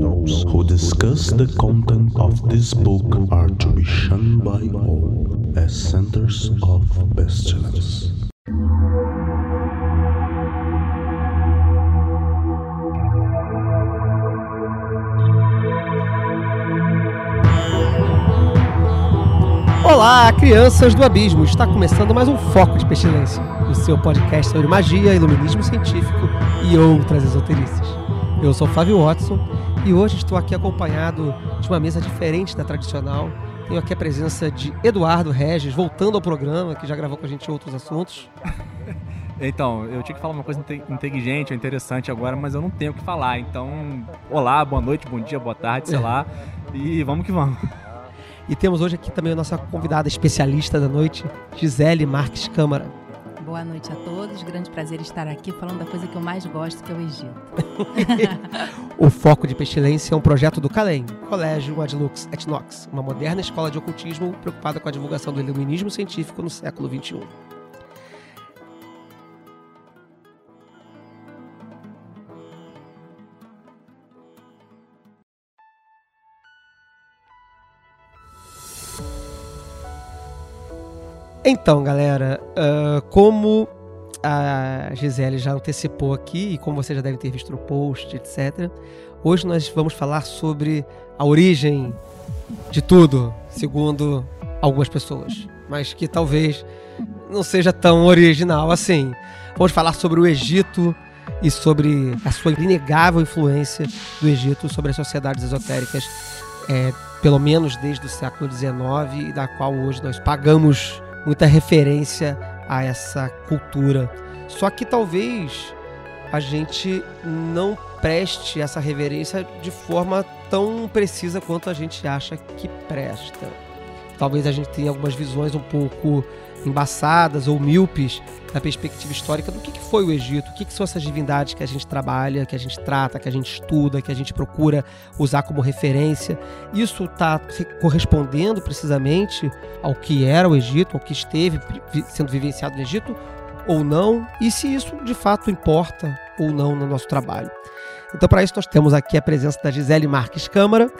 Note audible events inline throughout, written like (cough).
Those who discuss the content of this book are to be shunned by all as centers of pestilence. Olá, crianças do abismo! Está começando mais um Foco de Pestilência, o seu podcast sobre magia, iluminismo científico e outras esoterices. Eu sou Flávio Watson e hoje estou aqui acompanhado de uma mesa diferente da tradicional. Tenho aqui a presença de Eduardo Regis, voltando ao programa, que já gravou com a gente outros assuntos. (laughs) Então, eu tinha que falar uma coisa inteligente ou interessante agora, mas eu não tenho o que falar. Então, olá, boa noite, bom dia, boa tarde, sei lá. E vamos que vamos. E temos hoje aqui também a nossa convidada especialista da noite, Gisele Marques Câmara. Boa noite a todos, grande prazer estar aqui falando da coisa que eu mais gosto, que é o Egito. (laughs) o Foco de Pestilência é um projeto do CALEM, Colégio Adlux et Nox, uma moderna escola de ocultismo preocupada com a divulgação do iluminismo científico no século XXI. Então, galera, uh, como a Gisele já antecipou aqui, e como você já deve ter visto no post, etc., hoje nós vamos falar sobre a origem de tudo, segundo algumas pessoas, mas que talvez não seja tão original assim. Vamos falar sobre o Egito e sobre a sua inegável influência do Egito sobre as sociedades esotéricas, é, pelo menos desde o século XIX, e da qual hoje nós pagamos muita referência a essa cultura. Só que talvez a gente não preste essa reverência de forma tão precisa quanto a gente acha que presta. Talvez a gente tenha algumas visões um pouco embaçadas ou míopes da perspectiva histórica do que, que foi o Egito, o que, que são essas divindades que a gente trabalha, que a gente trata, que a gente estuda, que a gente procura usar como referência. Isso está correspondendo precisamente ao que era o Egito, ao que esteve sendo vivenciado no Egito ou não, e se isso de fato importa ou não no nosso trabalho. Então, para isso, nós temos aqui a presença da Gisele Marques Câmara,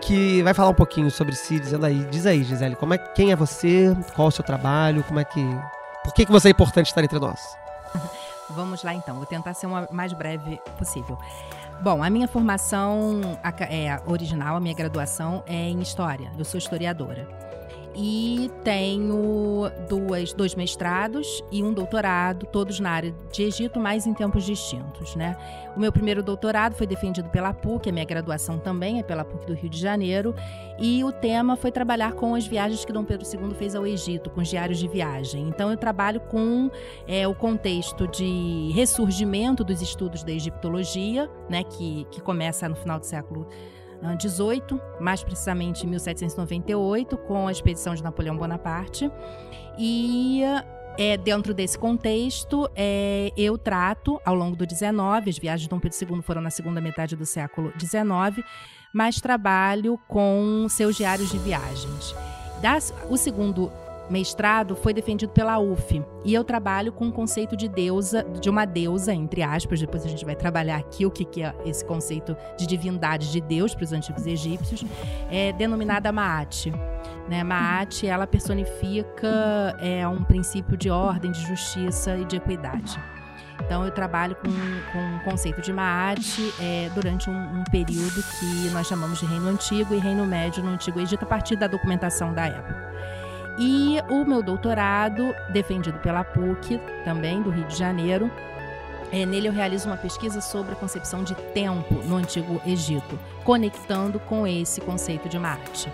que vai falar um pouquinho sobre si, dizendo aí, diz aí, Gisele, como é, quem é você, qual é o seu trabalho, como é que, por que, que você é importante estar entre nós? (laughs) Vamos lá então, vou tentar ser o mais breve possível. Bom, a minha formação é original, a minha graduação é em História. Eu sou historiadora e tenho duas, dois mestrados e um doutorado, todos na área de Egito, mas em tempos distintos. Né? O meu primeiro doutorado foi defendido pela PUC, a minha graduação também é pela PUC do Rio de Janeiro, e o tema foi trabalhar com as viagens que Dom Pedro II fez ao Egito, com os diários de viagem. Então eu trabalho com é, o contexto de ressurgimento dos estudos da egiptologia, né, que, que começa no final do século 18, mais precisamente em 1798, com a expedição de Napoleão Bonaparte. E é, dentro desse contexto, é, eu trato, ao longo do 19, as viagens de Dom Pedro II foram na segunda metade do século 19, mas trabalho com seus diários de viagens. Das, o segundo mestrado foi defendido pela UF. E eu trabalho com o conceito de deusa, de uma deusa, entre aspas, depois a gente vai trabalhar aqui o que, que é esse conceito de divindade de Deus para os antigos egípcios, é denominada Maat. Né? Maat, ela personifica é, um princípio de ordem, de justiça e de equidade. Então, eu trabalho com, com o conceito de Maat é, durante um, um, período que nós chamamos de Reino Antigo e Reino Médio no Antigo Egito, a partir da documentação da época. E o meu doutorado, defendido pela PUC, também do Rio de Janeiro, é, nele eu realizo uma pesquisa sobre a concepção de tempo no Antigo Egito, conectando com esse conceito de Marte.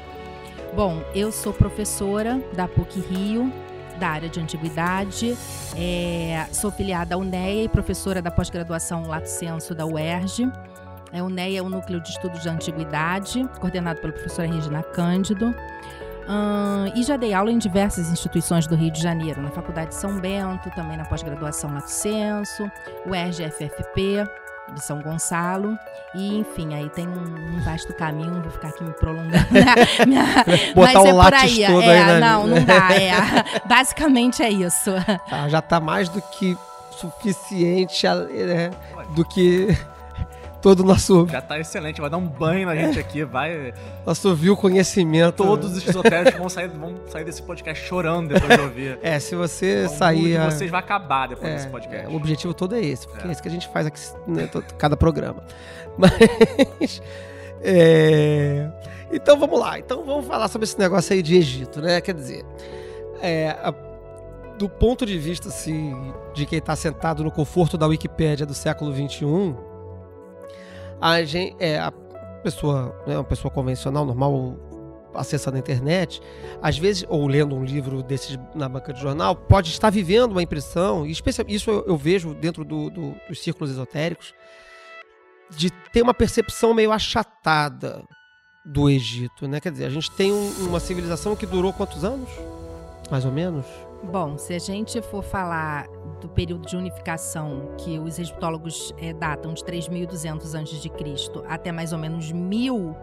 Bom, eu sou professora da PUC Rio, da área de antiguidade, é, sou filiada à UNEA e professora da pós-graduação Lato Senso da UERJ. A UNEA é o Núcleo de Estudos de Antiguidade, coordenado pela professora Regina Cândido. E já dei aula em diversas instituições do Rio de Janeiro, na Faculdade de São Bento, também na pós-graduação Lato Senso, o RGFFP de São Gonçalo. E, enfim, aí tem um, um vasto caminho, não vou ficar aqui me prolongando. (laughs) Minha, Botar mas um é por aí. todo é, aí, né? Não, não dá. É, (laughs) basicamente é isso. Tá, já está mais do que suficiente né, do que todo o nosso, Já tá excelente, vai dar um banho na gente aqui, vai. nosso vil conhecimento. Todos os esotéricos vão sair, vão sair desse podcast chorando depois de ouvir. (laughs) É, se você O mundo sair. de a- vocês vai acabar depois É, desse podcast. é, o objetivo todo é esse, porque é, É. isso que a gente faz aqui, né, todo- cada programa. (laughs) Mas. é, então vamos lá. Então vamos falar sobre esse negócio aí de Egito, né? Quer dizer, é, a- do ponto de vista assim, de quem está sentado no conforto da Wikipédia do século XXI, a gente, é, a pessoa, né, uma pessoa convencional, normal, acessando a internet, às vezes, ou lendo um livro desses na banca de jornal, pode estar vivendo uma impressão, e isso eu, eu vejo dentro do- do- dos círculos esotéricos, de ter uma percepção meio achatada do Egito, né? Quer dizer, a gente tem um- uma civilização que durou quantos anos? Mais ou menos? Bom, se a gente for falar do período de unificação que os egiptólogos eh, datam de 3.200 a.C. até mais ou menos 1000,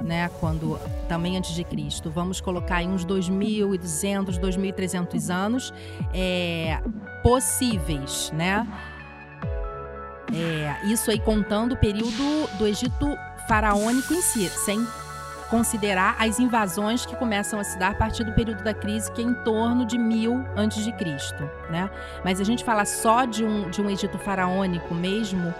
né, quando também antes de Cristo, vamos colocar aí uns 2.200, 2.300 anos é, possíveis, né? É, isso aí contando o período do Egito faraônico em si, sem considerar as invasões que começam a se dar a partir do período da crise, que é em torno de mil antes de Cristo, né? Mas a gente falar só de um, de um Egito faraônico mesmo,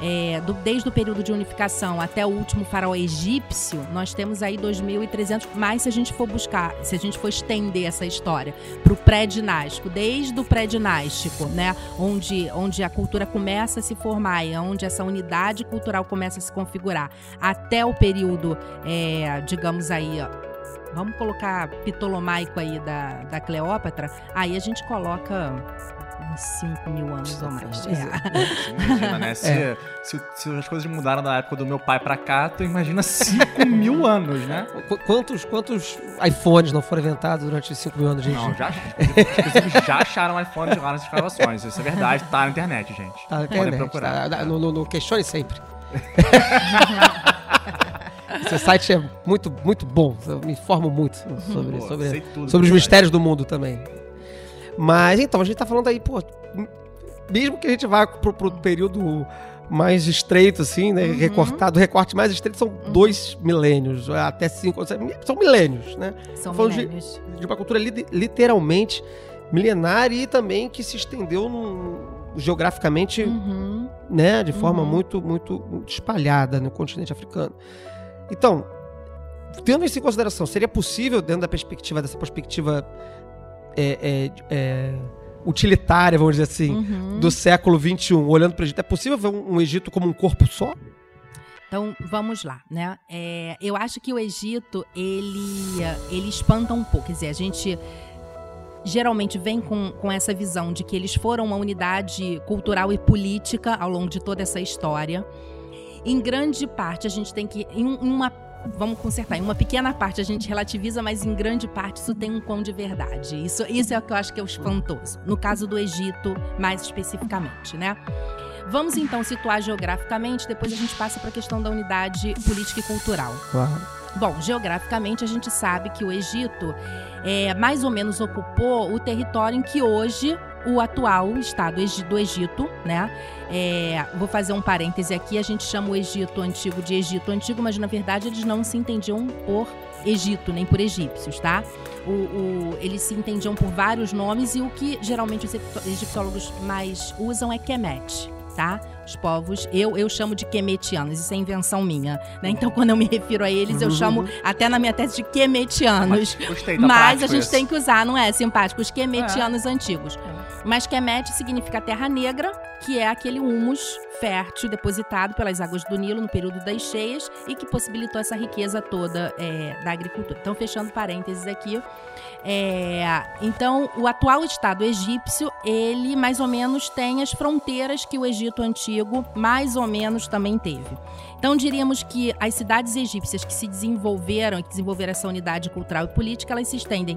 é, do- desde o período de unificação até o último faraó egípcio, nós temos aí 2.300, mas se a gente for buscar, se a gente for estender essa história para o pré-dinástico, desde o pré-dinástico, né, onde, onde a cultura começa a se formar e onde essa unidade cultural começa a se configurar, até o período, é, digamos aí, vamos colocar Ptolomaico aí da, da Cleópatra, aí a gente coloca 5 mil anos ou mais. É. (laughs) Imagina, né? Se, se, se as coisas mudaram da época do meu pai pra cá, tu imagina 5 (laughs) mil anos, né? Qu- Quantos, quantos iPhones não foram inventados durante os 5 mil anos, gente? Não, já, inclusive já acharam iPhone lá nas escavações. Isso é verdade, tá na internet, gente. Tá na Podem internet, procurar. tá? No, no, no Questione Sempre. (laughs) Esse site é muito, muito bom. Eu me informo muito sobre, Pô, sobre, sobre os mistérios do mundo também. Mas então, a gente tá falando aí, pô, mesmo que a gente vá pro, pro período mais estreito, assim, né? Uhum. Recortado, o recorte mais estreito são dois milênios, até cinco, são milênios, né? São Falando de- milênios. de uma cultura li- literalmente milenária e também que se estendeu num- geograficamente, Uhum. né, de forma Uhum. muito, muito, muito espalhada no continente africano. Então, tendo isso em consideração, seria possível, dentro da perspectiva, dessa perspectiva é, é, é, utilitária, vamos dizer assim, Uhum. do século XXI, olhando para o Egito, é possível ver um, um Egito como um corpo só? Então, vamos lá, né? É, eu acho que o Egito, ele, ele espanta um pouco. Quer dizer, a gente geralmente vem com, com essa visão de que eles foram uma unidade cultural e política ao longo de toda essa história. Em grande parte, a gente tem que. Em um- em uma. Vamos consertar. Em uma pequena parte a gente relativiza, mas em grande parte isso tem um quão de verdade. Isso, isso é o que eu acho que é o espantoso. No caso do Egito, mais especificamente, né? Vamos então situar geograficamente, depois a gente passa para a questão da unidade política e cultural. Claro. Bom, geograficamente a gente sabe que o Egito é, mais ou menos ocupou o território em que hoje o atual estado do Egito, né? É, vou fazer um parêntese aqui, a gente chama o Egito antigo de Egito antigo, mas na verdade eles não se entendiam por Egito, nem por egípcios, tá? O, o- eles se entendiam por vários nomes e o que geralmente os egiptólogos mais usam é Kemet, tá? Os povos, eu, eu chamo de Kemetianos, isso é invenção minha, né? Então quando eu me refiro a eles, eu chamo até na minha tese de Kemetianos. Gostei, tá Mas a gente isso. tem que usar, não é? Simpático, os quemetianos antigos. Mas Kemet significa terra negra, que é aquele humus fértil depositado pelas águas do Nilo no período das cheias e que possibilitou essa riqueza toda é, da agricultura. Então, fechando parênteses aqui. é, então, o atual Estado egípcio, ele mais ou menos tem as fronteiras que o Egito antigo mais ou menos também teve. Então, diríamos que as cidades egípcias que se desenvolveram que desenvolveram essa unidade cultural e política, elas se estendem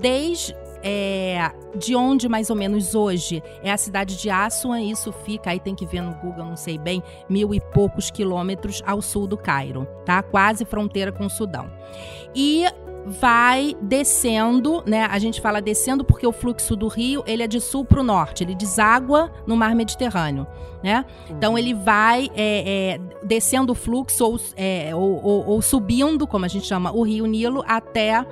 desde é, de onde mais ou menos hoje é a cidade de Assuan, isso fica, aí tem que ver no Google, não sei bem, mil e poucos quilômetros ao sul do Cairo, tá? Quase fronteira com o Sudão. E vai descendo, né? A gente fala descendo porque o fluxo do rio ele é de sul para o norte, ele deságua no mar Mediterrâneo, né? Então ele vai é, é, descendo o fluxo ou, é, ou, ou, ou, subindo, como a gente chama, o rio Nilo até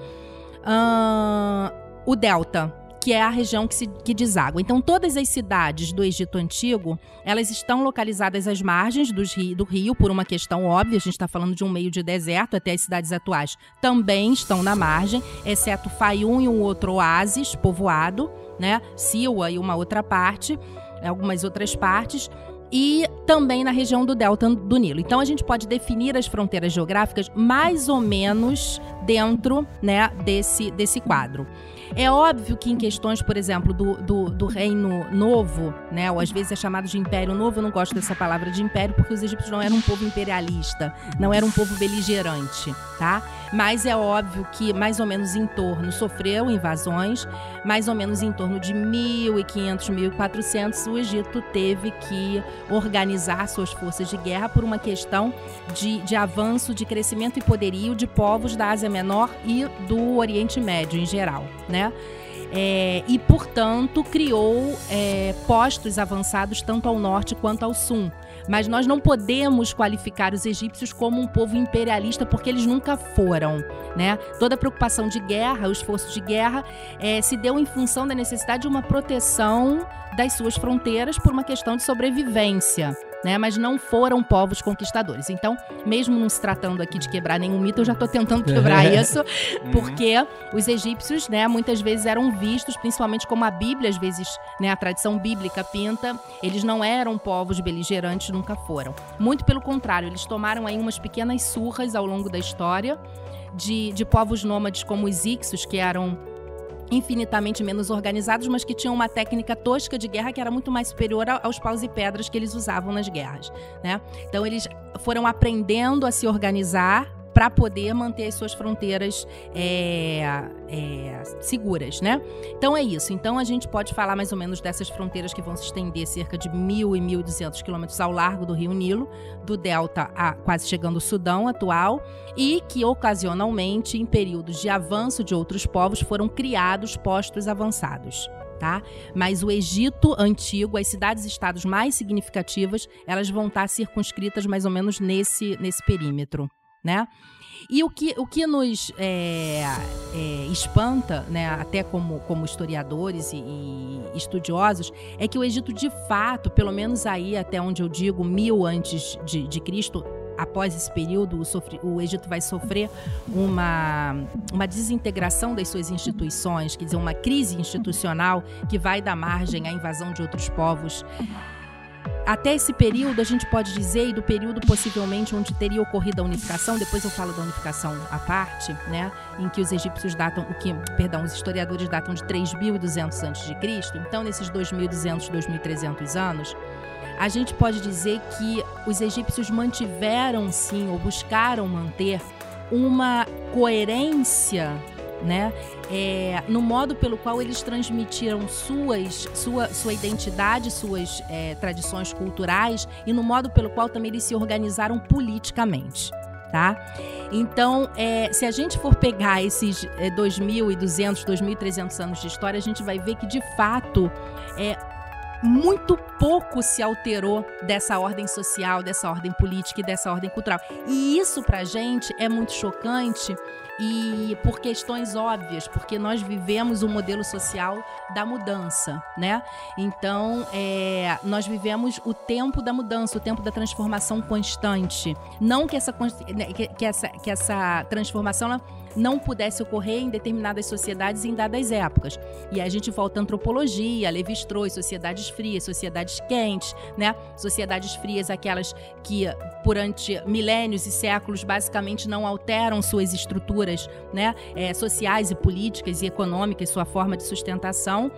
uh, o delta, que é a região que, se, que deságua. Então, todas as cidades do Egito Antigo, elas estão localizadas às margens rio, do rio, por uma questão óbvia, a gente está falando de um meio de deserto, até as cidades atuais também estão na margem, exceto Fayum e um outro oásis povoado, né? Siwa e uma outra parte, algumas outras partes e também na região do delta do Nilo. Então a gente pode definir as fronteiras geográficas mais ou menos dentro né, desse, desse quadro. É óbvio que em questões, por exemplo, do, do, do, Reino Novo, né, ou às vezes é chamado de Império Novo, eu não gosto dessa palavra de império, porque os egípcios não eram um povo imperialista, não eram um povo beligerante, tá? Mas é óbvio que mais ou menos em torno, sofreu invasões, mais ou menos em torno de 1500, 1400, o Egito teve que organizar suas forças de guerra por uma questão de, de avanço, de crescimento e poderio de povos da Ásia Menor e do Oriente Médio em geral, né? É, e, portanto, criou é, postos avançados tanto ao norte quanto ao sul. Mas nós não podemos qualificar os egípcios como um povo imperialista porque eles nunca foram. Né? Toda a preocupação de guerra, o esforço de guerra, é, se deu em função da necessidade de uma proteção das suas fronteiras por uma questão de sobrevivência né? Mas não foram povos conquistadores. Então, mesmo não se tratando aqui de quebrar nenhum mito, eu já estou tentando (laughs) quebrar isso, uhum. porque os egípcios, né, muitas vezes eram vistos, principalmente como a Bíblia, às vezes, né, a tradição bíblica pinta, eles não eram povos beligerantes, nunca foram. Muito pelo contrário, eles tomaram aí umas pequenas surras ao longo da história de, de povos nômades como os Ixos, que eram infinitamente menos organizados, mas que tinham uma técnica tosca de guerra que era muito mais superior aos paus e pedras que eles usavam nas guerras, né? Então eles foram aprendendo a se organizar para poder manter as suas fronteiras é, é, seguras, né? Então é isso. Então a gente pode falar mais ou menos dessas fronteiras que vão se estender cerca de mil e mil duzentos quilômetros ao largo do Rio Nilo, do delta a quase chegando ao Sudão atual, e que ocasionalmente, em períodos de avanço de outros povos, foram criados postos avançados. Tá? Mas o Egito antigo, as cidades-estados mais significativas, elas vão estar circunscritas mais ou menos nesse, nesse perímetro né? E o que, o que nos é, é, espanta, né, até como, como historiadores e, e, estudiosos, é que o Egito, de fato, pelo menos aí até onde eu digo, mil antes de, de Cristo, após esse período, o, sofre, o, Egito vai sofrer uma, uma desintegração das suas instituições, quer dizer, uma crise institucional que vai dar margem à invasão de outros povos até esse período, a gente pode dizer, e do período possivelmente onde teria ocorrido a unificação, depois eu falo da unificação à parte, né, em que os egípcios datam, o que, perdão, os historiadores datam de 3.200 a.C., então nesses 2.200, 2.300 anos, a gente pode dizer que os egípcios mantiveram sim, ou buscaram manter, uma coerência né? É, no modo pelo qual eles transmitiram suas, sua, sua identidade, suas é, tradições culturais e no modo pelo qual também eles se organizaram politicamente. Tá? Então, é, se a gente for pegar esses é, 2.200, 2.300 anos de história, a gente vai ver que, de fato, é, muito pouco se alterou dessa ordem social, dessa ordem política e dessa ordem cultural. E isso, pra gente, é muito chocante e por questões óbvias, porque nós vivemos o um modelo social da mudança, né? Então, é, nós vivemos o tempo da mudança, o tempo da transformação constante. Não que essa, né, que, essa, que essa transformação não pudesse ocorrer em determinadas sociedades em dadas épocas. E aí a gente volta à antropologia, Levi-Strauss, sociedades frias, sociedades quentes, né? Sociedades frias, aquelas que durante milênios e séculos basicamente não alteram suas estruturas, né? É, sociais e políticas e econômicas, sua forma de sustentação.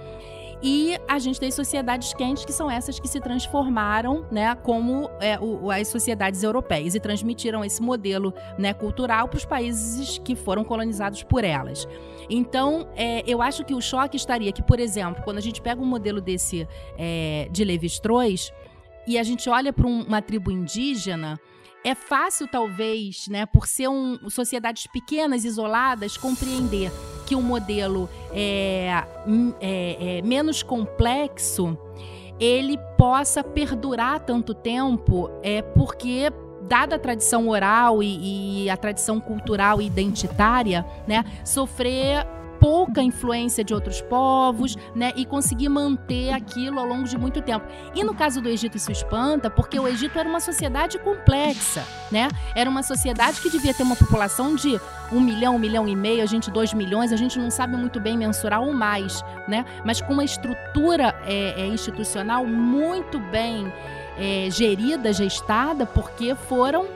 E a gente tem sociedades quentes, que são essas que se transformaram né, como é, o, as sociedades europeias e transmitiram esse modelo né, cultural para os países que foram colonizados por elas. Então, é, eu acho que o choque estaria que, por exemplo, quando a gente pega um modelo desse é, de Levi-Strauss e a gente olha para um, uma tribo indígena, é fácil, talvez, né, por ser um, sociedades pequenas, isoladas, compreender que um modelo é, é, é menos complexo ele possa perdurar tanto tempo, é porque dada a tradição oral e, e, a tradição cultural e identitária, né, sofrer pouca influência de outros povos, né, e conseguir manter aquilo ao longo de muito tempo. E no caso do Egito isso espanta, porque o Egito era uma sociedade complexa, né? Era uma sociedade que devia ter uma população de um milhão, um milhão e meio, a gente dois milhões, a gente não sabe muito bem mensurar ou mais, né? Mas com uma estrutura é, é, institucional muito bem é, gerida, gestada, porque foram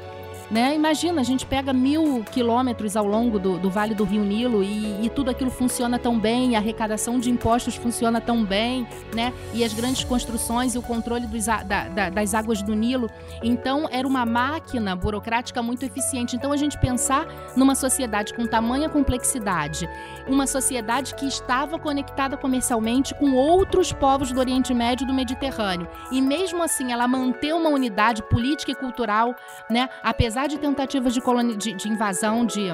né? Imagina, a gente pega mil quilômetros ao longo do, do Vale do Rio Nilo e, e, tudo aquilo funciona tão bem, a arrecadação de impostos funciona tão bem, né? E as grandes construções e o controle dos, da, da, das águas do Nilo. Então, era uma máquina burocrática muito eficiente. Então, a gente pensar numa sociedade com tamanha complexidade, uma sociedade que estava conectada comercialmente com outros povos do Oriente Médio e do Mediterrâneo. E mesmo assim, ela manter uma unidade política e cultural, né? Apesar apesar de tentativas de, de, de invasão de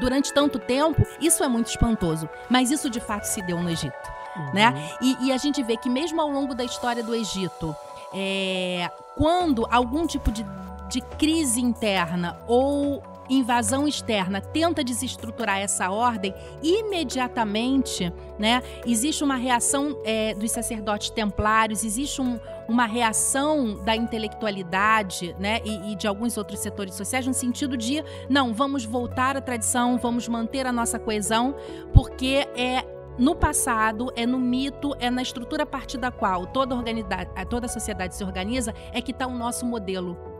durante tanto tempo, isso é muito espantoso. Mas isso de fato se deu no Egito. Uhum. Né? E, e, a gente vê que mesmo ao longo da história do Egito, é, quando algum tipo de, de crise interna ou invasão externa tenta desestruturar essa ordem, imediatamente, né, existe uma reação é, dos sacerdotes templários, existe um, uma reação da intelectualidade, né, e, e, de alguns outros setores sociais no sentido de não, vamos voltar à tradição, vamos manter a nossa coesão, porque é no passado, é no mito, é na estrutura a partir da qual toda, toda a sociedade se organiza, é que está o nosso modelo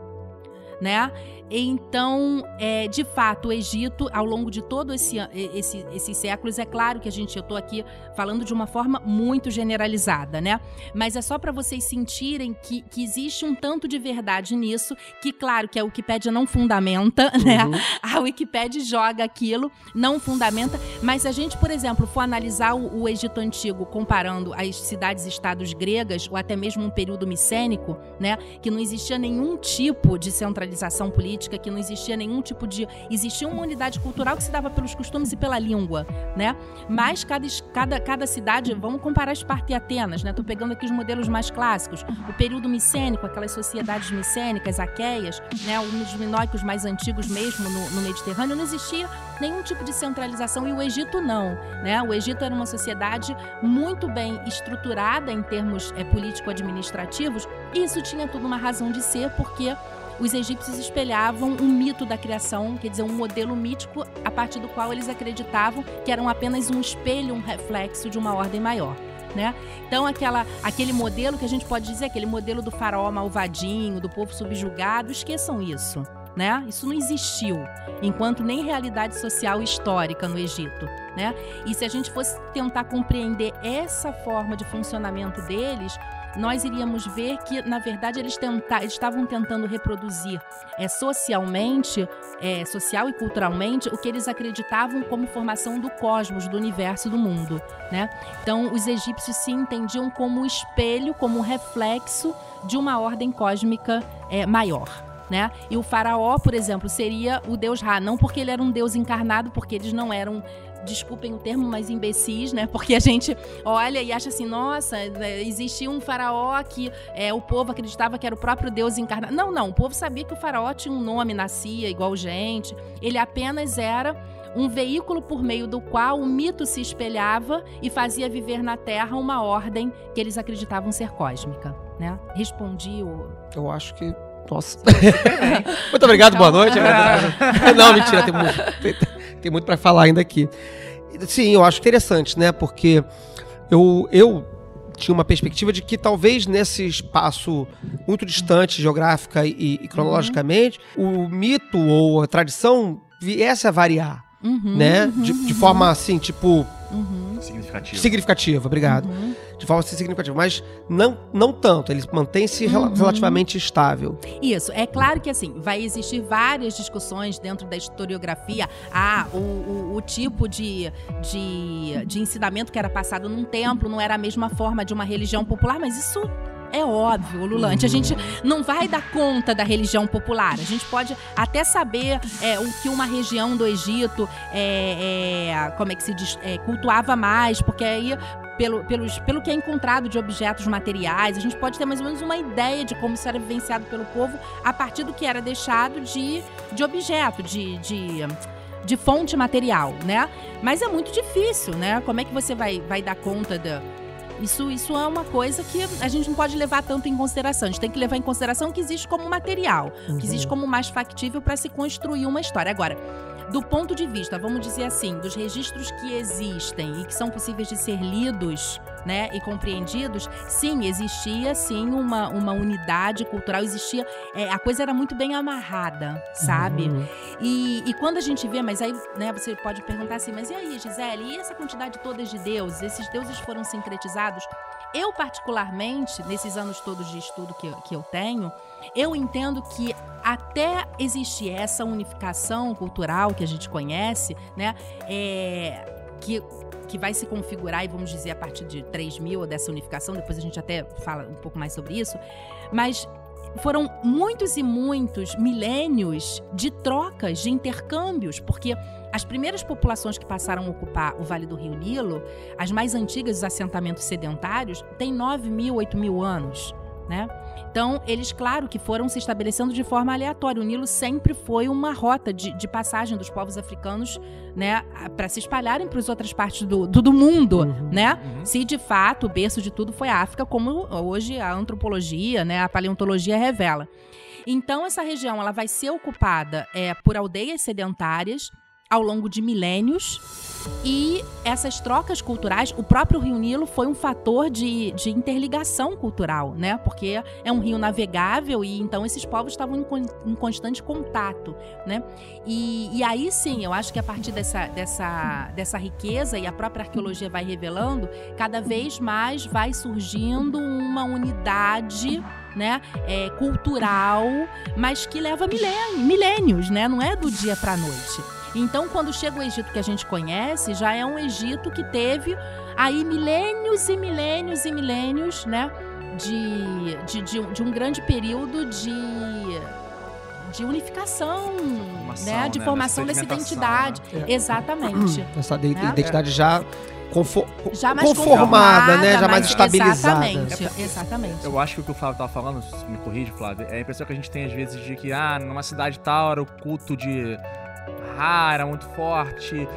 né? Então, é, de fato, o Egito, ao longo de todo esse, esse, esses séculos, é claro que a gente, eu estou aqui falando de uma forma muito generalizada, né? Mas é só para vocês sentirem que, que existe um tanto de verdade nisso, que claro que a Wikipédia não fundamenta, (laughs) né? uhum. né? A Wikipédia joga aquilo, não fundamenta, mas se a gente, por exemplo, for analisar o, o Egito Antigo comparando as cidades-estados gregas, ou até mesmo um período micênico, né? Que não existia nenhum tipo de centralização política, que não existia nenhum tipo de. Existia uma unidade cultural que se dava pelos costumes e pela língua, né? Mas cada, cada, cada cidade, vamos comparar Esparta e Atenas, né? Estou pegando aqui os modelos mais clássicos. O período micênico, aquelas sociedades micênicas, aqueias, né? Os minoicos mais antigos mesmo no, no Mediterrâneo, não existia nenhum tipo de centralização e o Egito não, né? O Egito era uma sociedade muito bem estruturada em termos é, político-administrativos e isso tinha tudo uma razão de ser porque os egípcios espelhavam um mito da criação, quer dizer, um modelo mítico a partir do qual eles acreditavam que eram apenas um espelho, um reflexo de uma ordem maior. Né? Então, aquela, aquele modelo que a gente pode dizer, aquele modelo do faraó malvadinho, do povo subjugado, esqueçam isso. Né? Isso não existiu, enquanto nem realidade social histórica no Egito. Né? E se a gente fosse tentar compreender essa forma de funcionamento deles, nós iríamos ver que, na verdade, eles, tenta, eles estavam tentando reproduzir é, socialmente, é, social e culturalmente, o que eles acreditavam como formação do cosmos, do universo, do mundo. Né? Então, os egípcios se entendiam como espelho, como reflexo de uma ordem cósmica é, maior. Né? E o faraó, por exemplo, seria o deus Ra, não porque ele era um deus encarnado, porque eles não eram desculpem o termo, mas imbecis, né? Porque a gente olha e acha assim, nossa, é, existia um faraó que é, o povo acreditava que era o próprio Deus encarnado. Não, não, o povo sabia que o faraó tinha um nome, nascia igual gente. Ele apenas era um veículo por meio do qual o mito se espelhava e fazia viver na Terra uma ordem que eles acreditavam ser cósmica, né? Respondi o... Eu acho que nossa. (laughs) muito obrigado, boa noite. (laughs) Não, mentira, tem muito, tem, muito para falar ainda aqui. Sim, eu acho interessante, né? Porque eu, eu tinha uma perspectiva de que talvez nesse espaço muito distante geográfica e, e cronologicamente, uhum. o mito ou a tradição viesse a variar, uhum, né? Uhum, de, de forma assim, tipo Uhum. Significativa. Significativa, obrigado. De forma significativa, mas não, não tanto, ele mantém-se uhum. relativamente estável. Isso, é claro que assim, vai existir várias discussões dentro da historiografia. Ah, o, o, o tipo de, de, de ensinamento que era passado num templo não era a mesma forma de uma religião popular, mas isso É óbvio, Lulante. A gente não vai dar conta da religião popular. A gente pode até saber é, o que uma região do Egito é, é, como é que se diz, é, cultuava mais, porque aí pelo, pelos, pelo que é encontrado de objetos materiais, a gente pode ter mais ou menos uma ideia de como isso era vivenciado pelo povo a partir do que era deixado de, de objeto, de, de, de fonte material, né? Mas é muito difícil, né? Como é que você vai, vai dar conta da. Isso, isso é uma coisa que a gente não pode levar tanto em consideração. A gente tem que levar em consideração o que existe como material, o que existe como mais factível para se construir uma história. Agora, do ponto de vista, vamos dizer assim, dos registros que existem e que são possíveis de ser lidos né, e compreendidos, sim, existia sim uma, uma unidade cultural, existia. É, a coisa era muito bem amarrada, sabe? Uhum. E, e quando a gente vê, mas aí né, você pode perguntar assim, mas e aí, Gisele, e essa quantidade toda de deuses? Esses deuses foram sincretizados? Eu, particularmente, nesses anos todos de estudo que, que eu tenho, eu entendo que até existir essa unificação cultural que a gente conhece, né, é, que, que vai se configurar, e vamos dizer, a partir de 3 mil dessa unificação, depois a gente até fala um pouco mais sobre isso, mas foram muitos e muitos milênios de trocas, de intercâmbios, porque as primeiras populações que passaram a ocupar o Vale do Rio Nilo, as mais antigas, os assentamentos sedentários, têm 9 mil, 8 mil anos, né? Então, eles, claro, que foram se estabelecendo de forma aleatória. O Nilo sempre foi uma rota de, de passagem dos povos africanos, né, para se espalharem para as outras partes do, do, do mundo, Uhum. né? Uhum. Se de fato o berço de tudo foi a África, como hoje a antropologia, né, a paleontologia revela. Então, essa região ela vai ser ocupada é, por aldeias sedentárias ao longo de milênios. E essas trocas culturais, o próprio Rio Nilo foi um fator de, de interligação cultural, né? Porque é um rio navegável e então esses povos estavam em, em constante contato, né? E, e aí sim, eu acho que a partir dessa, dessa, dessa riqueza e a própria arqueologia vai revelando, cada vez mais vai surgindo uma unidade né, é, cultural, mas que leva milênios, né? Não é do dia para noite. Então, quando chega o Egito que a gente conhece, já é um Egito que teve aí milênios e milênios e milênios, né? De, de, de, um- de um grande período de, de unificação, Formação, né? De né? formação Dessa identidade. né? Exatamente. Essa de- Né? identidade já, Já mais conformada, né? Já mais mais estabilizada. Exatamente, exatamente. Eu acho que o que o Flávio tava falando, me corrige, Flávio, é a impressão que a gente tem às vezes de que, ah, numa cidade tal era o culto de Ra era muito forte.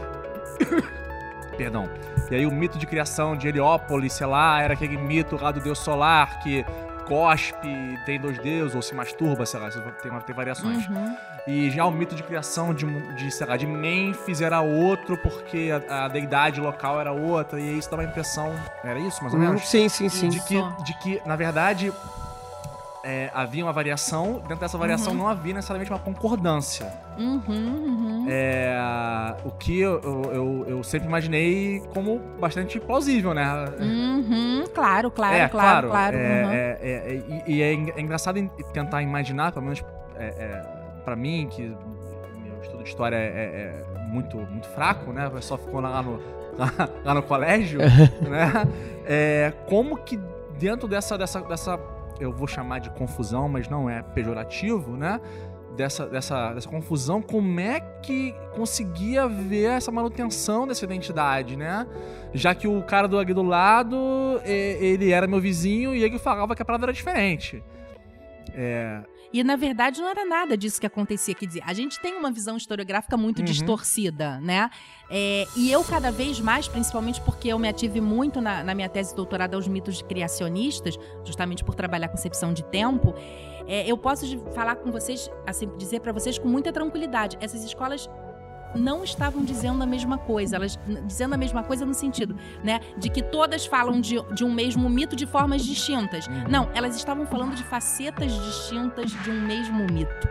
(laughs) Perdão. E aí o mito de criação de Heliópolis, sei lá, era aquele mito lá do deus solar que cospe, tem dois deuses, ou se masturba, sei lá, tem, tem variações. Uhum. E já o mito de criação de, de, sei lá, de Mênfis era outro, porque a, a deidade local era outra, e isso dá uma impressão. Era isso, mais ou Hum, menos? Sim, sim, sim. de, que, de que, na verdade, é, havia uma variação, dentro dessa variação Uhum. não havia necessariamente uma concordância. Uhum, uhum. É, o que eu, eu, eu- sempre imaginei como bastante plausível, né? Uhum, claro, claro, é, claro, claro. é, uhum. é, é, é, e é, en- engraçado tentar imaginar, pelo menos é, para mim, que meu estudo de história é, muito, muito fraco, né? Só ficou lá no, (laughs) lá, lá no colégio, (laughs) né? Como que dentro dessa, dessa, dessa, eu vou chamar de confusão, mas não é pejorativo, né? Dessa, dessa, dessa confusão, como é que conseguia ver essa manutenção dessa identidade, né? Já que o cara do ali do lado, e- ele era meu vizinho e ele falava que a parada era diferente. É, E na verdade não era nada disso que acontecia. Quer dizer, a gente tem uma visão historiográfica muito Uhum. distorcida, né? É, e eu cada vez mais, principalmente porque eu me ative muito na, na minha tese de doutorado aos mitos criacionistas, justamente por trabalhar concepção de tempo, é, eu posso falar com vocês, assim, dizer para vocês com muita tranquilidade, essas escolas não estavam dizendo a mesma coisa, elas dizendo a mesma coisa no sentido, né, de que todas falam de, de um mesmo mito de formas distintas. Uhum. Não, elas estavam falando de facetas distintas de um mesmo mito,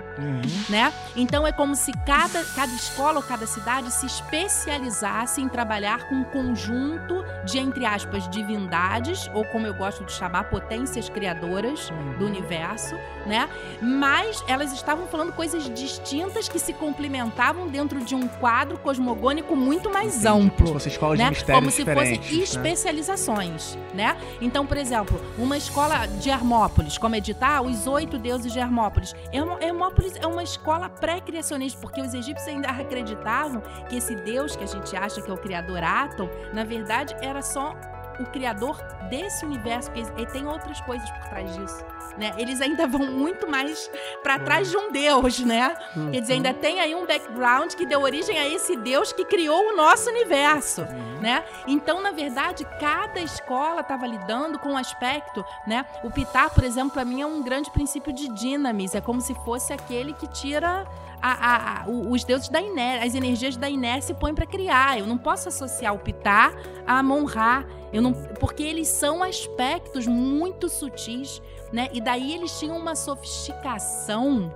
né? Então é como se cada, cada escola ou cada cidade se especializasse em trabalhar com um conjunto de, entre aspas, divindades, ou como eu gosto de chamar, potências criadoras do universo, né? Mas elas estavam falando coisas distintas que se complementavam dentro de um um quadro cosmogônico muito mais Entendi. amplo Como se fosse escolas né? de mistérios Como se fossem né? especializações, né? Então, por exemplo, uma escola de Hermópolis, como editar os oito deuses de Hermópolis. Hermó- Hermópolis é uma escola pré-criacionista, porque os egípcios ainda acreditavam que esse deus que a gente acha que é o criador Atom, na verdade era só o criador desse universo, que ele tem outras coisas por trás disso, né? Eles ainda (laughs) vão muito mais para trás de um deus, né? Quer dizer, ainda tem aí um background que deu origem a esse Deus que criou o nosso universo, Uhum. né? Então, na verdade, cada escola estava lidando com um aspecto, né? O Pitar, por exemplo, para mim é um grande princípio de dinamis, é como se fosse aquele que tira a- a- a- os deuses da inércia, as energias da inércia e põe para criar. Eu não posso associar o Pitar a Monra, eu não, porque eles são aspectos muito sutis, né? E daí eles tinham uma sofisticação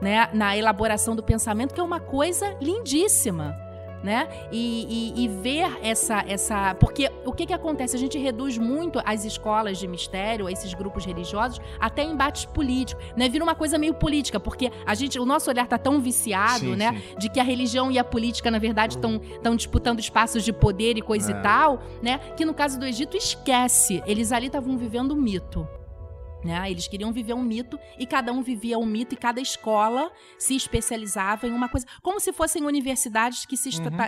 né, na elaboração do pensamento, que é uma coisa lindíssima. Né? E, e- e ver essa, essa. Porque o que, que acontece? A gente reduz muito as escolas de mistério, esses grupos religiosos, até embates políticos. Né? Vira uma coisa meio política, porque a gente, o nosso olhar tá tão viciado, Sim, né? sim. De que a religião e a política, na verdade, estão disputando espaços de poder e coisa É. e tal, né? Que no caso do Egito, esquece. Eles ali estavam vivendo um mito. Né? Eles queriam viver um mito e cada um vivia um mito e cada escola se especializava em uma coisa, como se fossem universidades que se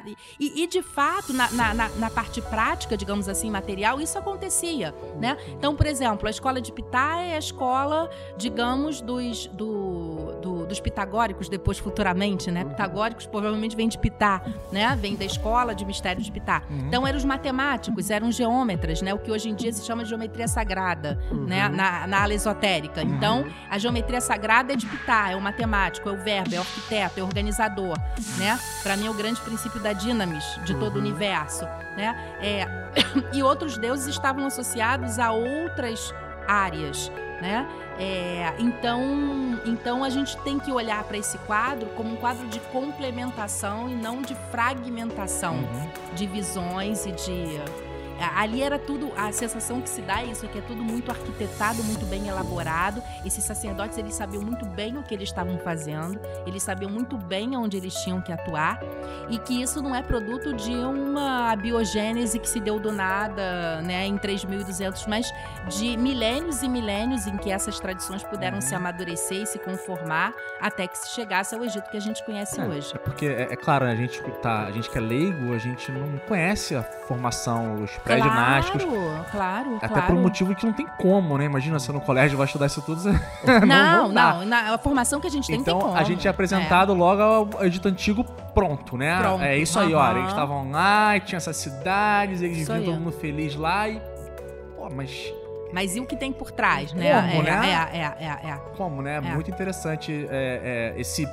Uhum. e, e, de fato na, na, na- parte prática, digamos assim, material, isso acontecia, né? Então, por exemplo, a escola de Pitá é a escola, digamos, dos, do- do- dos pitagóricos, depois futuramente, né? Pitagóricos provavelmente vem de Pitá, né? Vem da escola de mistério de Pitá. Uhum. Então eram os matemáticos, eram os geômetras, né? O que hoje em dia se chama de geometria sagrada, né? Na, na esotérica. Então, a geometria sagrada é de Pitá, é o matemático, é o verbo, é o arquiteto, é o organizador, né? Para mim é o grande princípio da dinamis de todo o universo, né? É, (coughs) e outros deuses estavam associados a outras áreas, né? É, então, então a gente tem que olhar para esse quadro como um quadro de complementação e não de fragmentação Uhum. de visões e de. Ali era tudo, a sensação que se dá é isso, é que é tudo muito arquitetado, muito bem elaborado. Esses sacerdotes, eles sabiam muito bem o que eles estavam fazendo, eles sabiam muito bem onde eles tinham que atuar, e que isso não é produto de uma biogênese que se deu do nada, né, em 3200, mas de milênios e milênios em que essas tradições puderam se amadurecer e se conformar até que se chegasse ao Egito que a gente conhece É, hoje. é porque, é, é claro, né, a gente, tá, a gente que é leigo, a gente não conhece a formação, os pré-ginásticos. Claro, claro, Até claro. por um motivo que não tem como, né? Imagina, você no colégio vai estudar isso tudo. Você... (laughs) Não, não não, na, a formação que a gente tem Então, tem como. a gente é apresentado logo ao Egito Antigo pronto, né? Pronto, É isso aí, olha. aham. Eles estavam lá, e tinha essas cidades, eles Isso viviam todo mundo feliz lá e. Pô, mas É. Mas e o que tem por trás, né? Como, é, né? É, é, é, é. como, né? É. Muito interessante é, é, esse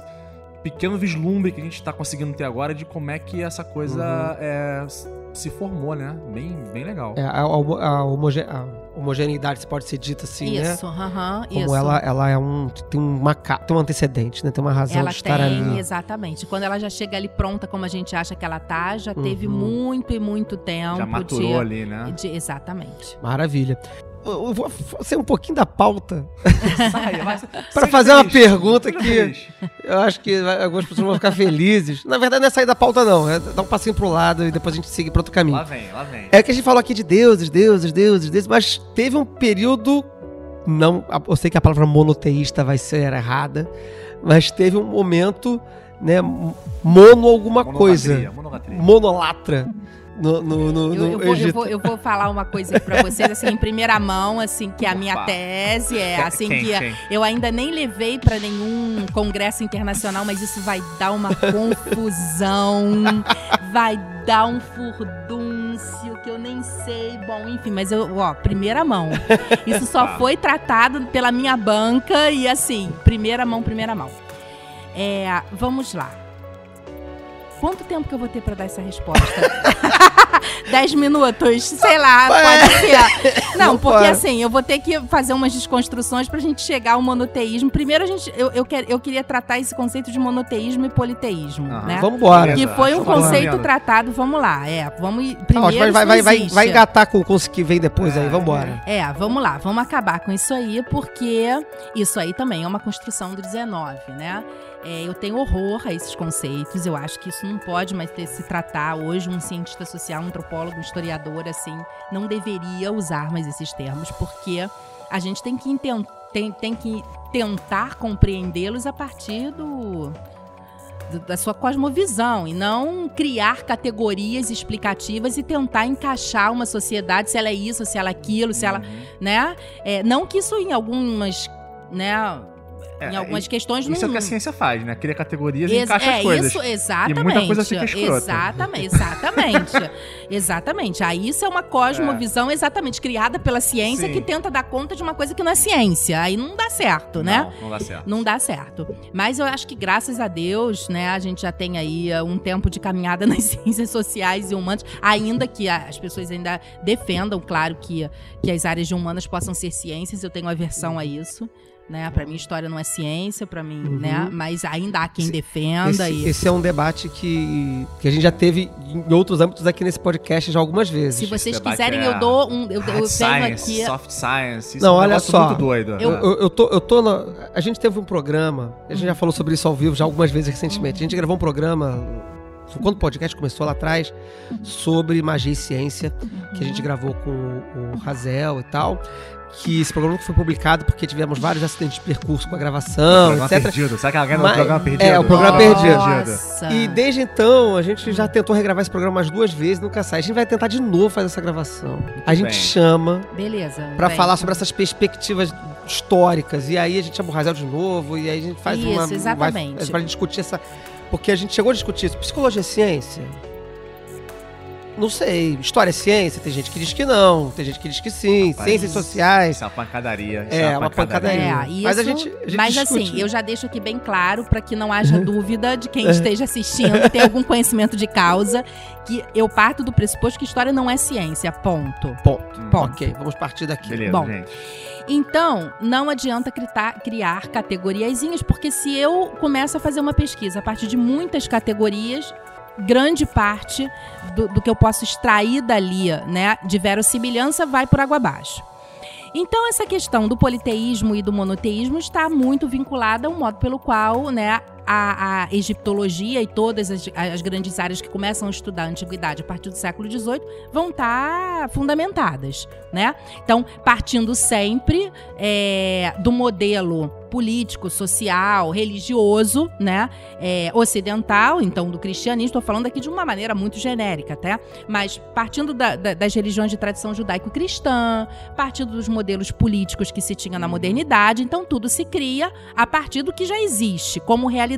pequeno vislumbre que a gente tá conseguindo ter agora de como é que essa coisa Uhum. é, se formou, né? Bem, bem legal. É, a, a homoge- a homogeneidade, se pode ser dita assim, né? isso, aham, Como isso. ela, ela é um. Tem, uma, tem um antecedente, né? Tem uma razão Ela de estar tem, ali. exatamente. Quando ela já chega ali pronta, como a gente acha que ela tá, já teve Uhum. muito e muito tempo Já maturou de, ali, né? de- Exatamente. Maravilha. Eu vou ser um pouquinho da pauta (laughs) Sai, vai, Pra seja fazer uma feliz, pergunta seja aqui. feliz. Eu acho que algumas pessoas vão ficar felizes. Na verdade, não é sair da pauta, não. É dar um passinho pro lado e depois a gente seguir para outro caminho. Lá vem, lá vem. É que a gente falou aqui de deuses, deuses, deuses, deuses, mas teve um período. Não, eu sei que a palavra monoteísta vai ser errada, mas teve um momento, né? Mono alguma coisa. Monolatria, monolatria. Monolatra no, no, no, Eu, no eu vou, eu, vou, eu vou falar uma coisa pra vocês, assim, em primeira mão, assim, que a minha Opa. tese é, assim, Quem, que quem? eu ainda nem levei pra nenhum congresso internacional, mas isso vai dar uma (laughs) confusão, vai dar um furdúncio que eu nem sei. Bom, enfim, mas eu, ó, primeira mão. Isso só Tá. foi tratado pela minha banca e assim, primeira mão, primeira mão. É, vamos lá. Quanto tempo que eu vou ter pra dar essa resposta? (laughs) Dez minutos? Sei lá, pode ser. (laughs) Não, Não porque para. assim, eu vou ter que fazer umas desconstruções pra gente chegar ao monoteísmo. Primeiro, a gente, eu, eu, quer- eu queria tratar esse conceito de monoteísmo e politeísmo, Aham. né? Vambora. Que Beleza, foi um que conceito tratado, vamos lá, é, vamos ir- primeiro vai, vai, vai, vai, engatar com, com o que vem depois aí, É. vambora. É, vamos lá, vamos acabar com isso aí, porque isso aí também é uma construção do 19, né? É, eu tenho horror a esses conceitos. Eu acho que isso não pode mais ter, se tratar hoje um cientista social, um antropólogo, um historiador assim, não deveria usar mais esses termos, porque a gente tem que, tem, tem que tentar compreendê-los a partir do, da sua cosmovisão e não criar categorias explicativas e tentar encaixar uma sociedade se ela é isso, se ela é aquilo, se ela, Uhum. né? É, não que isso em algumas, né? É, em algumas e- questões não. Isso é o que a ciência faz, né? Cria categorias e Ex- encaixa é as coisas. isso, exatamente. E muita coisa fica escrota. Exatamente, exatamente. (laughs) exatamente. Aí isso é uma cosmovisão exatamente criada pela ciência Sim. que tenta dar conta de uma coisa que não é ciência. Aí não dá certo, né? Não, não dá certo. Não dá certo. Mas eu acho que, graças a Deus, né, a gente já tem aí uh, um tempo de caminhada (laughs) nas ciências sociais e humanas, ainda que as pessoas ainda defendam, claro, que, que as áreas de humanas possam ser ciências, eu tenho aversão a isso. Né? Para mim, história não é ciência, para mim, Uhum. né? Mas ainda há quem Esse- defenda. Esse, e... esse é um debate que, que a gente já teve em outros âmbitos aqui nesse podcast já algumas vezes. Se vocês quiserem, é eu dou um. Eu, eu science, aqui. soft science. Isso Não, é um olha só. muito doido. Eu- né? Eu, eu tô, eu tô na- A gente teve um programa, a gente já falou sobre isso ao vivo já algumas vezes recentemente. A gente gravou um programa, quando o podcast começou lá atrás, sobre magia e ciência, que a gente gravou com o Razel e tal. Que esse programa foi publicado porque tivemos vários acidentes de percurso com a gravação, programa etc. perdido. Sabe aquela Mas- programa perdido? é, o programa perdido. Nossa. E desde então, a gente já tentou regravar esse programa umas duas vezes, nunca sai. A gente vai tentar de novo fazer essa gravação. A gente bem. chama Beleza. Pra bem. falar sobre essas perspectivas históricas. E aí a gente chama o Razel de novo, e aí a gente faz Isso, uma. exatamente. Vai, pra discutir essa. Porque a gente chegou a discutir isso. Psicologia é ciência? Não sei. História é ciência? Tem gente que diz que não, tem gente que diz que sim. Rapaz, Ciências sociais. Isso é uma pancadaria. isso É, uma pancadaria. É, isso, Mas a gente- a gente mas discute. assim, eu já deixo aqui bem claro para que não haja (laughs) dúvida de quem esteja assistindo, ter algum conhecimento de causa, que eu parto do pressuposto que história não é ciência, ponto. Ponto. Ponto. Ok, vamos partir daqui. Beleza, Bom. gente. Então, não adianta crita- criar categoriazinhas, porque se eu começo a fazer uma pesquisa a partir de muitas categorias, grande parte do, do que eu posso extrair dali, né, de verossimilhança, vai por água abaixo. Então, essa questão do politeísmo e do monoteísmo está muito vinculada ao modo pelo qual né, a, a egiptologia e todas as, as grandes áreas que começam a estudar a antiguidade a partir do século XVIII vão estar fundamentadas. Né? Então, partindo sempre é, do modelo político, social, religioso, né, é, ocidental, então do cristianismo, estou falando aqui de uma maneira muito genérica, até, mas partindo da- da- das religiões de tradição judaico-cristã, partindo dos modelos políticos que se tinha na modernidade, então tudo se cria a partir do que já existe como realidade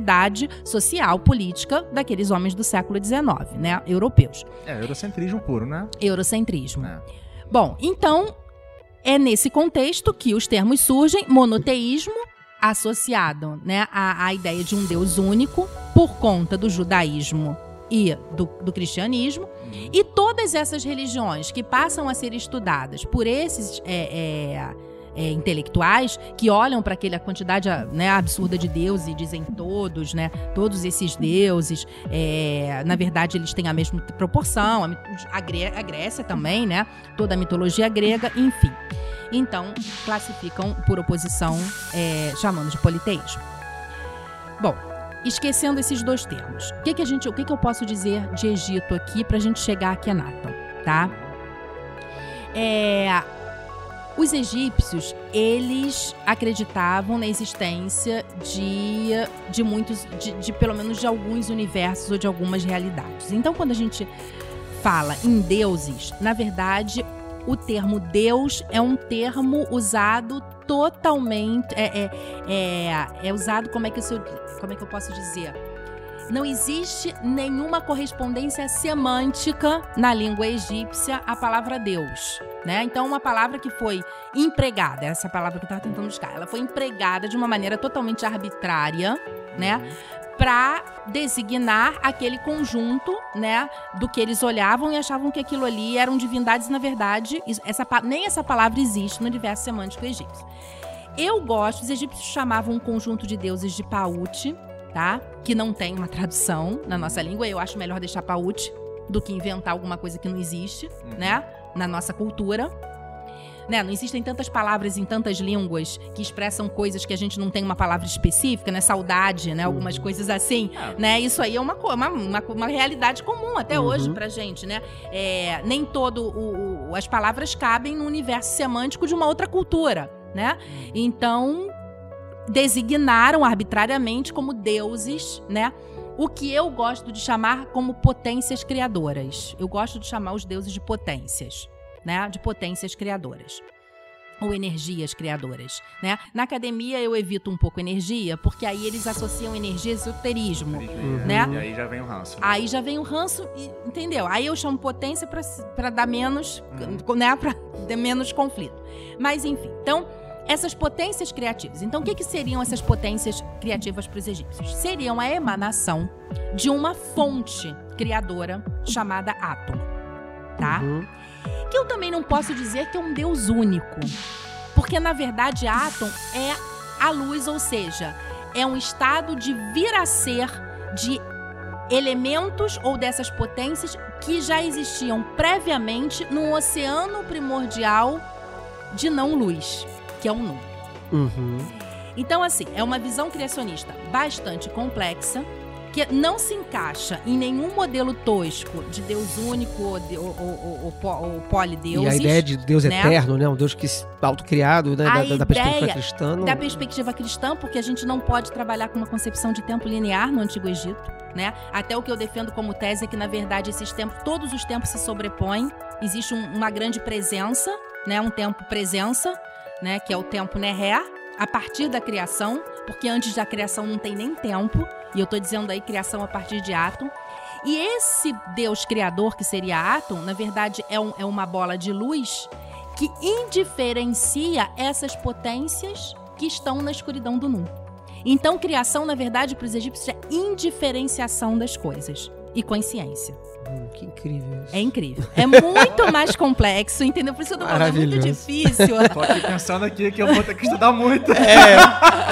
social, política daqueles homens do século XIX, né, europeus. É, eurocentrismo puro, né? Eurocentrismo. É. Bom, então é nesse contexto que os termos surgem, monoteísmo associado, né, à, à ideia de um Deus único por conta do judaísmo e do, do cristianismo e todas essas religiões que passam a ser estudadas por esses é, é, é, intelectuais que olham para aquela quantidade né, absurda de deuses e dizem todos, né, todos esses deuses, é, na verdade eles têm a mesma proporção, a, a Grécia também, né, toda a mitologia grega, enfim. Então classificam por oposição, é, chamando de politeísmo. Bom, esquecendo esses dois termos, o que, que a gente, o que, que eu posso dizer de Egito aqui para a gente chegar aqui a Nathan, tá? É, os egípcios, eles acreditavam na existência de, de muitos, de, de pelo menos de alguns universos ou de algumas realidades. Então, quando a gente fala em deuses, na verdade, o termo Deus é um termo usado totalmente. É, é, é, é usado, como é, que eu, como é que eu posso dizer? Não existe nenhuma correspondência semântica na língua egípcia à palavra Deus. Né? Então, uma palavra que foi empregada, essa palavra que eu estava tentando buscar, ela foi empregada de uma maneira totalmente arbitrária, né? Para designar aquele conjunto, né, do que eles olhavam e achavam que aquilo ali eram divindades, na verdade, essa, nem essa palavra existe no universo semântico egípcio. Eu gosto, os egípcios chamavam um conjunto de deuses de Paute, tá? Que não tem uma tradução na nossa língua. Eu acho melhor deixar Paute do que inventar alguma coisa que não existe, Uhum. né? Na nossa cultura. né? Não existem tantas palavras em tantas línguas que expressam coisas que a gente não tem uma palavra específica, né? Saudade, né? Algumas Uhum. coisas assim, É. né? Isso aí é uma, uma, uma, uma realidade comum até Uhum. hoje pra gente, né? É, nem todo o, o- as palavras cabem no universo semântico de uma outra cultura, né? Então designaram arbitrariamente como deuses, né? O que eu gosto de chamar como potências criadoras. Eu gosto de chamar os deuses de potências, né? De potências criadoras. Ou energias criadoras, né? Na academia eu evito um pouco energia, porque aí eles associam energia a esoterismo. Né? E aí já vem o ranço. Aí já vem o ranço, e- entendeu? Aí eu chamo potência pra dar menos, Uhum. né, para ter menos conflito. Mas enfim, então essas potências criativas. Então o que que seriam essas potências criativas para os egípcios? Seriam a emanação de uma fonte criadora chamada átomo, tá? Uhum. que eu também não posso dizer que é um Deus único. Porque, na verdade, Átom é a luz, ou seja, é um estado de vir a ser de elementos ou dessas potências que já existiam previamente num oceano primordial de não luz, que é o Nu. Uhum. Então, assim, é uma visão criacionista bastante complexa, que não se encaixa em nenhum modelo tosco de Deus único ou, de, ou, ou, ou, ou E a ideia de Deus né? eterno, né? Um Deus que autocriado, né? Da, da perspectiva cristã. não- da perspectiva cristã, porque a gente não pode trabalhar com uma concepção de tempo linear no Antigo Egito, né? Até o que eu defendo como tese é que, na verdade, esses tempos, todos os tempos se sobrepõem. Existe um- uma grande presença, né? Um tempo presença, né? Que é o tempo Neré, a partir da criação, porque antes da criação não tem nem tempo. E eu tô dizendo aí criação a partir de Átom. E esse Deus criador, que seria Átom, na verdade é, um- é uma bola de luz que indiferencia essas potências que estão na escuridão do Nu. Então, criação, na verdade, para os egípcios é indiferenciação das coisas e consciência. Hum, que incrível isso. É incrível. (laughs) É muito mais complexo, entendeu? Por isso eu tô falando, é muito difícil. (laughs) Tô aqui pensando aqui que eu vou ter que estudar muito. É,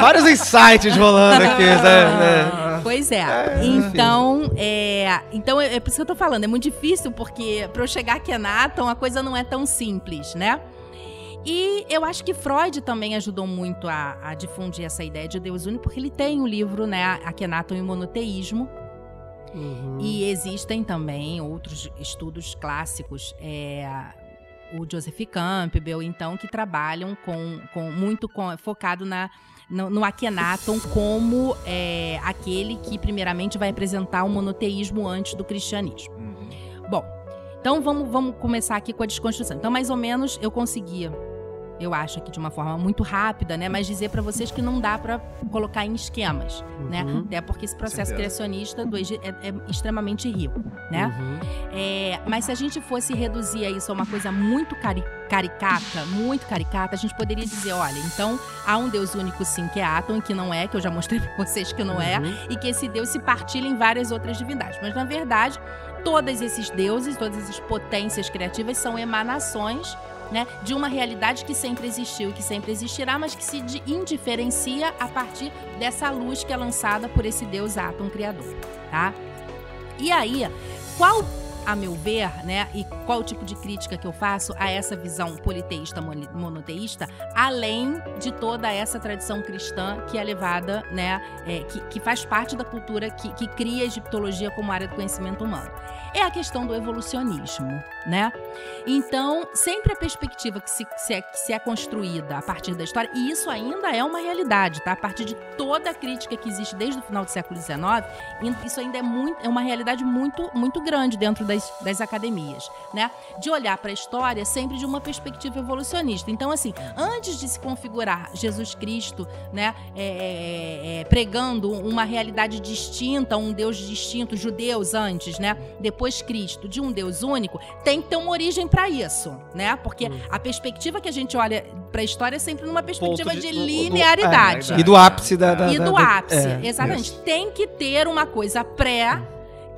vários insights rolando aqui, né? Pois é. Então, é, então é, é por isso que eu tô falando. É muito difícil, porque para eu chegar aqui a Naton, a coisa não é tão simples, né? E eu acho que Freud também ajudou muito a, a difundir essa ideia de Deus único, porque ele tem um livro, né, Akhenaton e o Monoteísmo, Uhum. e existem também outros estudos clássicos, é, o Joseph Campbell, então, que trabalham com, com muito com- focado na, no, no Akhenaton como é, aquele que primeiramente vai apresentar o monoteísmo antes do cristianismo. Uhum. Bom, então vamos, vamos começar aqui com a desconstrução. Então, mais ou menos, eu conseguia, eu acho aqui de uma forma muito rápida, né? Mas dizer para vocês que não dá para colocar em esquemas, né? Uhum. Até porque esse processo criacionista do Egito é, é extremamente rico, né? Uhum. É, mas se a gente fosse reduzir a isso a uma coisa muito cari- caricata, muito caricata, a gente poderia dizer, olha, então há um Deus único sim que é Atom, que não é, que eu já mostrei (laughs) para vocês que não é, Uhum. e que esse Deus se partilha em várias outras divindades. Mas na verdade, todos esses deuses, todas essas potências criativas são emanações né, de uma realidade que sempre existiu que sempre existirá, mas que se di- indiferencia a partir dessa luz que é lançada por esse Deus Atom criador, tá? E aí, qual, a meu ver, né, e qual o tipo de crítica que eu faço a essa visão politeísta, monoteísta, além de toda essa tradição cristã que é levada, né, é, que, que faz parte da cultura que, que cria a egiptologia como área do conhecimento humano? É a questão do evolucionismo, né? Então, sempre a perspectiva que se, que se é, que se é construída a partir da história, e isso ainda é uma realidade, tá? A partir de toda a crítica que existe desde o final do século XIX, isso ainda é, muito, é uma realidade muito, muito grande dentro das, das academias, né? De olhar para a história sempre de uma perspectiva evolucionista. Então, assim, antes de se configurar Jesus Cristo, né, é, é, é, pregando uma realidade distinta, um Deus distinto, judeus antes, né? Depois Cristo, de um Deus único, tem que ter uma origem para isso, né? Porque Hum. a perspectiva que a gente olha para a história é sempre numa perspectiva de- de, do- do- linearidade. E do ápice da. da- E da- do ápice, é, exatamente. Tem que ter uma coisa pré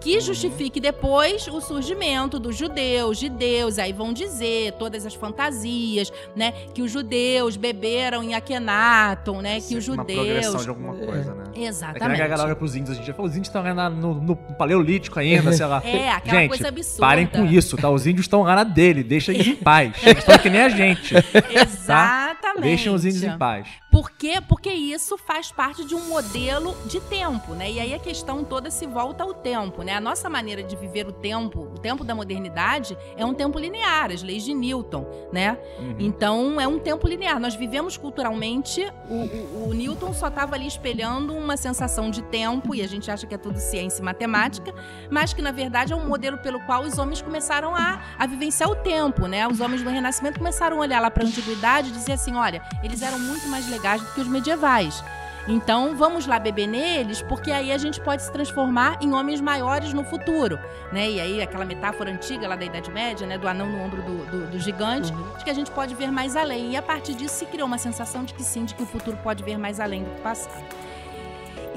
que justifique depois o surgimento dos judeus, de Deus. Aí vão dizer todas as fantasias, né? Que os judeus beberam em Akhenaton, né? Que os Uma progressão judeus. de alguma coisa, né? É que nem a Exatamente. galera olha pros índios, a gente já falou, os índios estão na- no, no paleolítico ainda, sei lá. (laughs) É, aquela gente, coisa absurda. parem com isso, tá? Os índios estão lá na dele, deixa eles em paz. (laughs) Eles estão que nem a gente. Exatamente. Deixem os índios em paz. Por quê? Porque isso faz parte de um modelo de tempo, né? E aí a questão toda se volta ao tempo, né? A nossa maneira de viver o tempo, o tempo da modernidade, é um tempo linear, as leis de Newton, né? Uhum. Então é um tempo linear. Nós vivemos culturalmente, o, o- o Newton só estava ali espelhando uma sensação de tempo, e a gente acha que é tudo ciência e matemática, mas que na verdade é um modelo pelo qual os homens começaram a, a vivenciar o tempo, né? Os homens do Renascimento começaram a olhar lá para a antiguidade e dizer assim: olha, eles eram muito mais legais do que os medievais. Então vamos lá beber neles, porque aí a gente pode se transformar em homens maiores no futuro, né? E aí aquela metáfora antiga lá da Idade Média, né, do anão no ombro do, do- do gigante, de que a gente pode ver mais além. E a partir disso se criou uma sensação de que sim, de que o futuro pode ver mais além do que o passado.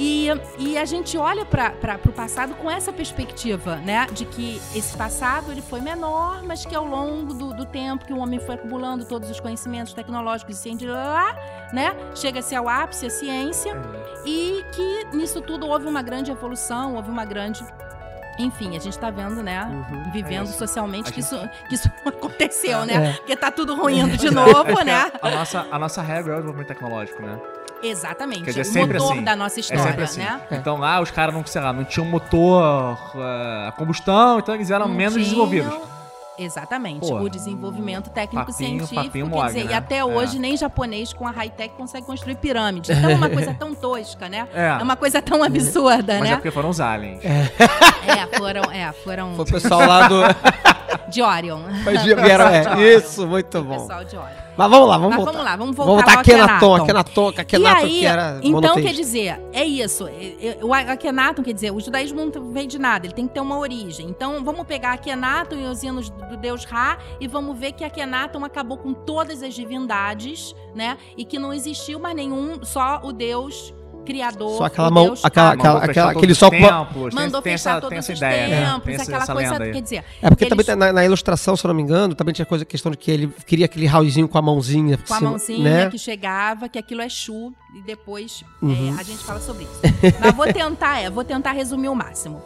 E, e a gente olha para o passado com essa perspectiva, né? De que esse passado ele foi menor, mas que ao longo do, do tempo que o homem foi acumulando todos os conhecimentos tecnológicos e científicos, lá, né? Chega-se ao ápice a ciência e que nisso tudo houve uma grande evolução, houve uma grande. Enfim, a gente tá vendo, né? Uhum. Vivendo É socialmente A que, gente- isso, que isso (laughs) aconteceu, É. né? Porque tá tudo ruindo de (laughs) novo, né? A nossa, a nossa regra é o desenvolvimento tecnológico, né? Exatamente. Quer dizer, o sempre motor assim. da nossa É história, sempre assim. né? Então lá os caras não, sei lá, não tinham motor eh, a combustão, então eles eram Não menos tinham- desenvolvidos. Exatamente. Porra. o desenvolvimento técnico-científico. Quer mole, dizer, né? e até É. hoje nem japonês com a high-tech consegue construir pirâmide. Então é uma coisa (laughs) tão tosca, né? É, É uma coisa tão absurda, mas é né? porque foram os aliens. É, foram, é, foram Foi o pessoal lá do. (laughs) de Orion. Foi de- vieram- é, isso, muito O bom. pessoal de Orion. Mas vamos lá, vamos Mas voltar. vamos lá, vamos voltar Vamos voltar aqui na. Tom, aqui na Tom, aqui na que era então quer dizer, é isso. é- é- O Akhenaton quer dizer, o judaísmo não vem de nada, ele tem que ter uma origem. Então vamos pegar Akhenaton e os hinos do deus Ra e vamos ver que Akhenaton acabou com todas as divindades, né? E que não existiu mais nenhum, só o deus criador. Só aquela mão, Deus aquela, aquela, Mandou aquela, fechar aquele todos só. os templos, tem- Mandou tem fechar essa, todos tem essa os ideia, né? templos, Tem aquela coisa. É porque eles- também tá na, na ilustração, se eu não me engano, também tinha coisa, questão de que ele queria aquele raulzinho com a mãozinha. com a cima, mãozinha né? que chegava, que aquilo é chu, e depois é, Uhum. a gente fala sobre isso. Mas vou tentar, é, vou tentar resumir o máximo.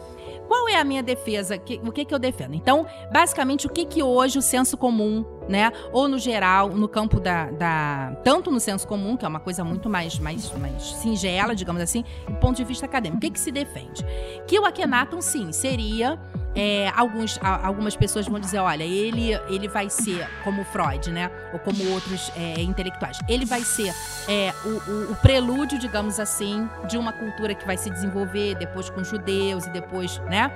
Qual é a minha defesa? O que, que eu defendo? Então, basicamente, o que, que hoje o senso comum, né? Ou no geral, no campo da, da- Tanto no senso comum, que é uma coisa muito mais, mais, mais singela, digamos assim, do ponto de vista acadêmico. O que, que se defende? Que o Akhenaton, sim, seria. É, alguns, algumas pessoas vão dizer, olha, ele, ele vai ser como Freud, né? Ou como outros é, intelectuais. Ele vai ser é, o, o- o prelúdio, digamos assim, de uma cultura que vai se desenvolver depois com judeus e depois, né?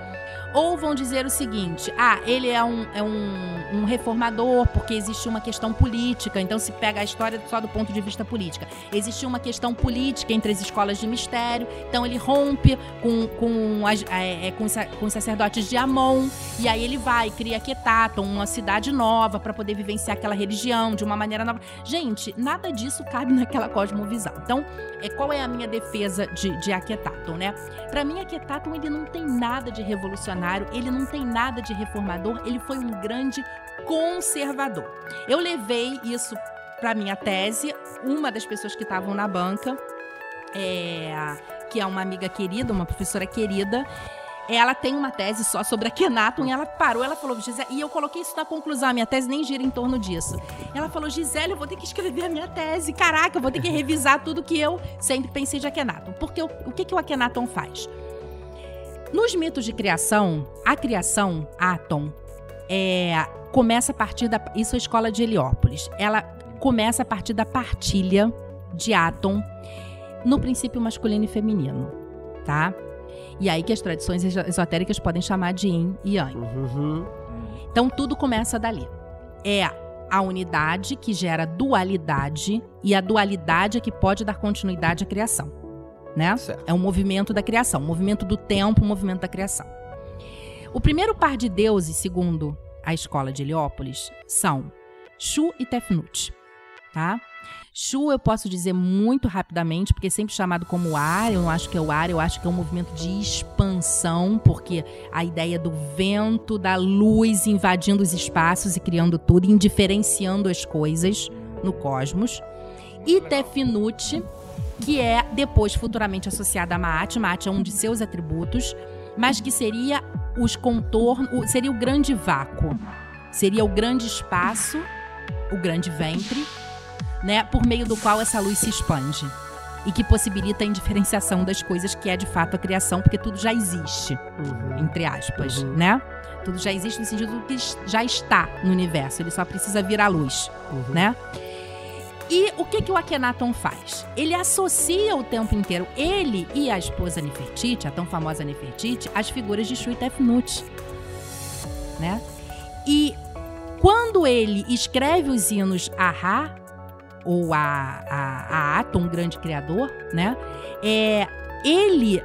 Ou vão dizer o seguinte: ah, ele é um, é um, um reformador porque existiu uma questão política, então se pega a história só do ponto de vista política. Existiu uma questão política entre as escolas de mistério, então ele rompe com, com, as, é, é, com, com os sacerdotes de Amon, e aí ele vai, cria Quetaton, uma cidade nova para poder vivenciar aquela religião de uma maneira nova. Gente, nada disso cabe (laughs) naquela cosmovisão. Então, é, qual é a minha defesa de, de Aquetaton, né? Para mim, Aquetaton ele não tem nada de revolucionário, ele não tem nada de reformador, ele foi um grande conservador. Eu levei isso para minha tese, uma das pessoas que estavam na banca, é, que é uma amiga querida, uma professora querida, ela tem uma tese só sobre Akhenaton e ela parou, ela falou, Gisele, e eu coloquei isso na conclusão, a minha tese nem gira em torno disso. Ela falou, Gisele, eu vou ter que escrever a minha tese, caraca, eu vou ter que revisar tudo que eu sempre pensei de Akhenaton. Porque o, o que, que o Akhenaton faz? Nos mitos de criação, a criação, Atom, é, começa a partir da. Isso é a escola de Heliópolis. Ela começa a partir da partilha de Atom no princípio masculino e feminino, tá? E aí que as tradições eso- esotéricas podem chamar de Yin e Yang. Uhum. Então tudo começa dali. É a unidade que gera dualidade e a dualidade é que pode dar continuidade à criação, né? Certo. É um movimento da criação, um movimento do tempo, um movimento da criação. O primeiro par de deuses, segundo a escola de Heliópolis, são Shu e Tefnut, tá? Shu eu posso dizer muito rapidamente, porque é sempre chamado como ar, eu não acho que é o ar, eu acho que é um movimento de expansão, porque a ideia do vento, da luz invadindo os espaços e criando tudo, indiferenciando as coisas no cosmos. E Tefnut, que é depois futuramente associada a Maat, Maat é um de seus atributos, mas que seria os contornos, seria o grande vácuo, seria o grande espaço, o grande ventre, né, por meio do qual essa luz se expande e que possibilita a indiferenciação das coisas, que é de fato a criação, porque tudo já existe, Uhum. entre aspas, Uhum. né? Tudo já existe no sentido do que já está no universo, ele só precisa vir à luz Uhum. né? E o que, que o Akhenaton faz? Ele associa o tempo inteiro, ele e a esposa Nefertiti, a tão famosa Nefertiti, as figuras de Shu e Tefnut, né? E quando ele escreve os hinos a Ra, ou a, a, a grande criador, né? É, ele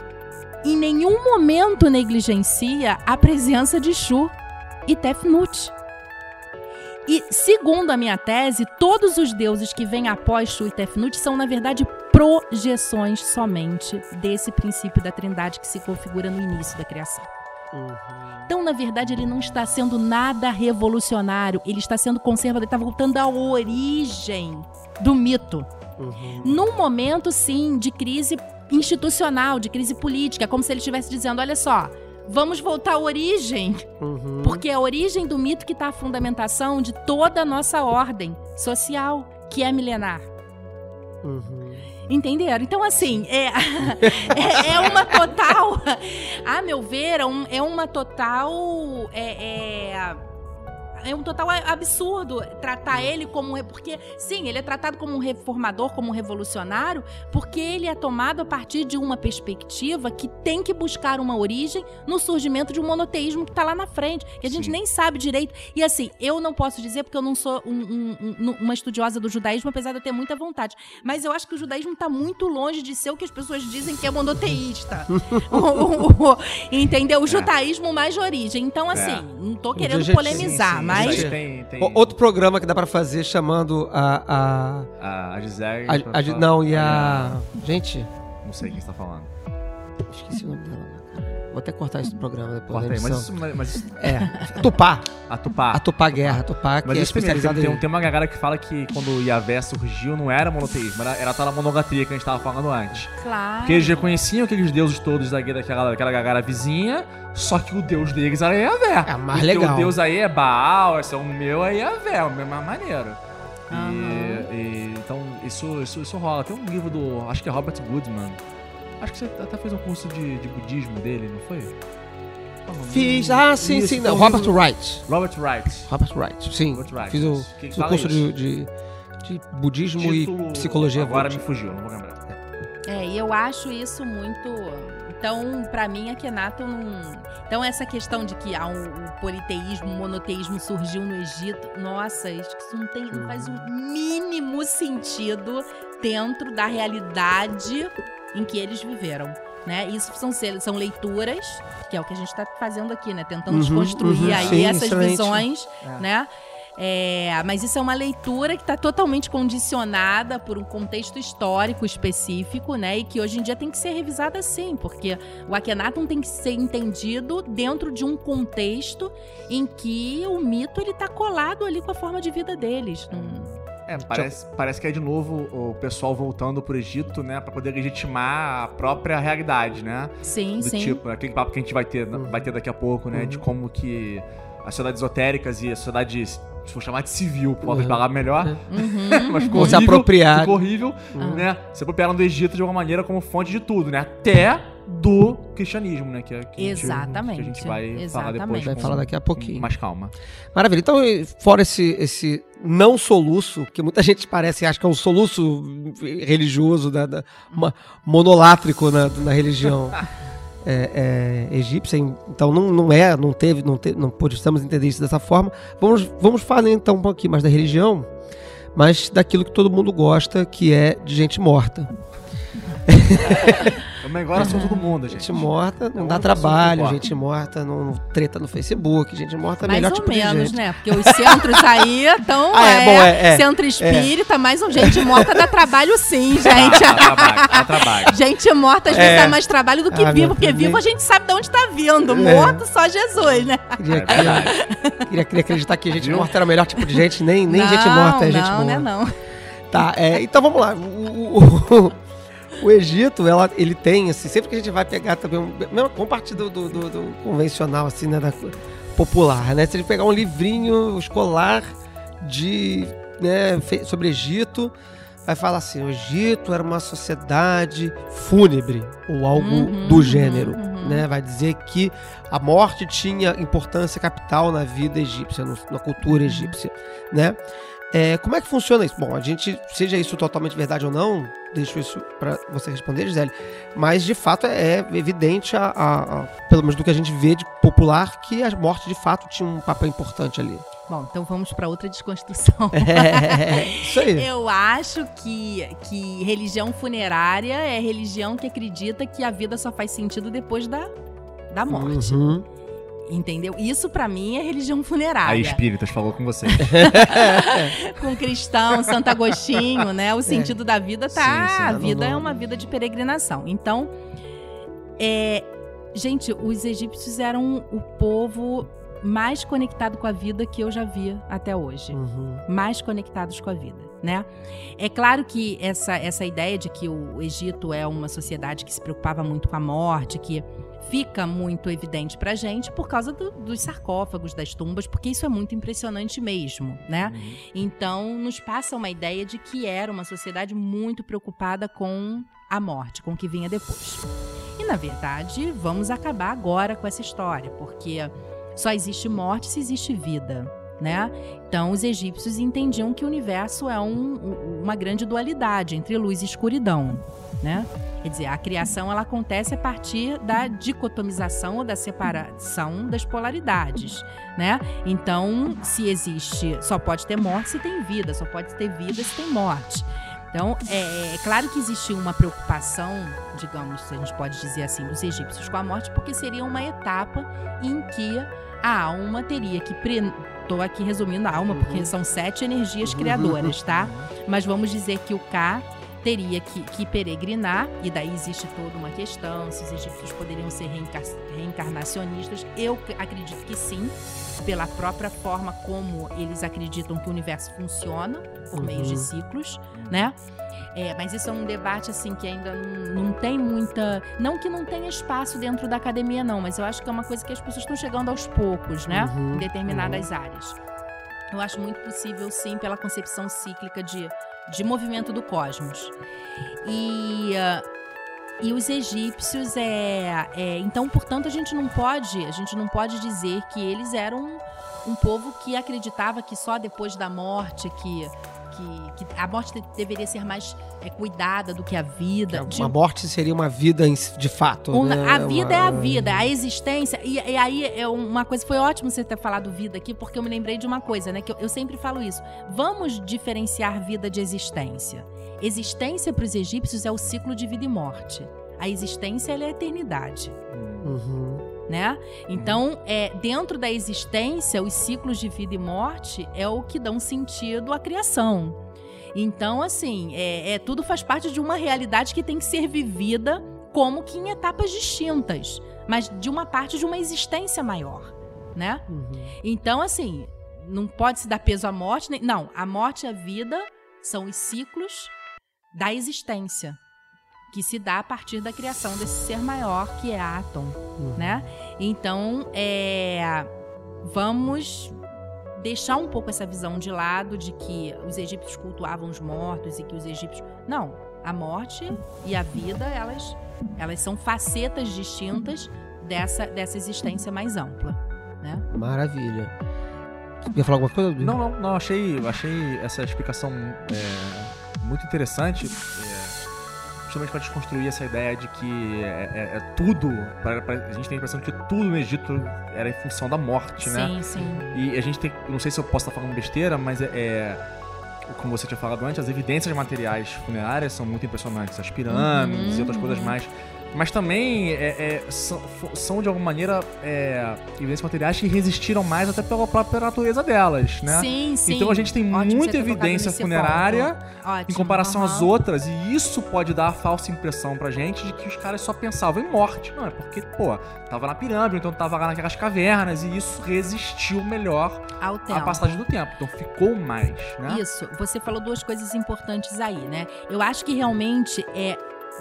em nenhum momento negligencia a presença de Shu e Tefnut. E, segundo a minha tese, todos os deuses que vêm após Shu e Tefnut são, na verdade, projeções somente desse princípio da trindade que se configura no início da criação. Uhum. Então, na verdade, ele não está sendo nada revolucionário, ele está sendo conservador, ele está voltando à origem do mito. Uhum. Num momento, sim, de crise institucional, de crise política, como se ele estivesse dizendo: olha só, vamos voltar à origem Uhum. porque é a origem do mito que está a fundamentação de toda a nossa ordem social, que é milenar. Uhum. Entenderam? Então, assim, é, (laughs) é, é uma total. A meu ver, é, é uma total. É, é, é um total absurdo tratar ele como. um Porque, sim, ele é tratado como um reformador, como um revolucionário, porque ele é tomado a partir de uma perspectiva que tem que buscar uma origem no surgimento de um monoteísmo que está lá na frente, que a gente Sim. nem sabe direito. E assim, eu não posso dizer porque eu não sou um- um- um- uma estudiosa do judaísmo, apesar de eu ter muita vontade. Mas eu acho que o judaísmo está muito longe de ser o que as pessoas dizem que é monoteísta. (laughs) O- o- o- entendeu? O judaísmo mais de origem. Então, assim, É. não Um querendo polemizar, sim, mas. aí tem, tem Outro programa que dá pra fazer chamando a. a, a Gisele. a, a- não, e a. Gente, Não sei quem você tá falando. esqueci o nome dela. Vou até cortar esse programa depois. Corta da aí, mas isso. Mas, mas isso- É. Tupá. a Tupá. A Tupá Guerra. A Tupá, que Mas é especializada tem, em. tem uma galera que fala que quando o Yahvé surgiu não era monoteísmo, era, era aquela monogatria que a gente tava falando antes. Claro. Porque eles reconheciam aqueles deuses todos daquela, daquela, daquela galera vizinha, só que o deus deles era Yahvé. É mais o legal. teu deus aí é Baal, esse é o meu é Yahvé, o mesmo maneiro. E, e- então isso, isso, isso rola. Tem um livro do. Acho que é Robert Goodman. Acho que você até fez um curso de, de budismo dele, não foi? Fiz. Ah, sim, Isso, sim. Não, um Robert Wright. Robert Wright. Robert Wright. Sim. Robert Wright. Fiz o, Que fiz o curso de, de, de budismo Título- e psicologia. Agora me fugiu, não vou lembrar. É, e eu acho isso muito. Então, pra mim, a Kenato não. Então, essa questão de que ah, o, o politeísmo, o monoteísmo surgiu no Egito, nossa, isso não, tem, não faz o mínimo sentido dentro da realidade em que eles viveram. Né? Isso são, são leituras, que é o que a gente está fazendo aqui, né? Tentando Uhum, desconstruir uhum, aí sim, essas excelente. visões, É. né? É, mas isso é uma leitura que está totalmente condicionada por um contexto histórico específico, né? E que hoje em dia tem que ser revisada sim, porque o Akhenaton tem que ser entendido dentro de um contexto em que o mito ele tá colado ali com a forma de vida deles. Não- É, parece, parece que é de novo o pessoal voltando pro Egito, né? Pra poder legitimar a própria realidade, né? Sim, Do sim. tipo, aquele papo que a gente vai ter, Uhum. vai ter daqui a pouco, né? Uhum. De como que as sociedades esotéricas e a sociedade, se for chamar de civil, por Uhum. de palavra melhor. Uhum, (laughs) mas ficou Vão se apropriar. ficou horrível, Uhum. né? Se apropriaram do Egito de alguma maneira como fonte de tudo, né? Até do cristianismo, né? Que, é- que a gente- Exatamente, que a gente vai falar exatamente. depois. Vai com- falar daqui a pouquinho. mais calma. Maravilha. Então, fora esse, esse não soluço, que muita gente parece acha que é um soluço religioso, da, da- uma- monolátrico na, na religião (laughs) é, é, egípcia. Então, não, não é, não teve, não, teve, não podemos entender isso dessa forma. Vamos, vamos falar então um pouquinho mais da religião, mas daquilo que todo mundo gosta, que é de gente morta. (laughs) Mas agora são todo mundo, gente. Gente morta não É dá trabalho, gente morta não, não treta no Facebook, gente morta é Mais melhor ou tipo de menos, gente. né? Porque os centros (laughs) aí estão. Ah, é, bom, é, é. centro espírita, mais um gente morta dá trabalho sim, (laughs) gente. Dá, dá trabalho, dá trabalho. Gente morta às É. vezes dá mais trabalho do que Ah, vivo, porque vivo a gente sabe de onde tá vindo. É. Morto só Jesus, né? (laughs) Queria, É queria, queria, queria acreditar que gente morta era o melhor tipo de gente, nem, nem não, gente morta é gente não, boa. né, não. Tá, é, então vamos lá. O, o- o Egito, ela, ele tem, assim, sempre que a gente vai pegar também, um, mesmo com parte do, do- do- do convencional, assim, né, da popular, né? Se a gente pegar um livrinho escolar de, né, sobre Egito, vai falar assim, o Egito era uma sociedade fúnebre, ou algo Uhum, do uhum, gênero, uhum. né? Vai dizer que a morte tinha importância capital na vida egípcia, no- na cultura egípcia, né? É, como é que funciona isso? Bom, a gente, seja isso totalmente verdade ou não, deixo isso para você responder, Gisele, mas de fato é evidente, a, a- a- pelo menos do que a gente vê de popular, que a morte de fato tinha um papel importante ali. Bom, então vamos para outra desconstrução. (laughs) É, isso aí. Eu acho que, que religião funerária é religião que acredita que a vida só faz sentido depois da, da morte. Uhum. Entendeu? Isso pra mim é religião Aí, funerária. espíritas, falou com vocês. (laughs) Com cristão, Santo Agostinho, né? O sentido da vida tá. Sim, sim, a vida não. é uma vida de peregrinação. Então, é, gente, os egípcios eram o povo mais conectado com a vida que eu já vi até hoje. Uhum. mais conectados com a vida, né? É claro que essa, essa ideia de que o Egito é uma sociedade que se preocupava muito com a morte, que fica muito evidente pra gente por causa do- dos sarcófagos, das tumbas, porque isso é muito impressionante mesmo, né? Então, nos passa uma ideia de que era uma sociedade muito preocupada com a morte, com o que vinha depois. E, na verdade, vamos acabar agora com essa história, porque só existe morte se existe vida, né? Então, os egípcios entendiam que o universo é um- um- uma grande dualidade entre luz e escuridão, né? Quer dizer, a criação ela acontece a partir da dicotomização ou da separação das polaridades, né? Então, se existe, só pode ter morte se tem vida, só pode ter vida se tem morte. Então, é, é claro que existia uma preocupação, digamos, se a gente pode dizer assim, dos egípcios com a morte, porque seria uma etapa em que a alma teria que. Pre... Tô aqui resumindo a alma, porque são sete energias criadoras, tá? Mas vamos dizer que o K teria que, que peregrinar, e daí existe toda uma questão, se os egípcios poderiam ser reencar- reencarnacionistas. Eu acredito que sim, pela própria forma como eles acreditam que o universo funciona, por meio de Uhum. ciclos, né? É, mas isso é um debate assim que ainda não, não tem muita. Não que não tenha espaço dentro da academia, não, mas eu acho que é uma coisa que as pessoas estão chegando aos poucos, né? Uhum, Em determinadas áreas. Eu acho muito possível, sim, pela concepção cíclica de, de movimento do cosmos. E. e os egípcios é, é então portanto a gente não pode a gente não pode dizer que eles eram um, um povo que acreditava que só depois da morte que que, que a morte de- deveria ser mais é, cuidada do que a vida de Uma morte seria uma vida de fato. né? a vida é a Uma- vida, a existência. E, e aí, é uma coisa, foi ótimo você ter falado vida aqui, porque eu me lembrei de uma coisa, né? Que eu, eu sempre falo isso. Vamos diferenciar vida de existência. Existência para os egípcios é o ciclo de vida e morte. A existência é a eternidade. Uhum. Né? Então, é, dentro da existência, os ciclos de vida e morte é o que dão sentido à criação. Então, assim, é, é- tudo faz parte de uma realidade que tem que ser vivida como que em etapas distintas, mas de uma parte de uma existência maior, né? Uhum. Então, assim, não pode se dar peso à morte. Nem... Não, a morte e a vida são os ciclos da existência, que se dá a partir da criação desse ser maior que é Atom, né? Então, é... vamos deixar um pouco essa visão de lado de que os egípcios cultuavam os mortos e que os egípcios... Não, a morte e a vida, elas, elas são facetas distintas dessa, dessa existência mais ampla, né? Maravilha. Quer falar alguma coisa? Não, não, não, achei, achei essa explicação é, muito interessante. é, justamente para desconstruir essa ideia de que é, é- é tudo. pra- pra- a gente tem a impressão de que tudo no Egito era em função da morte, né? Sim, sim. E a gente tem. Não sei se eu posso estar falando besteira, mas é. é, como você tinha falado antes, as evidências materiais funerárias são muito impressionantes. As pirâmides Uhum, e outras coisas uhum. mais. Mas também é, é, são, são, de alguma maneira é, evidências materiais que resistiram mais até pela própria natureza delas, né? Sim, sim. Então a gente tem Ótimo muita evidência funerária. Ótimo, em comparação às aham. outras, e isso pode dar a falsa impressão pra gente de que os caras só pensavam em morte. Não, é porque, pô, tava na pirâmide, então tava lá naquelas cavernas, e isso resistiu melhor Ao à tempo. passagem do tempo. Então ficou mais, né? Isso, você falou duas coisas importantes aí, né? Eu acho que realmente é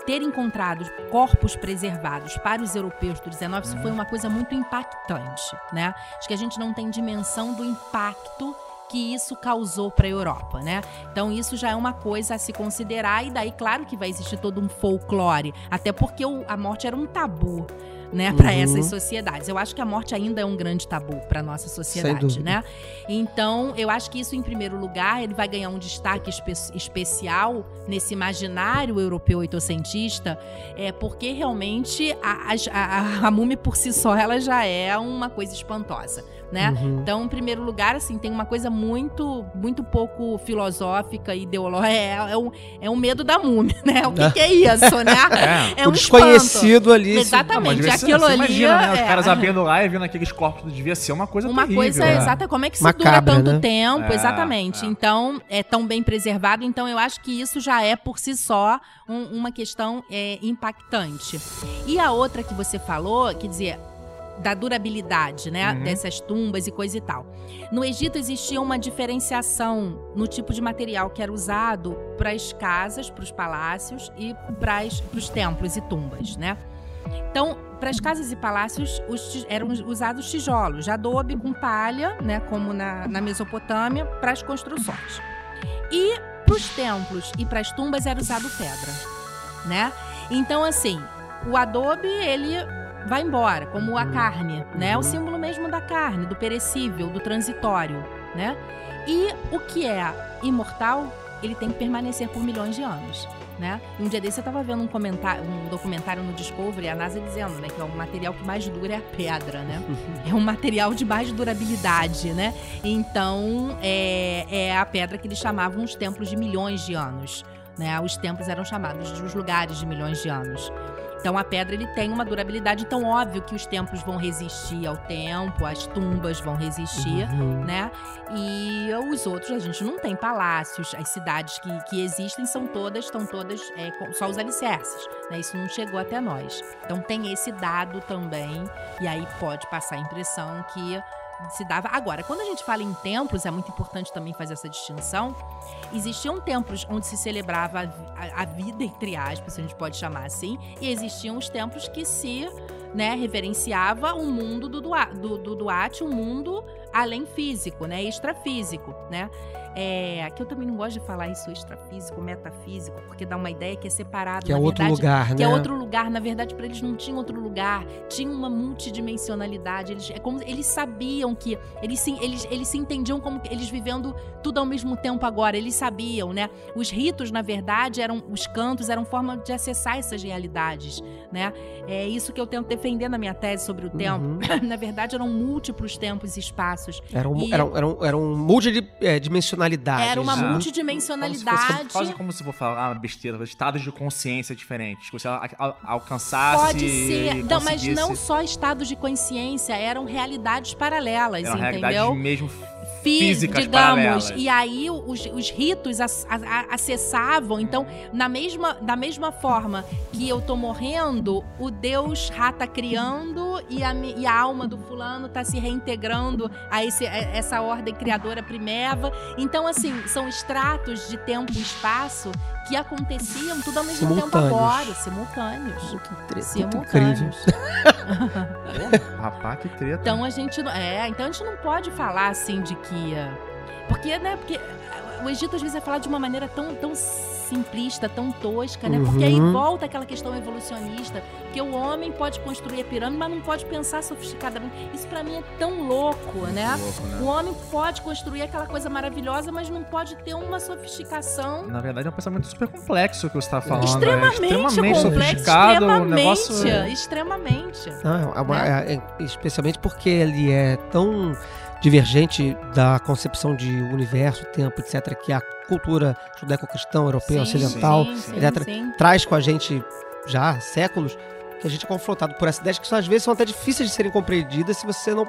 ter encontrado corpos preservados para os europeus do 19, isso foi uma coisa muito impactante, né? Acho que a gente não tem dimensão do impacto que isso causou para a Europa, né? Então isso já é uma coisa a se considerar e daí claro que vai existir todo um folclore, até porque o- a morte era um tabu, né, para Uhum. essas sociedades. Eu acho que a morte ainda é um grande tabu para nossa sociedade, né? Então, eu acho que isso, em primeiro lugar, ele vai ganhar um destaque espe- especial nesse imaginário europeu oitocentista, é, porque realmente a, a, a, a múmia por si só ela já é uma coisa espantosa, né? Uhum. Então, em primeiro lugar, assim, tem uma coisa muito, muito pouco filosófica e ideológica. É, é, o, é o medo da múmia, né? O que, que é isso, né? (laughs) É. É um espanto. desconhecido ali. se- Exatamente. Não, aquilo você ali imagina, né? Os é- caras abrindo lá e vendo aqueles corpos, devia ser uma coisa uma terrível. coisa né? exata, como é que se Macabra, dura tanto né? tempo, É, exatamente. é. Então, é tão bem preservado, então eu acho que isso já é por si só um- uma questão é, impactante. E a outra que você falou, quer dizer, da durabilidade, né, Uhum. dessas tumbas e coisa e tal. No Egito existia uma diferenciação no tipo de material que era usado para as casas, para os palácios e para os templos e tumbas, né? Então, para as casas e palácios os eram usados tijolos de adobe com palha, né, como na, na Mesopotâmia, para as construções. E para os templos e para as tumbas era usado pedra, né? Então, assim, o adobe ele vai embora, como a carne, né? O símbolo mesmo da carne, do perecível, do transitório, né? E o que é imortal, ele tem que permanecer por milhões de anos. Né? Um dia desse eu estava vendo um, comentário, um documentário no Discovery, a NASA dizendo né, que é o material que mais dura é a pedra, né? (laughs) É um material de mais durabilidade, né? Então, é, é a pedra que eles chamavam os templos de milhões de anos. Né? Os templos eram chamados de os lugares de milhões de anos. Então, a pedra ele tem uma durabilidade tão óbvio que os templos vão resistir ao tempo, as tumbas vão resistir, Uhum. né? E os outros, a gente não tem palácios, as cidades que, que existem são todas, estão todas é, com- só os alicerces, né? Isso não chegou até nós. Então tem esse dado também, e aí pode passar a impressão que se dava. Agora, quando a gente fala em templos, é muito importante também fazer essa distinção. Existiam templos onde se celebrava a, a- vida, entre aspas, se a gente pode chamar assim, e existiam os templos que se né, reverenciava o mundo do, dua, do, do Duarte, um mundo além físico, né, extrafísico, né? É, que eu também não gosto de falar isso extrafísico, metafísico, porque dá uma ideia que é separado, Que é outro verdade, lugar, né? que é outro lugar. Na verdade, para eles não tinha outro lugar, tinha uma multidimensionalidade. Eles, é como eles sabiam que eles se, eles, eles se entendiam como eles vivendo tudo ao mesmo tempo agora. Eles sabiam, né? Os ritos, na verdade, eram os cantos eram forma de acessar essas realidades, né? É isso que eu tento defender na minha tese sobre o tempo. Uhum. (laughs) na verdade, eram múltiplos tempos e espaços. Era um, E- era um, era um, era um multidimensionalidade. Era uma né? Como multidimensionalidade. fosse, quase como se vou falar uma besteira, estados de consciência diferentes. Que você al- al- alcançasse. Pode ser. e Não, mas não só estados de consciência, eram realidades paralelas, entendeu? realidade mesmo físicas digamos. paralelas. E aí os, os ritos acessavam. Então, na mesma, da mesma forma que eu tô morrendo, o Deus rá tá criando e a, e a alma do fulano tá se reintegrando a, esse, a essa ordem criadora primeva. Então, assim, são estratos de tempo e espaço que aconteciam tudo ao mesmo tempo Simultâneos. agora, simultâneos. Muito, tre- muito incrível. Simultâneos. Rapaz, que treta. Então a gente não. É, então a gente não pode falar assim de que. Eh, Porque, né? Porque o Egito às vezes é falado de uma maneira tão, tão simplista, tão tosca, né? Porque aí Uhum. volta aquela questão evolucionista. Porque o homem pode construir a pirâmide, mas não pode pensar sofisticadamente. Isso pra mim é tão louco, né? Louco, né? O homem pode construir aquela coisa maravilhosa, mas não pode ter uma sofisticação Na verdade, é um pensamento super complexo que você tá falando. extremamente, é extremamente complexo, sofisticado. extremamente, um negócio. extremamente. Não, é uma- Né? é- é- especialmente porque ele é tão divergente da concepção de universo, tempo, etc., que a cultura judaico-cristã, europeia, Sim, ocidental, sim, etc. sim. traz com a gente já há séculos, que a gente é confrontado por essas ideias que às vezes são até difíceis de serem compreendidas se você não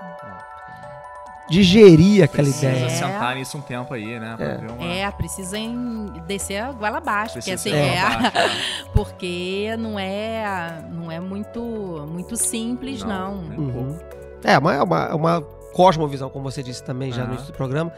digerir aquela Precisa ideia. É. sentar nisso um tempo aí, né? É. ver uma... É, precisa em- descer a goela abaixo, porque Precisa assim, é, abaixo, né? (laughs) porque não é, não é muito, muito simples, não. um pouco. Uhum. É, uma, é uma, é uma cosmovisão, como você disse também já no Aham. início do programa,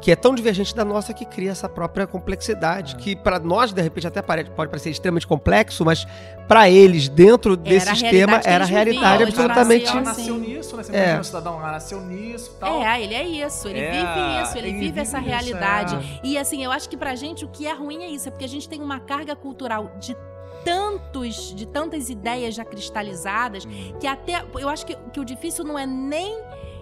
que é tão divergente da nossa que cria essa própria complexidade, que para nós, de repente, até pode parecer extremamente complexo, mas para eles, dentro desse a sistema, era a realidade absolutamente... Ela nasceu Sim. nisso, né? Você É. um cidadão, ela nasceu nisso e tal. É, ele é isso, ele É, vive isso, ele, ele vive vive essa isso, realidade. é. E assim, eu acho que pra gente o que é ruim é isso, é porque a gente tem uma carga cultural de tantos, de tantas ideias já cristalizadas, Hum. que até eu acho que, que o difícil não é nem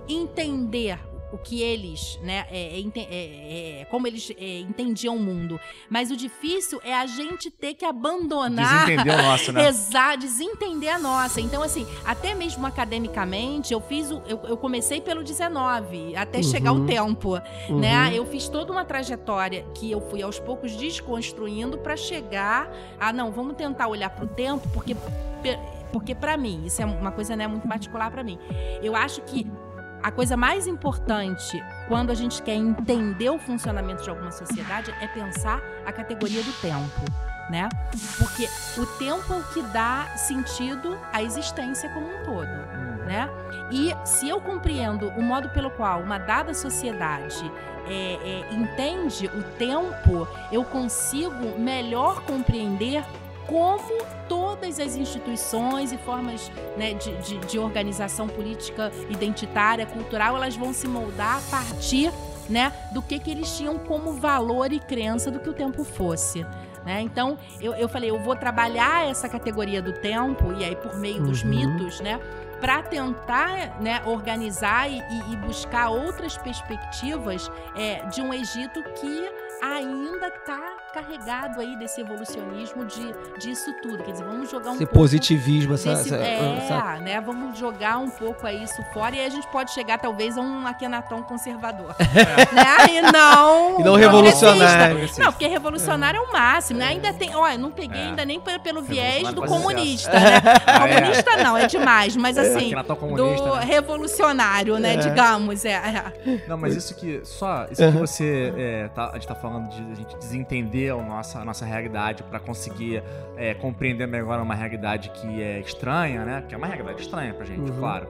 entender o que eles, né, é, é, é, é, como eles é, entendiam o mundo, mas o difícil é a gente ter que abandonar Desentendeu o nosso, né? (laughs) Exato, desentender a nossa. Então, assim, até mesmo academicamente, eu fiz o. Eu, eu comecei pelo 19, até Uhum. chegar o tempo. Uhum. Né? Eu fiz toda uma trajetória que eu fui aos poucos desconstruindo pra chegar a. Não, vamos tentar olhar pro tempo, porque. Porque para mim, isso é uma coisa né, muito particular pra mim. Eu acho que a coisa mais importante quando a gente quer entender o funcionamento de alguma sociedade é pensar a categoria do tempo, né? Porque o tempo é o que dá sentido à existência como um todo, Hum. né? E se eu compreendo o modo pelo qual uma dada sociedade é, é, entende o tempo, eu consigo melhor compreender como todas as instituições e formas né, de, de- de organização política, identitária, cultural, elas vão se moldar a partir né, do que, que eles tinham como valor e crença do que o tempo fosse. né? Então, eu, eu falei, eu vou trabalhar essa categoria do tempo, e aí por meio dos Uhum. mitos, né? Para tentar né, organizar e, e- e buscar outras perspectivas é, de um Egito que ainda está carregado aí desse evolucionismo de, disso tudo. Quer dizer, vamos jogar um Esse pouco positivismo, essa, desse- essa- é, essa- né? Vamos jogar um pouco aí isso fora e aí a gente pode chegar talvez a um Akhenaton conservador, (laughs) né? E não (laughs) E não revolucionário. Não, porque revolucionário é o máximo, né? Ainda tem, olha, não peguei É. ainda nem pelo, viés do Revolucionário comunista, né? (laughs) É. Comunista não, é demais, mas assim, do né? revolucionário, né? É. Digamos, é. é. Não, mas isso que. Só. Isso que você. é, tá- a gente tá falando de a gente desentender a nossa, a nossa realidade pra conseguir é, compreender melhor uma realidade que é estranha, né? Que é uma realidade estranha pra gente, Uhum. claro.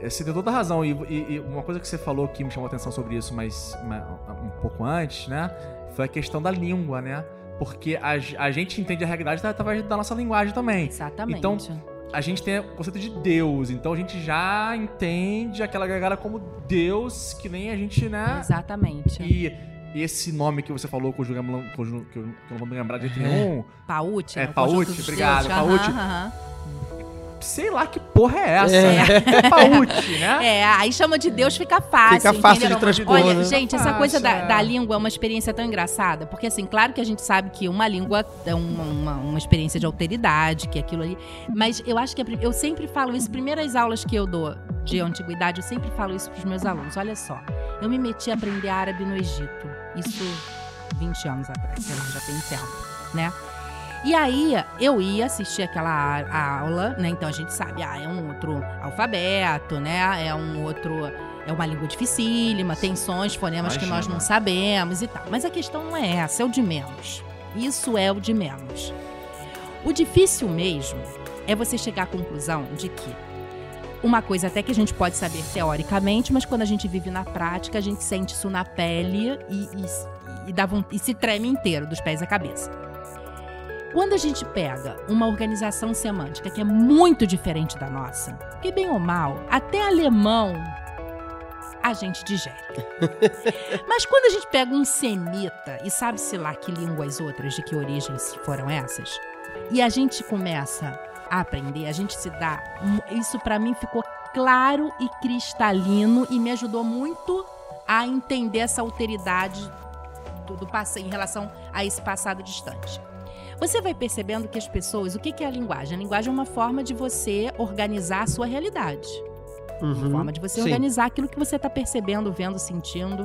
É, Você tem toda a razão. E, e- e uma coisa que você falou que me chamou a atenção sobre isso, mas mas um pouco antes, né? Foi a questão da língua, né? Porque a, a gente entende a realidade através da nossa linguagem também. Exatamente. Então, a gente tem o conceito de Deus, então a gente já entende aquela galera como Deus, que nem a gente, né? Exatamente. E esse nome que você falou, não- cujo- que eu não vou me lembrar de jeito nenhum, Paute, É, né? Paute, obrigado. Paute. Sei lá que porra é essa. É. É Paute, (laughs) né? É, aí chama de Deus fica fácil. Fica fácil entendeu? de transpor, Olha, né? gente, essa Fácil, coisa da, é. da língua é uma experiência tão engraçada, porque assim, claro que a gente sabe que uma língua é uma, uma, uma experiência de alteridade, que é aquilo ali. Mas eu acho que a prim- eu sempre falo isso, primeiras aulas que eu dou de antiguidade, eu sempre falo isso pros meus alunos. Olha só, eu me meti a aprender árabe no Egito. Isso 20 anos atrás, que já tem tempo, né? E aí, eu ia assistir aquela a- a aula, né? Então a gente sabe, ah, é um outro alfabeto, né? É um outro. É uma língua dificílima, tem sons, fonemas que nós Imagina. não sabemos e tal. Mas a questão não é essa, é o de menos. Isso é o de menos. O difícil mesmo é você chegar à conclusão de que uma coisa até que a gente pode saber teoricamente, mas quando a gente vive na prática, a gente sente isso na pele e, e, e dá e se treme inteiro, dos pés à cabeça. Quando a gente pega uma organização semântica que é muito diferente da nossa, que bem ou mal, até alemão a gente digere. (laughs) Mas quando a gente pega um semita e sabe-se lá que línguas outras, de que origens foram essas, e a gente começa a aprender, a gente se dá. Isso pra mim ficou claro e cristalino e me ajudou muito a entender essa alteridade do, do em relação a esse passado distante. Você vai percebendo que as pessoas, o que que é a linguagem? A linguagem é uma forma de você organizar a sua realidade. Uma Uhum. forma de você Sim. organizar aquilo que você tá percebendo, vendo, sentindo.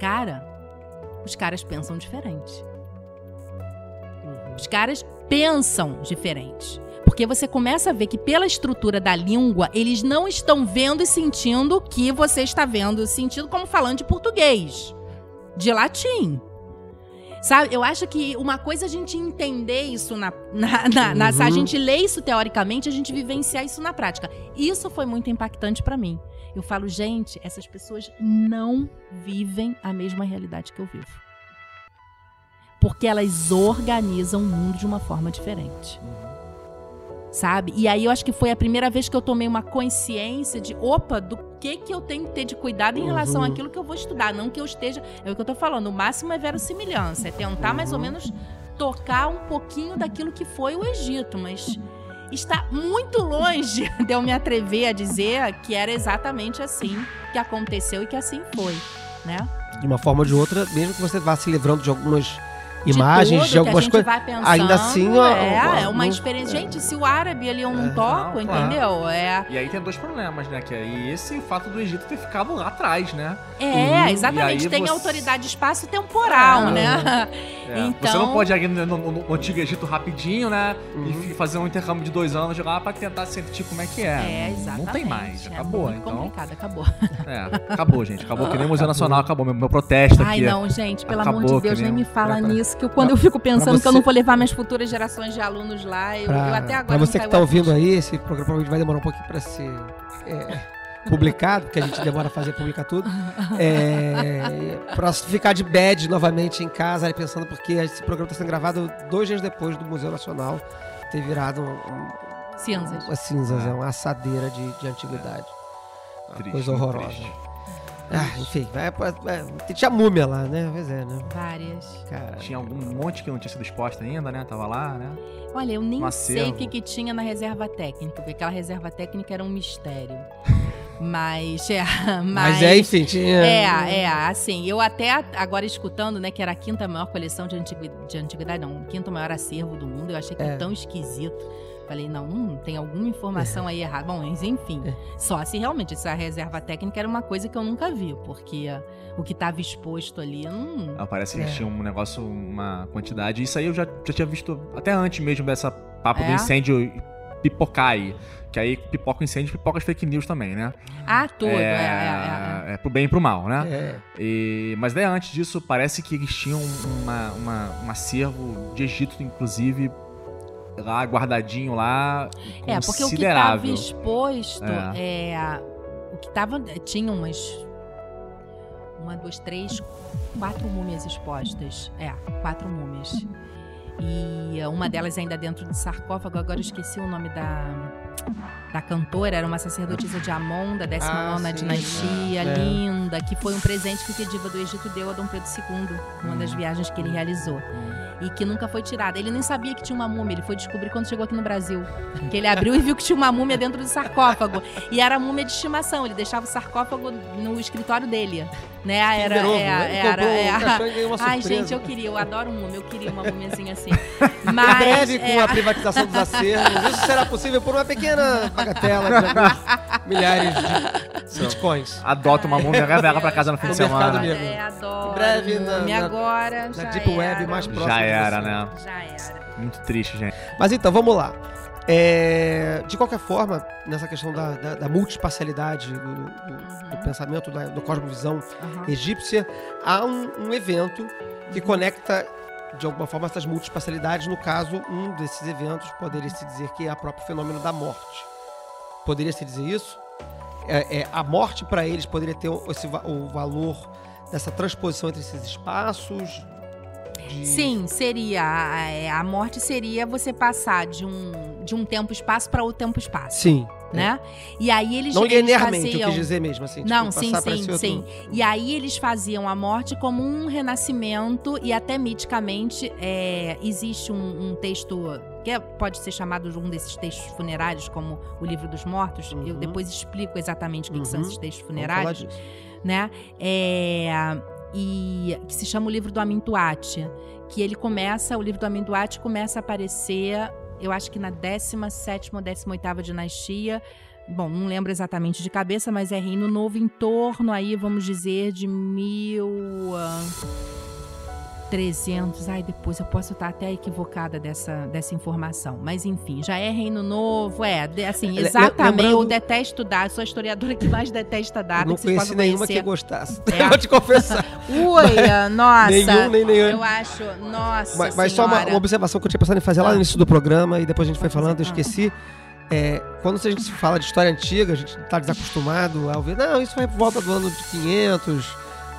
Cara, os caras pensam diferente. Uhum. Os caras pensam diferente. Porque Porque você começa a ver que pela estrutura da língua, eles não estão vendo e sentindo o que você está vendo e sentindo como falando de português, de latim. Sabe, eu acho que uma coisa é a gente entender isso na, na, na, na se a Uhum. gente lê isso teoricamente, a gente vivenciar isso na prática. Isso foi muito impactante pra mim. Eu falo, gente, essas pessoas não vivem a mesma realidade que eu vivo. Porque elas organizam o mundo de uma forma diferente. Sabe? E aí eu acho que foi a primeira vez que eu tomei uma consciência de, opa, do que que eu tenho que ter de cuidado em relação Uhum. àquilo que eu vou estudar. Não que eu esteja. É o que eu tô falando. O máximo é verossimilhança. É tentar mais ou menos tocar um pouquinho daquilo que foi o Egito. Mas está muito longe (laughs) de eu me atrever a dizer que era exatamente assim que aconteceu e que assim foi. Né? De uma forma ou de outra, mesmo que você vá se livrando de algumas imagens, tudo de a algumas coisas. pensando, ainda assim, ó, é, é uma experiência. Gente, se o árabe ali eu não É. toco, Não, claro. entendeu? É, E aí tem dois problemas, né? Que é esse e o fato do Egito ter ficado lá atrás, né? é Uhum. exatamente. Tem você- autoridade espaço-temporal, É. né? É, Então- Você não pode ir no, no- no Antigo Egito rapidinho, né? Uhum. E fi- fazer um intercâmbio de dois anos lá pra tentar sentir como é que é. É, Não- exatamente. Não tem mais. É Acabou, muito então. complicado, acabou. É, acabou, gente. Acabou que nem o Museu Nacional acabou. Meu, meu protesto Ai, aqui. não, gente, pelo Acabou amor de Deus, nem nem me um- fala pra- pra- que eu- quando eu fico pensando que eu você- não vou levar minhas futuras gerações de alunos lá, eu, eu Pra, até agora pra não você que tá a ouvindo aí, esse programa provavelmente vai demorar um pouquinho pra ser é, publicado, porque a gente demora a fazer publicar tudo. É, pra ficar de bad novamente em casa, pensando, porque esse programa tá sendo gravado dois dias depois do Museu Nacional ter virado um, um, Cinzas. uma cinzas, é uma assadeira de, de antiguidade. Uma Triste, coisa horrorosa. triste. Ah, enfim, vai, vai, tinha múmia lá, né? Pois é, né? Várias. Cara. Tinha algum monte que não tinha sido exposto ainda, né? Tava lá, né? Olha, eu nem Um sei o que, que tinha na reserva técnica, porque aquela reserva técnica era um mistério. (laughs) Mas, é, mas, Mas é, enfim, tinha. É, é, assim, eu até agora escutando, né, que era a quinta maior coleção de, antigui- de antiguidade, não, o quinto maior acervo do mundo, eu achei que É. tão esquisito. Falei, não, hum, tem alguma informação aí errada. Bom, mas enfim, É. só se realmente essa reserva técnica era uma coisa que eu nunca vi, porque o que estava exposto ali, não... Ah, Parece que É. eles tinham um negócio, uma quantidade. Isso aí eu já, já tinha visto até antes mesmo dessa papo do É? incêndio pipocar aí. Que aí pipoca o incêndio, pipoca as fake news também, né? Ah, tudo, é, é, é, é. é pro bem e pro mal, né? É. E, mas daí antes disso, parece que eles tinham uma, uma- um acervo de Egito, inclusive, lá guardadinho lá, É, porque o que estava considerável. exposto é. o que tava. Tinha umas. Uma, duas, três, quatro múmias expostas. É, quatro múmias. E uma delas ainda dentro de sarcófago, agora eu esqueci o nome da. Da cantora, era uma sacerdotisa de Amon, da 19 Ah, dinastia, é. linda, que foi um presente que o Diva do Egito deu a Dom Pedro II, numa das viagens que ele realizou e que nunca foi tirada. Ele nem sabia que tinha uma múmia, ele foi descobrir quando chegou aqui no Brasil. Que ele abriu e viu que tinha uma múmia dentro do sarcófago. E era múmia de estimação, ele deixava o sarcófago no escritório dele. Né? Era, Kinder Ovo, é, né? Era, um Ai, gente, eu queria, eu adoro múmia, eu queria uma múmiazinha assim. (laughs) Em Mas. breve, com é, a privatização dos acervos, isso será possível por uma pequena bagatela de alguns (laughs) milhares de bitcoins. Adota uma múmia, leva ela pra casa no fim de mercado semana. mesmo. É, adoro. Em breve, na- na- agora, Na já Deep Web era. mais próxima. Já era, né? Já era. Muito triste, gente. Mas então, vamos lá. É, de qualquer forma, nessa questão da, da, da multispacialidade do, do- do pensamento, da, da cosmovisão Aham. egípcia, há um, um evento que conecta de alguma forma essas multispacialidades. No caso, um desses eventos poderia se dizer que é o próprio fenômeno da morte. Poderia se dizer isso? É, é, a morte para eles poderia ter esse, o valor dessa transposição entre esses espaços? De- Sim, seria. A, é, a morte seria você passar de um, de um tempo-espaço para outro tempo-espaço, Sim. né? E aí eles, Não eles linearmente, eu faziam... quis dizer mesmo, assim. tipo, Não, sim, passar pra sim, esse outro- sim. E aí eles faziam a morte como um renascimento e até miticamente é, existe um, um texto que é- pode ser chamado de um desses textos funerários, como o Livro dos Mortos. Eu Uhum. depois explico exatamente o que, que são Uhum. esses textos funerários né? É, e que se chama o livro do Amintuat, que ele começa, o livro do Amintuat começa a aparecer, eu acho que na 17 ou 18ª dinastia. Bom, não lembro exatamente de cabeça, mas é Reino Novo em torno aí, vamos dizer, de mil. 300, ai depois eu posso estar até equivocada dessa, dessa informação, mas enfim, já é Reino Novo, é, assim, exatamente, lembrando- eu detesto data, sou a historiadora que mais detesta data, não que conheci nenhuma que gostasse. É. (laughs) Vou te confessar. Ui, nossa, Nenhum, nem nenhum. eu acho, nossa Mas, mas só uma, uma observação que eu tinha pensado em fazer lá no Ah. início do programa e depois a gente foi falando, eu fazer. esqueci. É, quando a gente se fala de história antiga, a gente tá desacostumado a ouvir, não, isso vai por volta do ano de 500,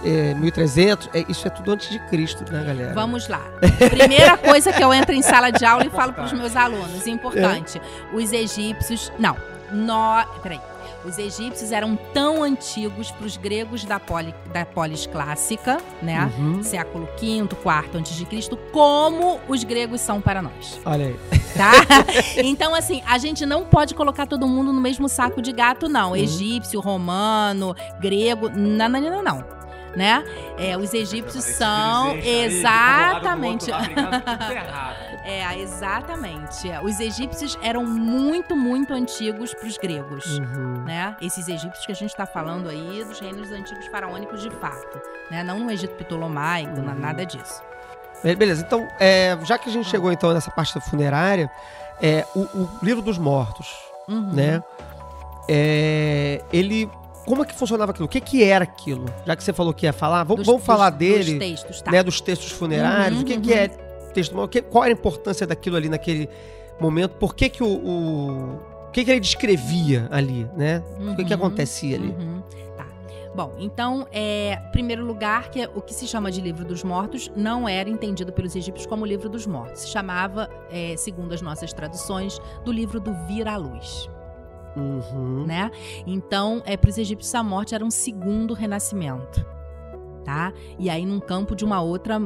é, 1300, é, isso é tudo antes de Cristo, né, galera? Vamos lá. Primeira coisa que eu entro em sala de aula e falo para os meus alunos, importante. Os egípcios, não, nó, peraí. Os egípcios eram tão antigos para os gregos da, poli, da polis clássica, né? Uhum. Século V, IV antes de Cristo, como os gregos são para nós, Olha aí. tá? (laughs) então assim, a gente não pode colocar todo mundo no mesmo saco de gato não. Egípcio, romano, grego, não, não, não, não. Né? É, os egípcios são exatamente É, exatamente. Os egípcios eram muito, muito antigos para os gregos. Uhum. Né? Esses egípcios que a gente está falando aí dos reinos antigos faraônicos de fato. Né? Não no Egito Ptolomaico, na- nada disso. Be- Beleza, então, é, já que a gente chegou então nessa parte da funerária, é, o, o livro dos mortos, Uhum. né? É, ele. Como é que funcionava aquilo? O que, que era aquilo? Já que você falou que ia falar, vamos, Dos- vamos falar dos- dele. Dos textos, tá? né, dos textos funerários, Uhum, o que, uhum. que é texto, que- qual era a importância daquilo ali naquele momento, por que que o, o, o que que ele descrevia ali, né? O que que Uhum, acontecia ali? uhum, Tá. Bom, então, é, primeiro lugar, que é o que se chama de livro dos mortos não era entendido pelos egípcios como livro dos mortos. Se chamava, é, segundo as nossas traduções, do livro do vir à luz. Uhum. né? Então, é, para os egípcios, a morte era um segundo renascimento, tá? E aí, num campo de uma outra,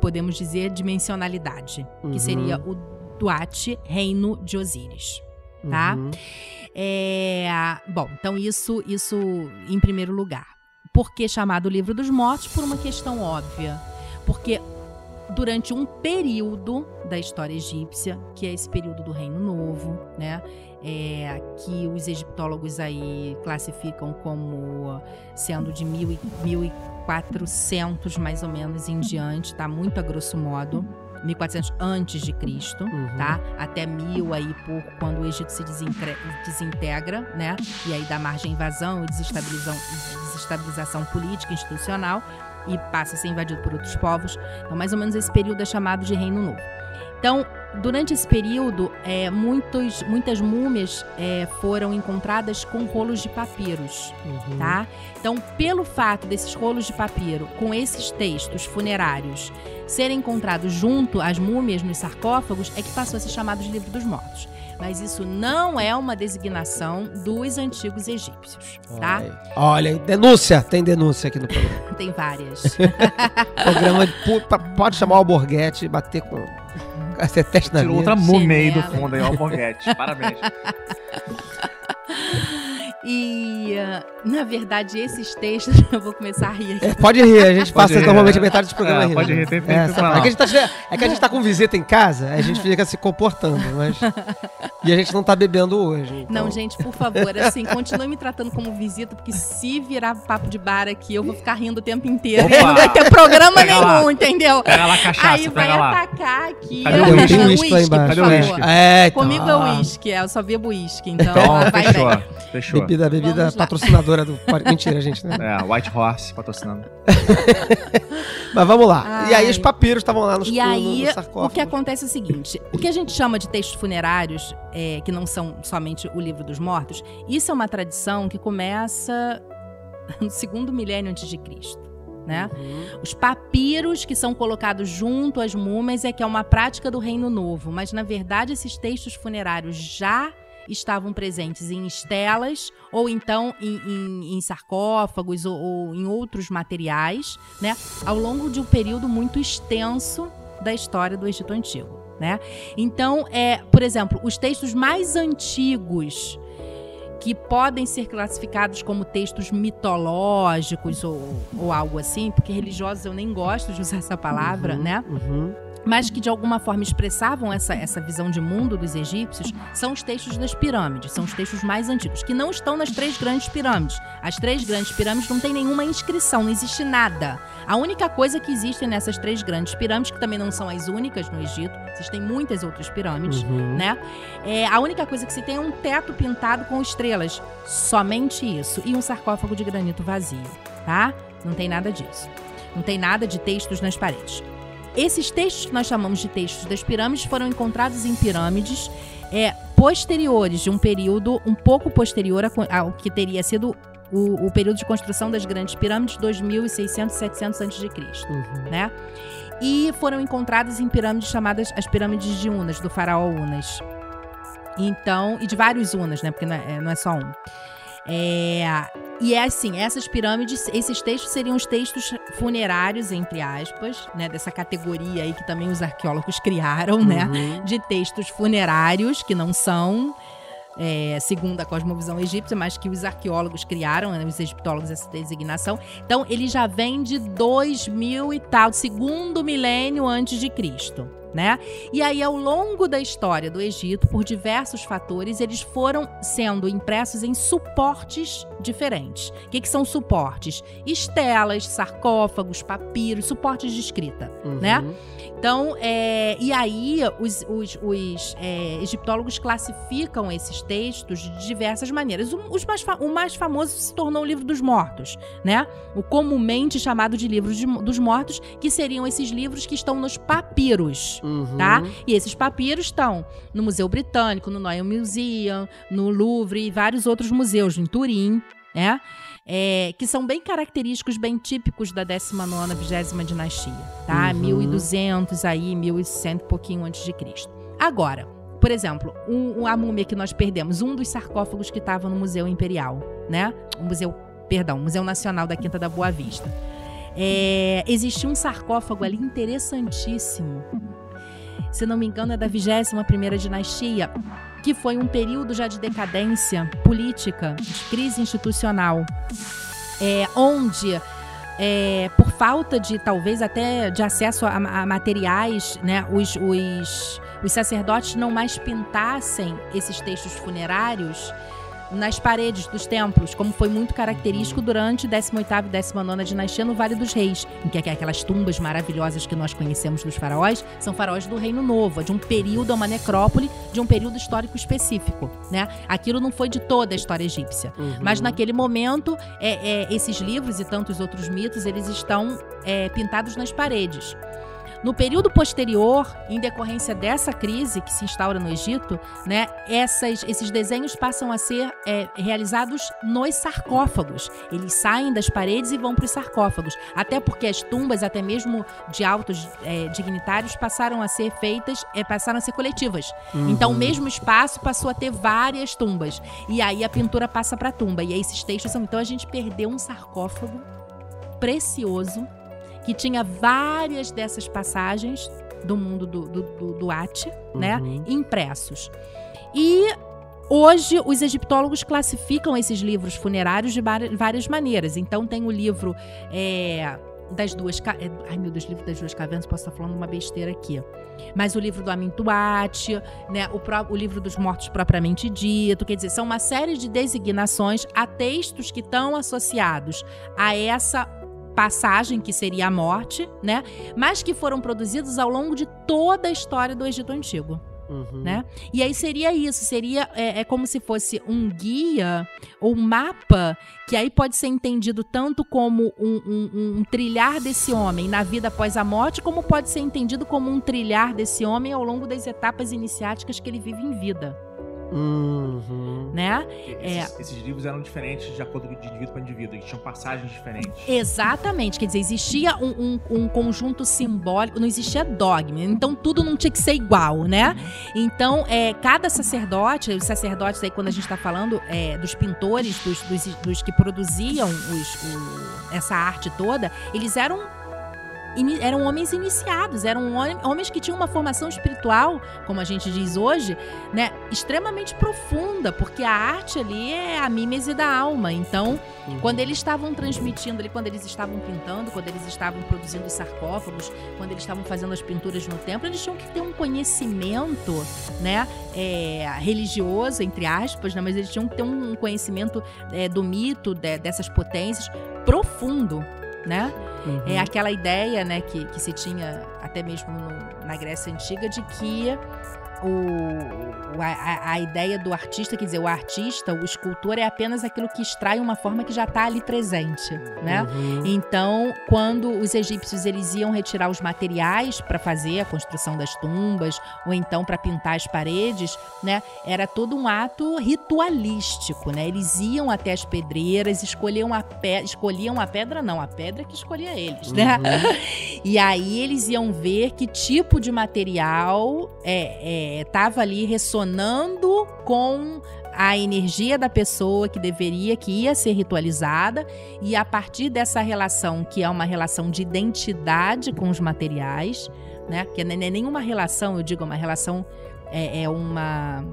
podemos dizer, dimensionalidade, Uhum. que seria o Duat, reino de Osíris. tá? Uhum. É, bom, então isso, isso em primeiro lugar. Por que chamado Livro dos Mortos? Por uma questão óbvia. Porque durante um período da história egípcia, que é esse período do Reino Novo, né? É, que os egiptólogos aí classificam como sendo de mil e, 1400 mais ou menos em diante, tá? Muito a grosso modo. 1400 antes de Cristo Uhum. tá? Até mil aí por quando o Egito se desintegra, né? E aí dá margem à invasão e desestabilização, desestabilização política e institucional e passa a ser invadido por outros povos. Então, mais ou menos esse período é chamado de Reino Novo. Então, durante esse período, é, muitos, muitas múmias é, foram encontradas com rolos de papiros Uhum. tá? Então, pelo fato desses rolos de papiro com esses textos funerários serem encontrados junto às múmias nos sarcófagos, é que passou a ser chamado de livro dos mortos. Mas isso não é uma designação dos antigos egípcios, tá? Olha. Olha denúncia, tem denúncia aqui no (laughs) programa. Tem várias. (laughs) programa de pode chamar o Borghetti e bater com esse teste na Tirou outra múmia aí do fundo aí, ó, o Borghetti. Parabéns. (laughs) E, ah, na verdade, esses textos. (laughs) Eu vou começar a rir aqui. É, pode rir, a gente (laughs) passa rir, normalmente é. a metade dos programas É, rindo. pode rir, tem- tem- é, tem é, que a gente tá, é que a gente tá com visita em casa, a gente (laughs) fica se comportando, mas. E a gente não tá bebendo hoje. então- Não, gente, por favor, assim, continue me tratando como visita, porque se virar papo de bar aqui, eu vou ficar rindo o tempo inteiro. Opa! Não vai ter programa Pega lá. nenhum, entendeu? Pega lá a cachaça, Aí vai lá. atacar aqui. Cadê o uísque? tenho uísque lá embaixo. Cadê o por uísque? favor. É, então. Comigo é ah, uísque, é, eu só bebo uísque, então, Então, vai fechou. bem. Fechou. Bebida, bebida Vamos lá. patrocinadora do. Mentira, gente, né? É, White Horse patrocinando. (laughs) Mas vamos lá. E aí Ai. os papiros estavam lá nos E no- no- aí, nos o que acontece é o seguinte: o que a gente chama de textos funerários, é, que não são somente o livro dos mortos, isso é uma tradição que começa (laughs) no segundo milênio antes de Cristo. Né? Uhum. Os papiros que são colocados junto às múmias é que é uma prática do Reino Novo, mas na verdade esses textos funerários já estavam presentes em estelas ou então em, em- em sarcófagos ou, ou em outros materiais, né? Ao longo de um período muito extenso da história do Egito Antigo, né? Então, é, por exemplo, os textos mais antigos que podem ser classificados como textos mitológicos ou, ou algo assim, porque religiosos eu nem gosto de usar essa palavra, Uhum, né? uhum. Mas que de alguma forma expressavam essa, essa visão de mundo dos egípcios, são os textos das pirâmides, são os textos mais antigos, que não estão nas três grandes pirâmides. As três grandes pirâmides não tem nenhuma inscrição, não existe nada. A única coisa que existem nessas três grandes pirâmides, que também não são as únicas no Egito, existem muitas outras pirâmides, Uhum. né? É, a única coisa que se tem é um teto pintado com estrelas. Somente isso. E um sarcófago de granito vazio, tá? Não tem nada disso. Não tem nada de textos nas paredes. Esses textos que nós chamamos de textos das pirâmides foram encontrados em pirâmides é, posteriores, de um período um pouco posterior ao que teria sido o, o período de construção das grandes pirâmides, 2600, 700 a.C Uhum. né? E foram encontradas em pirâmides chamadas as pirâmides de Unas, do faraó Unas. Então, e de vários Unas, né? Porque não é, não é só um. É, e é assim, essas pirâmides, esses textos seriam os textos funerários, entre aspas, né? Dessa categoria aí que também os arqueólogos criaram, né? Uhum. de textos funerários, que não são, é, segundo a cosmovisão egípcia, mas que os arqueólogos criaram, né, os egiptólogos, essa designação. Então, ele já vem de 2000 e tal, segundo milênio antes de Cristo. Né? E aí, ao longo da história do Egito, por diversos fatores, eles foram sendo impressos em suportes diferentes. O que, que são suportes? Estelas, sarcófagos, papiros, suportes de escrita. Uhum. né? Então, é, e aí os, os- os, é, egiptólogos classificam esses textos de diversas maneiras. O, os mais o mais famoso se tornou o livro dos mortos, né? O comumente chamado de livro de- dos mortos, que seriam esses livros que estão nos papiros. Uhum. Tá? E esses papiros estão no Museu Britânico, no Neue Museum, no Louvre e vários outros museus, em Turim, né? É, que são bem característicos, bem típicos da 19ª, 20 dinastia, tá? Uhum. 1200 aí, 1100 e pouquinho antes de Cristo. Agora, por exemplo, um, um- a múmia que nós perdemos, um dos sarcófagos que estava no Museu Imperial, né? O Museu, perdão, Museu Nacional da Quinta da Boa Vista. É, existia um sarcófago ali interessantíssimo. Se não me engano, é da 21ª dinastia, que foi um período já de decadência política, de crise institucional, é, onde é, por falta de talvez até de acesso a, a materiais, né, os, os, os sacerdotes não mais pintassem esses textos funerários nas paredes dos templos, como foi muito característico durante 18ª e 19ª dinastia no Vale dos Reis, em que aquelas tumbas maravilhosas que nós conhecemos dos faraós são faraós do Reino Novo, de um período, uma necrópole, de um período histórico específico, né? Aquilo não foi de toda a história egípcia. Uhum. Mas naquele momento, é, é, esses livros e tantos outros mitos, eles estão é, pintados nas paredes. No período posterior, em decorrência dessa crise que se instaura no Egito, né, essas- esses desenhos passam a ser é, realizados nos sarcófagos. Eles saem das paredes e vão para os sarcófagos. Até porque as tumbas, até mesmo de altos é, dignitários, passaram a ser feitas, é, passaram a ser coletivas. Uhum. Então, o mesmo espaço passou a ter várias tumbas. E aí a pintura passa para a tumba. E aí esses textos são. Então a gente perdeu um sarcófago precioso que tinha várias dessas passagens do mundo do, do, do, do Ate, né? Uhum. Impressos. E hoje os egiptólogos classificam esses livros funerários de várias maneiras. Então tem o livro. é, das duas. é, Ai, meu Deus, livro das duas cavernas, posso estar falando uma besteira aqui. Mas o livro do Amintuat, né, o, pró- o livro dos mortos propriamente dito, quer dizer, são uma série de designações a textos que estão associados a essa passagem que seria a morte, né, mas que foram produzidos ao longo de toda a história do Egito Antigo. Uhum. né? E aí seria isso, seria é, é como se fosse um guia ou um mapa que aí pode ser entendido tanto como um, um- um trilhar desse homem na vida após a morte, como pode ser entendido como um trilhar desse homem ao longo das etapas iniciáticas que ele vive em vida, Uhum. né? Esses, esses livros eram diferentes de acordo de indivíduo para indivíduo, eles tinham passagens diferentes. Exatamente, quer dizer, existia um, um- um conjunto simbólico, não existia dogma, então tudo não tinha que ser igual, né? Então, é, cada sacerdote, os sacerdotes aí, quando a gente está falando é, dos pintores, dos, dos- dos que produziam os- o- essa arte toda, eles eram. Eram homens iniciados, eram hom- homens que tinham uma formação espiritual, como a gente diz hoje, né, extremamente profunda, porque a arte ali é a mímese da alma. Então, Uhum. quando eles estavam transmitindo ali, quando eles estavam pintando, quando eles estavam produzindo os sarcófagos, quando eles estavam fazendo as pinturas no templo, eles tinham que ter um conhecimento, né, é, religioso, entre aspas, né, mas eles tinham que ter um conhecimento é, do mito, de- dessas potências, profundo. Né? Uhum. É aquela ideia, né, que, que se tinha até mesmo no- na Grécia Antiga de que o, a, a- ideia do artista, quer dizer, o artista, o escultor é apenas aquilo que extrai uma forma que já está ali presente, né? Uhum. Então, quando os egípcios eles iam retirar os materiais para fazer a construção das tumbas ou então para pintar as paredes, né, era todo um ato ritualístico, né? Eles iam até as pedreiras, escolhiam a pedra, escolhiam a pedra não, a pedra que escolhia eles, né? Uhum. (laughs) E aí eles iam ver que tipo de material é, estava ali ressonando com a energia da pessoa que deveria, que ia ser ritualizada, e a partir dessa relação, que é uma relação de identidade com os materiais, né? Que não é nenhuma relação, eu digo, é uma relação, é, é uma.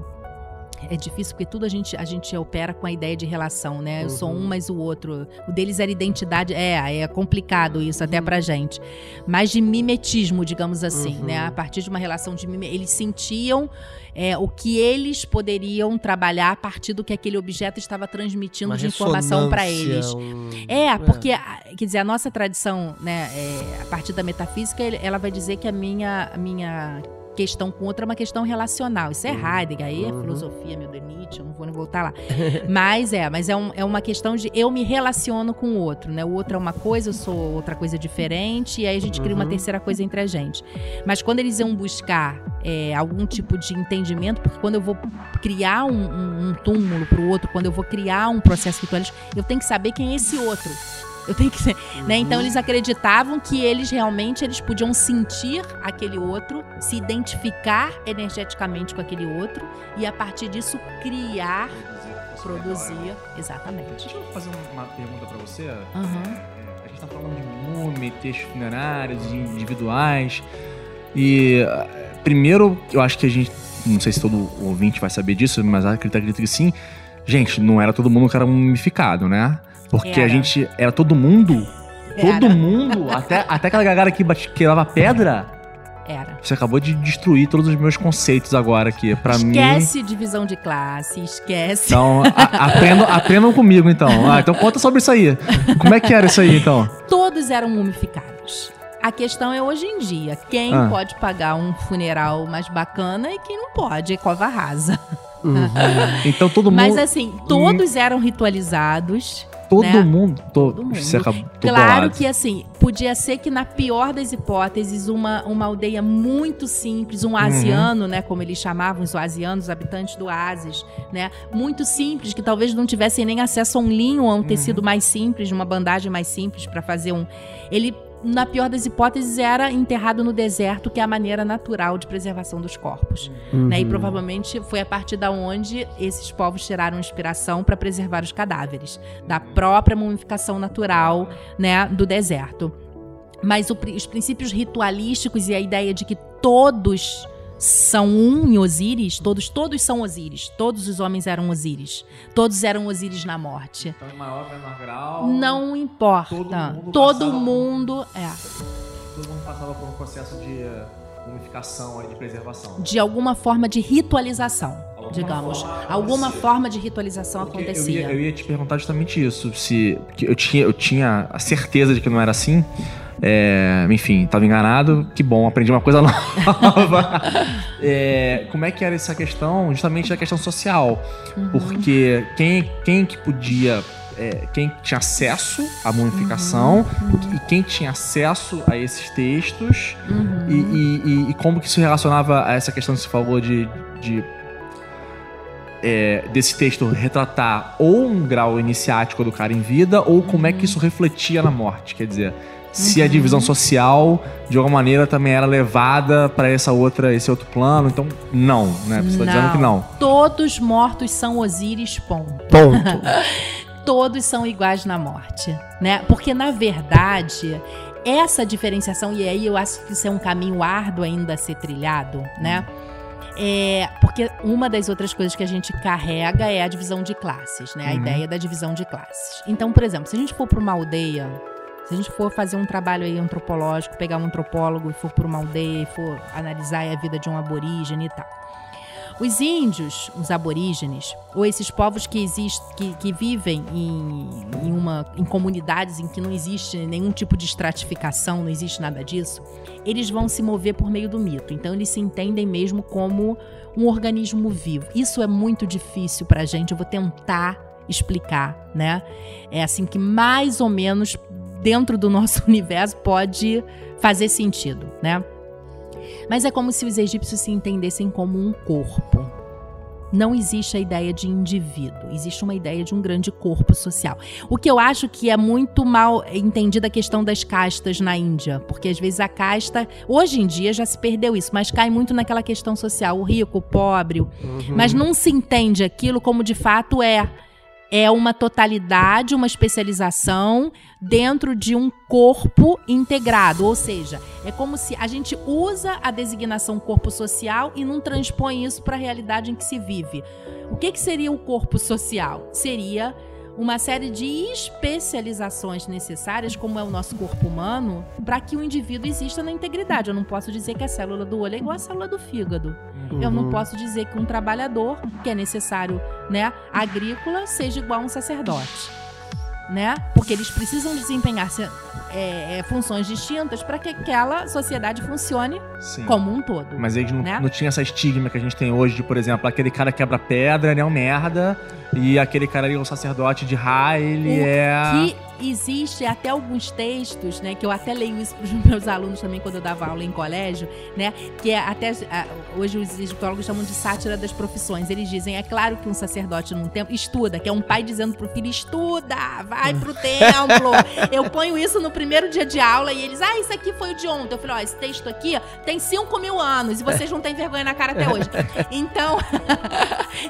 É difícil porque tudo a gente, a gente opera com a ideia de relação, né? Eu sou um, Uhum. mas o outro. O deles era identidade. É, é complicado isso até Uhum. pra gente. Mas de mimetismo, digamos assim, Uhum. né? A partir de uma relação de mime... Eles sentiam é, o que eles poderiam trabalhar a partir do que aquele objeto estava transmitindo Uma de informação para eles. um- É, porque, a- quer dizer, a nossa tradição, né, é, a partir da metafísica, ela vai dizer que a minha, a minha questão com o outro é uma questão relacional. Isso é Heidegger, aí é Uhum. filosofia, meu Deus, Nietzsche, eu não vou nem voltar lá. (laughs) mas é, mas é, um- é uma questão de eu me relaciono com o outro, né? O outro é uma coisa, eu sou outra coisa diferente, e aí a gente cria uma Uhum. terceira coisa entre a gente. Mas quando eles iam buscar é, algum tipo de entendimento, porque quando eu vou criar um, um, um túmulo pro outro, quando eu vou criar um processo ritualístico, eu tenho que saber quem é esse outro. Eu tenho que ser, né? Então eles acreditavam que eles realmente eles podiam sentir aquele outro, se identificar energeticamente com aquele outro e a partir disso criar, produzir, exatamente. Deixa eu fazer uma pergunta pra você. É, a gente tá falando de múmia, textos funerários, individuais. E ah, primeiro, eu acho que a gente. Não sei se todo ouvinte vai saber disso, mas acredito, acredito que sim. Gente, não era todo mundo que era mumificado, né? Porque a Era. gente. Era todo mundo. Todo Era. mundo. (laughs) Até, até aquela galera que queirava pedra. Era. Você acabou de destruir todos os meus conceitos agora aqui. Pra mim. esquece divisão de classe, esquece. Então, a- (laughs) aprendam, aprendam comigo, então. Ah, então conta sobre isso aí. Como é que era isso aí, então? Todos eram mumificados. A questão é hoje em dia, quem Ah. pode pagar um funeral mais bacana e quem não pode, é cova rasa. Uhum. Então todo mundo. Mas assim, todos eram ritualizados. Todo né? mundo. to- Todo mundo. Você acabou. Claro bolado. que assim, podia ser que na pior das hipóteses, uma, uma aldeia muito simples, um asiano, né, como eles chamavam, os asianos, os habitantes do oásis, né, muito simples, que talvez não tivessem nem acesso a um linho, a um tecido mais simples, uma bandagem mais simples para fazer um, ele na pior das hipóteses era enterrado no deserto, que é a maneira natural de preservação dos corpos né? E Uhum. provavelmente foi a partir da onde esses povos tiraram inspiração para preservar os cadáveres, da própria mumificação natural, né, do deserto. Mas o os princípios ritualísticos e a ideia de que todos são um em Osíris, todos todos são Osíris, todos os homens eram Osíris, todos eram Osíris na morte. Então, em maior menor grau. Não importa. Todo mundo Todo passava- mundo é Todo mundo passava por um processo de eh, mumificação aí, de preservação. de alguma forma de ritualização, Alguma digamos. forma Alguma acontecia. forma de ritualização Porque eu acontecia. ia, eu ia te perguntar justamente isso. Se. Eu tinha, eu tinha a certeza de que não era assim. É, enfim, tava enganado. Que bom, aprendi uma coisa (laughs) nova. É, como é que era essa questão? Justamente a questão social. Uhum. Porque quem, quem que podia. é, quem tinha acesso à mumificação Uhum. e quem tinha acesso a esses textos Uhum. e, e- e- e como que isso relacionava a essa questão que você falou de, de, é, desse texto retratar ou um grau iniciático do cara em vida ou como é que isso refletia na morte, quer dizer, se a divisão social de alguma maneira também era levada para essa outra esse outro plano, então não, né? Você tá dizendo que não. Todos mortos são Osíris, ponto. Ponto. (laughs) Todos são iguais na morte, né? Porque na verdade, essa diferenciação e aí eu acho que isso é um caminho árduo ainda a ser trilhado, né? É, porque uma das outras coisas que a gente carrega é a divisão de classes, né? A Uhum. ideia da divisão de classes. Então, por exemplo, se a gente for para uma aldeia, se a gente for fazer um trabalho aí antropológico, pegar um antropólogo e for para uma aldeia e for analisar a vida de um aborígene e tal. Os índios, os aborígenes, ou esses povos que, exist, que, que vivem em, em, uma, em comunidades em que não existe nenhum tipo de estratificação, não existe nada disso, eles vão se mover por meio do mito. Então, eles se entendem mesmo como um organismo vivo. Isso é muito difícil para a gente. Eu vou tentar explicar, né? É assim que mais ou menos dentro do nosso (laughs) universo pode fazer sentido, né? Mas é como se os egípcios se entendessem como um corpo. Não existe a ideia de indivíduo, existe uma ideia de um grande corpo social. O que eu acho que é muito mal entendida a questão das castas na Índia, porque às vezes a casta, hoje em dia já se perdeu isso, mas cai muito naquela questão social, o rico, o pobre, uhum. mas não se entende aquilo como de fato é é uma totalidade, uma especialização dentro de um corpo integrado. Ou seja, é como se a gente usa a designação corpo social e não transpõe isso para a realidade em que se vive. O que, que seria o corpo social? Seria uma série de especializações necessárias, como é o nosso corpo humano, para que o indivíduo exista na integridade. Eu não posso dizer que a célula do olho é igual à célula do fígado. Uhum. Eu não posso dizer que um trabalhador, que é necessário, né, agrícola, seja igual a um sacerdote. Né? Porque eles precisam desempenhar é, é, funções distintas para que aquela sociedade funcione Sim. como um todo. Mas eles não, né? não tinha essa estigma que a gente tem hoje de, por exemplo, aquele cara quebra pedra, ele é um merda, e aquele cara ali, o sacerdote de Ra, ele o é. Que existe até alguns textos, né, que eu até leio isso para os (laughs) meus alunos também quando eu dava aula em colégio, né, que é até hoje os egiptólogos chamam de sátira das profissões. Eles dizem, é claro que um sacerdote num templo estuda, que é um pai dizendo pro filho estuda, vai pro (laughs) templo. eu ponho isso no primeiro dia de aula e eles, ah, isso aqui foi o de ontem. Eu falei, ó, esse texto aqui tem 5 mil anos e vocês não têm vergonha na cara até hoje. (laughs) Então,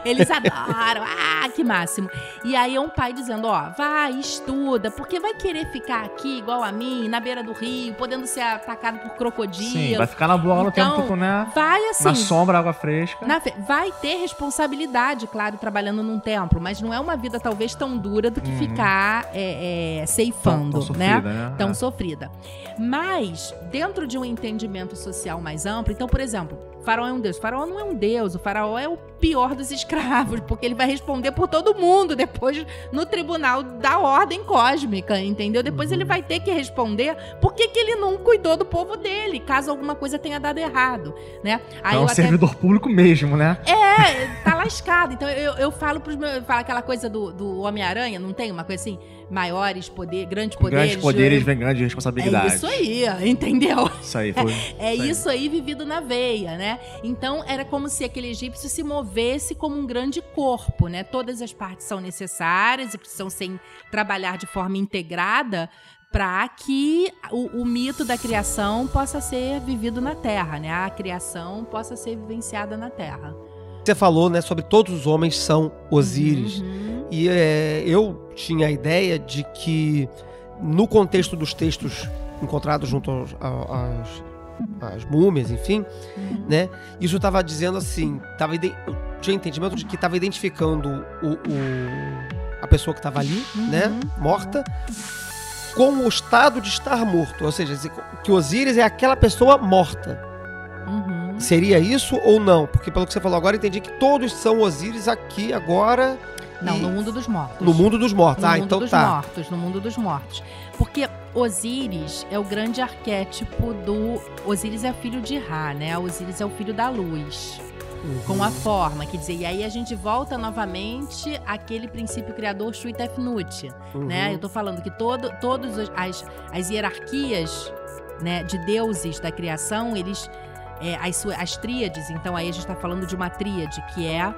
eles adoram, ah, que máximo. E aí é um pai dizendo, ó, vai, estuda, porque vai querer ficar aqui igual a mim, na beira do rio, podendo ser atacado por crocodilo. Sim, vai ficar na boa então, no tempo, né? Vai assim. Na sombra, água fresca. Na, vai ter responsabilidade, claro, trabalhando num templo, mas não é uma vida talvez tão dura do que uhum. ficar é, é, ceifando, tão, tão né? Sofrida, né? Tão é. sofrida. Mas, dentro de um entendimento social mais amplo, então, por exemplo, faraó é um deus. O faraó não é um deus, o faraó é o pior dos escravos, porque ele vai responder por todo mundo depois no tribunal da ordem cósmica, entendeu? Depois ele uhum. vai ter que responder por que, que ele não cuidou do povo dele, caso alguma coisa tenha dado errado, né? Aí é um servidor até... público mesmo, né? É, tá lascado. Então eu, eu falo pros meus. Eu falo aquela coisa do, do Homem-Aranha, não tem uma coisa assim? Maiores poderes, grandes poderes. Grandes poderes vem grande responsabilidade. É isso aí, entendeu? Isso aí, foi. (laughs) É, é isso aí vivido na veia, né? Então era como se aquele egípcio se movesse como um grande corpo, né? Todas as partes são necessárias e precisam ser, trabalhar de forma integrada para que o, o, mito da criação possa ser vivido na Terra, né? A criação possa ser vivenciada na Terra. Você falou, né, sobre todos os homens são Osíris. Uhum. E é, eu tinha a ideia de que, no contexto dos textos encontrados junto aos, aos as múmias, enfim, uhum. né? Isso estava dizendo assim, tava tinha entendimento de que estava identificando o, o, a pessoa que estava ali, uhum. né, morta, com o estado de estar morto, ou seja, que Osíris é aquela pessoa morta. Uhum. Seria isso ou não? Porque pelo que você falou agora, entendi que todos são Osíris aqui agora. Não, e... no mundo dos mortos. No mundo dos mortos. No ah, mundo então dos tá. mortos, no mundo dos mortos. Porque Osíris é o grande arquétipo do. Osíris é filho de Ra, né? Osíris é o filho da luz. Uhum. Com a forma, quer dizer, e aí a gente volta novamente àquele princípio criador Shui Tefnut, uhum. né? Eu tô falando que todo, todas as, as hierarquias né, de deuses da criação, eles. É, as, as tríades, então aí a gente está falando de uma tríade que é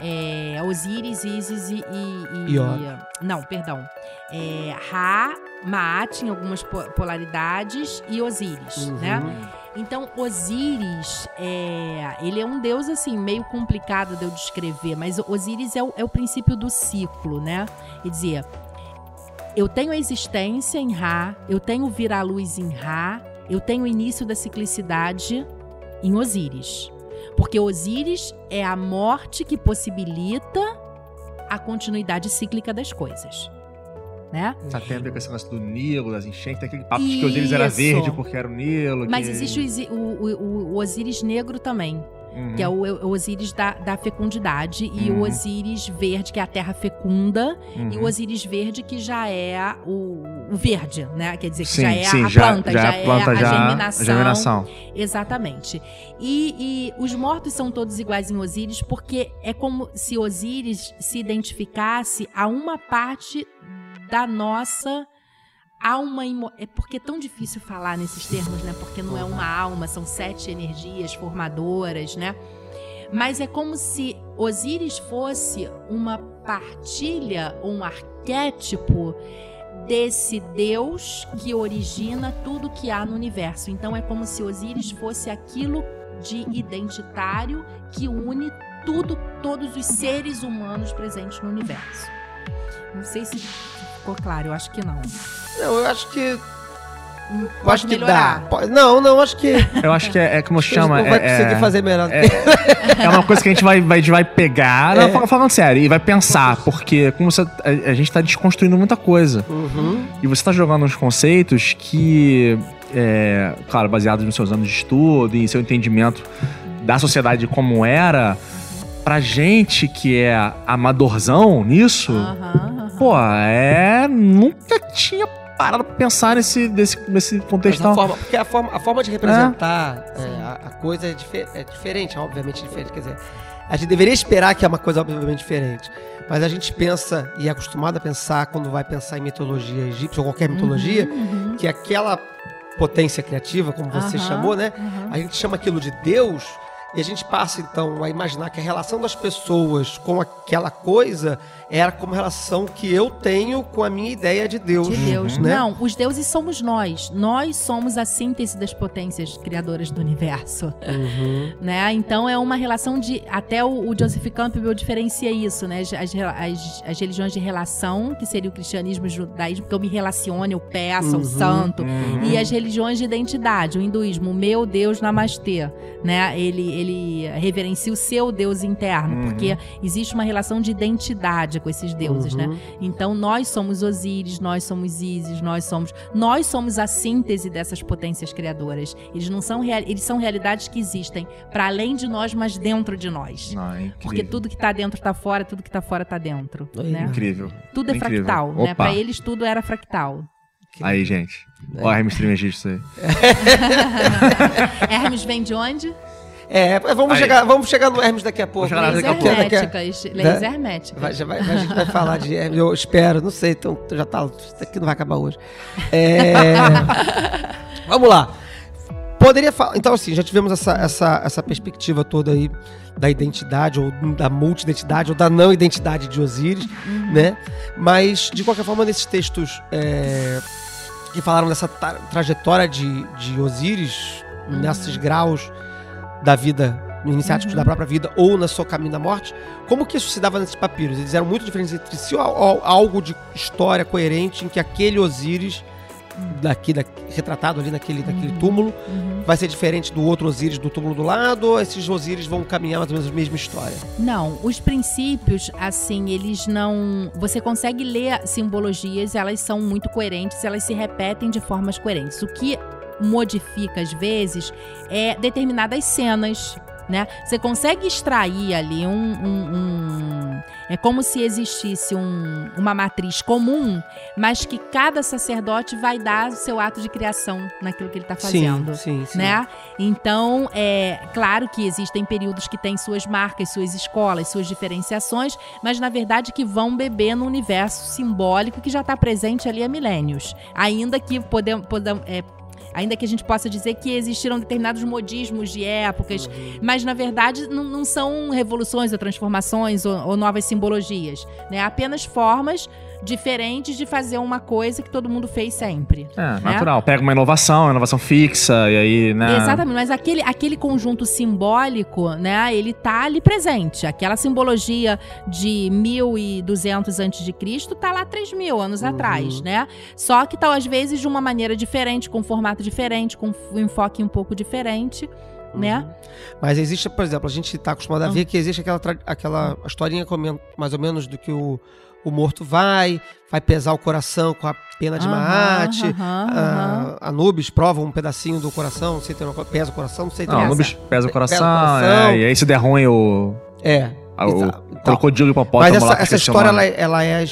é, Osíris, Isis e. e, e não, perdão. É, Ra, Maat em algumas polaridades e Osíris, uhum. né? Então, Osíris, é, ele é um deus, assim, meio complicado de eu descrever, mas Osíris é o, é o princípio do ciclo, né? Quer dizer, eu tenho a existência em Ra, eu tenho vir à luz em Ra, eu tenho o início da ciclicidade em Osíris. Porque Osíris é a morte que possibilita a continuidade cíclica das coisas. Né? Tá tem a ver com esse negócio do Nilo, das enchentes, aquele papo de que Osíris era verde porque era o Nilo. Mas que... existe o, o, o, o Osíris negro também. Uhum. que é o, o Osíris da, da fecundidade, e o Uhum. Osíris verde, que é a terra fecunda, e o Uhum. Osíris verde, que já é o, o verde, né? Quer dizer, que Sim, já é sim, a já, planta, já, já, é a planta, é a germinação. a germinação. Exatamente. E, e os mortos são todos iguais em Osíris, porque é como se Osíris se identificasse a uma parte da nossa imo- é porque é tão difícil falar nesses termos, né? Porque não é uma alma, são sete energias formadoras, né? Mas é como se Osíris fosse uma partilha, um arquétipo desse Deus que origina tudo que há no universo. Então é como se Osíris fosse aquilo de identitário que une tudo, todos os seres humanos presentes no universo. Não sei se ficou claro, eu acho que não. Não, eu acho que. Hum, Eu Pode acho que melhorar. dá. Pode- Não, não, acho que. (laughs) Eu acho que é, é como chama. não vai é, conseguir é- fazer melhor. é, é uma coisa que a gente vai, vai, vai pegar. É. Não, fal- falando sério, e vai pensar, porque como você, a, a gente tá desconstruindo muita coisa. Uhum. E você tá jogando uns conceitos que, é, claro, baseados nos seus anos de estudo e seu entendimento da sociedade como era, pra gente que é amadorzão nisso, Aham, aham. pô, é. Nunca tinha parado pra pensar nesse, nesse, nesse contexto. Mas a forma, porque a forma, a forma de representar é, a, a coisa é, dife- é diferente, obviamente diferente. Quer dizer, a gente deveria esperar que é uma coisa obviamente diferente. Mas a gente pensa, e é acostumado a pensar, quando vai pensar em mitologia egípcia ou qualquer mitologia, Uhum, que aquela potência criativa, como você chamou, né? A gente chama aquilo de Deus e a gente passa então a imaginar que a relação das pessoas com aquela coisa era como relação que eu tenho com a minha ideia de Deus. De Deus. né? Não, os deuses somos nós. Nós somos a síntese das potências criadoras do universo. Uhum. (laughs) né? Então é uma relação de. Até o, o Joseph Campbell diferencia isso, né? As, as, as- religiões de relação, que seria o cristianismo e o judaísmo, que eu me relaciono, eu peço ao Uhum. santo. Uhum. E as religiões de identidade, o hinduísmo, o meu Deus namastê, né? Ele, ele reverencia o seu Deus interno, Uhum. porque existe uma relação de identidade com esses deuses, né? Uhum. Então nós somos Osíris, nós somos Ísis, nós somos nós somos a síntese dessas potências criadoras. Eles não são real, eles são realidades que existem para além de nós, mas dentro de nós. Não, é. Porque tudo que tá dentro tá fora, tudo que tá fora tá dentro, Aí, né? Incrível. Tudo é Incrível. fractal, né? Para eles tudo era fractal. Aí, gente. É. Ó, Hermes Trismegisto aí. (laughs) Hermes vem de onde? É, vamos Aí. chegar, vamos chegar no Hermes daqui a pouco. chegar Leis daqui a pouco. A- herméticas. Leis herméticas. Vai, já vai- a gente vai falar de Hermes, eu espero, não sei, então já tá, isso aqui não vai acabar hoje. É, (laughs) vamos lá. Poderia falar, então assim, já tivemos essa, essa, essa perspectiva toda aí da identidade, ou da multidentidade, ou da não identidade de Osíris, né? Mas, de qualquer forma, nesses textos é, que falaram dessa tra- trajetória de, de Osíris, nesses graus da vida iniciáticos da própria vida ou na sua caminho da morte, como que isso se dava nesses papiros? Eles eram muito diferentes entre si ou al- algo de história coerente em que aquele Osíris daqui, da- retratado ali naquele, naquele túmulo Uhum. vai ser diferente do outro Osíris do túmulo do lado ou esses Osíris vão caminhar mais ou menos a mesma história? Não, os princípios, assim, eles não. Você consegue ler simbologias, elas são muito coerentes, elas se repetem de formas coerentes. O que modifica, às vezes, é determinadas cenas. Né? Você consegue extrair ali um. um- um- é como se existisse um- uma matriz comum, mas que cada sacerdote vai dar o seu ato de criação naquilo que ele está fazendo sim, sim. né? Então, é claro que existem períodos que têm suas marcas, suas escolas, suas diferenciações, mas na verdade que vão beber no universo simbólico que já está presente ali há milênios. Ainda que podemos, é, ainda que a gente possa dizer que existiram determinados modismos de épocas, mas na verdade não, não são revoluções ou transformações ou, ou novas simbologias, né? Apenas formas diferentes de fazer uma coisa que todo mundo fez sempre. É, né? natural. Pega uma inovação, uma inovação fixa, e aí, né? Exatamente, mas aquele, aquele conjunto simbólico, né, ele tá ali presente. Aquela simbologia de 1200 antes de Cristo tá lá 3 mil anos Uhum. atrás, né? Só que tá às vezes de uma maneira diferente, com um formato diferente, com um enfoque um pouco diferente, né? Mas existe, por exemplo, a gente está acostumado a ver que existe aquela, aquela historinha mais ou menos do que o, o morto vai, vai pesar o coração com a pena de Aham, Maate. aham, aham. A Anubis prova um pedacinho do coração, não sei se tem uma coisa, pesa o coração, não sei se Não, tem o essa. Nubis pesa o coração, Pesa o coração. é, e aí se der ruim o, É. a- o. Então, crocodilo e o Mas hipopótamo essa, essa história, ela, é- ela é.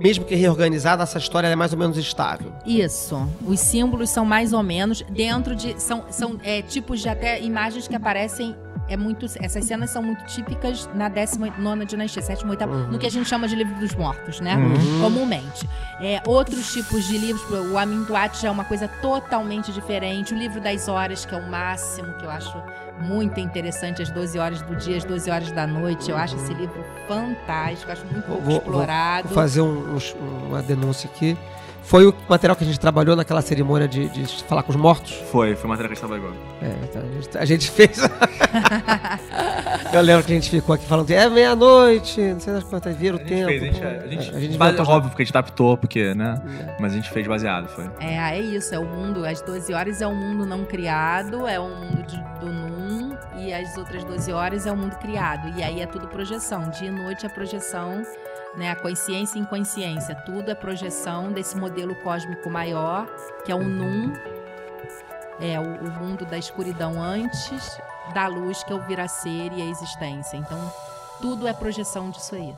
Mesmo que reorganizada, essa história é mais ou menos estável. Isso. Os símbolos são mais ou menos dentro de. São, são é, tipos de até imagens que aparecem. É muito, essas cenas são muito típicas na 19 dinastia, 7 8 Uhum. no que a gente chama de livro dos mortos, né? Uhum. Comumente. É, outros tipos de livros, o Amintuat já é uma coisa totalmente diferente. O livro das horas, que é o máximo, que eu acho muito interessante, as 12 horas do dia, as 12 horas da noite. Eu acho esse livro fantástico, acho muito pouco Vou- explorado. Vou fazer um- uns- uma denúncia aqui. Foi o material que a gente trabalhou naquela cerimônia de, de falar com os mortos. Foi, foi matéria que a gente trabalhou. É, então a, gente, a gente fez. (laughs) Eu lembro que a gente ficou aqui falando, é meia-noite, não sei das quantas, vira o A gente tempo. fez, a gente, pô. a gente, É, a gente base- óbvio, porque a gente adaptou, porque, né? Mas a gente fez baseado, foi. É, é isso, é o mundo. As 12 horas é um mundo não criado, é um mundo de- do Num, e as outras 12 horas é o mundo criado. E aí é tudo projeção. Dia e noite é projeção, né? A consciência e inconsciência. Tudo é projeção desse modelo cósmico maior, que é o Num. É o, o mundo da escuridão antes da luz, que é o vir a ser e a existência. Então, tudo é projeção disso aí.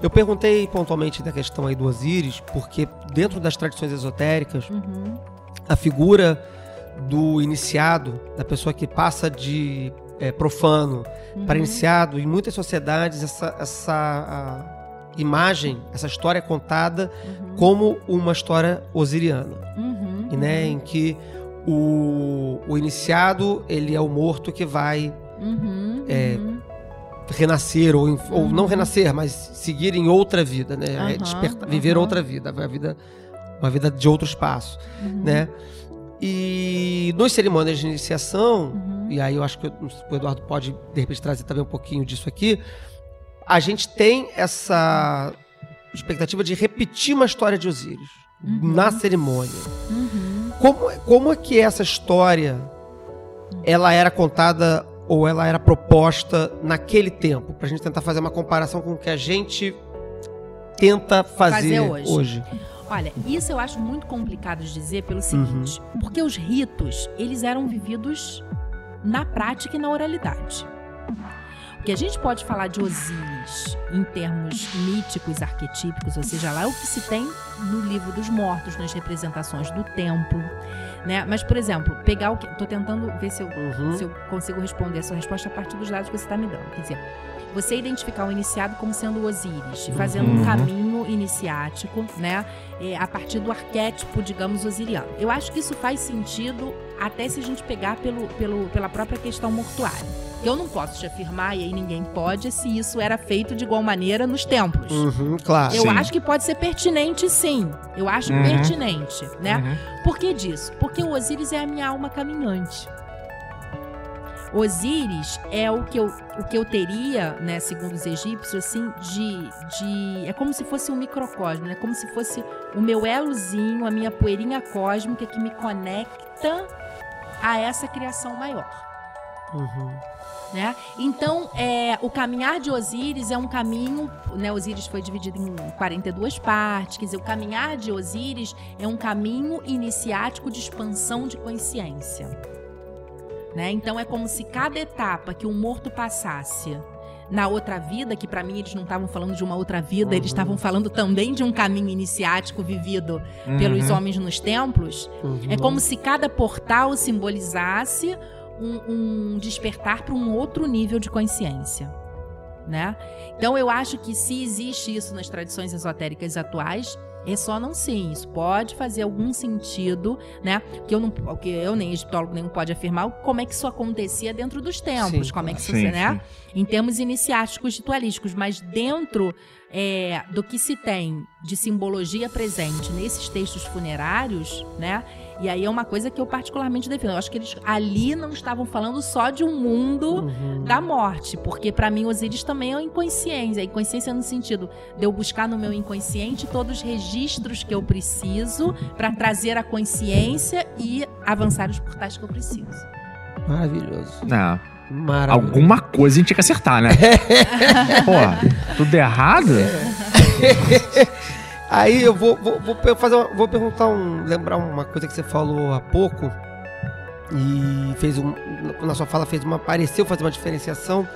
Eu perguntei pontualmente da questão aí do Osíris, porque dentro das tradições esotéricas, Uhum. a figura do iniciado, da pessoa que passa de é, profano para Uhum. iniciado, em muitas sociedades essa, essa a imagem, essa história é contada Uhum. como uma história osiriana, Uhum. e, né, em que o, o iniciado ele é o morto que vai Uhum. É, Uhum. renascer ou, ou não Uhum. renascer, mas seguir em outra vida, né? É despertar- viver outra vida, a vida, uma vida de outro espaço, Uhum. né? E nos cerimônias de iniciação, e aí eu acho que o Eduardo pode de repente trazer também um pouquinho disso aqui, a gente tem essa expectativa de repetir uma história de Osíris Uhum. na cerimônia. Uhum. Como, como é que essa história ela era contada ou ela era proposta naquele tempo? Pra gente tentar fazer uma comparação com o que a gente tenta fazer, Fazer hoje. hoje. Olha, isso eu acho muito complicado de dizer Uhum. pelo seguinte, porque os ritos, eles eram vividos na prática e na oralidade. Que a gente pode falar de Osíris em termos míticos, arquetípicos, ou seja, lá é o que se tem no livro dos mortos, nas representações do templo, né? Mas, por exemplo, pegar o que... Tô tentando ver se eu Uhum. se eu consigo responder a sua resposta a partir dos dados que você está me dando. Quer dizer, você identificar o iniciado como sendo Osíris, fazendo um Uhum. caminho iniciático, né? é, a partir do arquétipo, digamos, osiriano. Eu acho que isso faz sentido até se a gente pegar pelo, pelo, pela própria questão mortuária. Eu não posso te afirmar, e aí ninguém pode, se isso era feito de igual maneira nos templos. Uhum, claro. Eu Sim. acho que pode ser pertinente, sim. Eu acho Uhum. pertinente, né? Uhum. Por que disso? Porque o Osíris é a minha alma caminhante. Osíris é o que eu, o que eu teria, né, segundo os egípcios, assim, de, de. É como se fosse um microcosmo, é como se fosse o meu elozinho, a minha poeirinha cósmica que me conecta a essa criação maior. Uhum. Né? Então, é, o caminhar de Osíris é um caminho, né? Osíris foi dividido em 42 partes, quer dizer, o caminhar de Osíris é um caminho iniciático de expansão de consciência. Né? Então é como se cada etapa que um morto passasse na outra vida, que para mim eles não estavam falando de uma outra vida, eles Uhum. estavam falando também de um caminho iniciático vivido pelos Uhum. homens nos templos, Uhum. é como se cada portal simbolizasse um, um despertar para um outro nível de consciência. Né? Então eu acho que se existe isso nas tradições esotéricas atuais, é só não sim. Isso pode fazer algum sentido, né? Que eu não, que eu nem egiptólogo nenhum pode afirmar como é que isso acontecia dentro dos templos, Sim, como é que isso, Sim, né? sim. em termos iniciáticos ritualísticos, mas dentro é, do que se tem de simbologia presente nesses textos funerários, né? E aí é uma coisa que eu particularmente defendo. Eu acho que eles ali não estavam falando só de um mundo Uhum. da morte, porque para mim Osíris também é inconsciência. Inconsciência no sentido de eu buscar no meu inconsciente todos os registros que eu preciso para trazer a consciência e avançar os portais que eu preciso. Maravilhoso. É, Maravilhoso. alguma coisa a gente tinha que acertar, né? (laughs) Porra. Tudo errado? (laughs) Aí eu vou, vou, vou fazer uma- vou perguntar um. lembrar uma coisa que você falou há pouco. E fez um. Na sua fala fez uma. pareceu fazer uma diferenciação.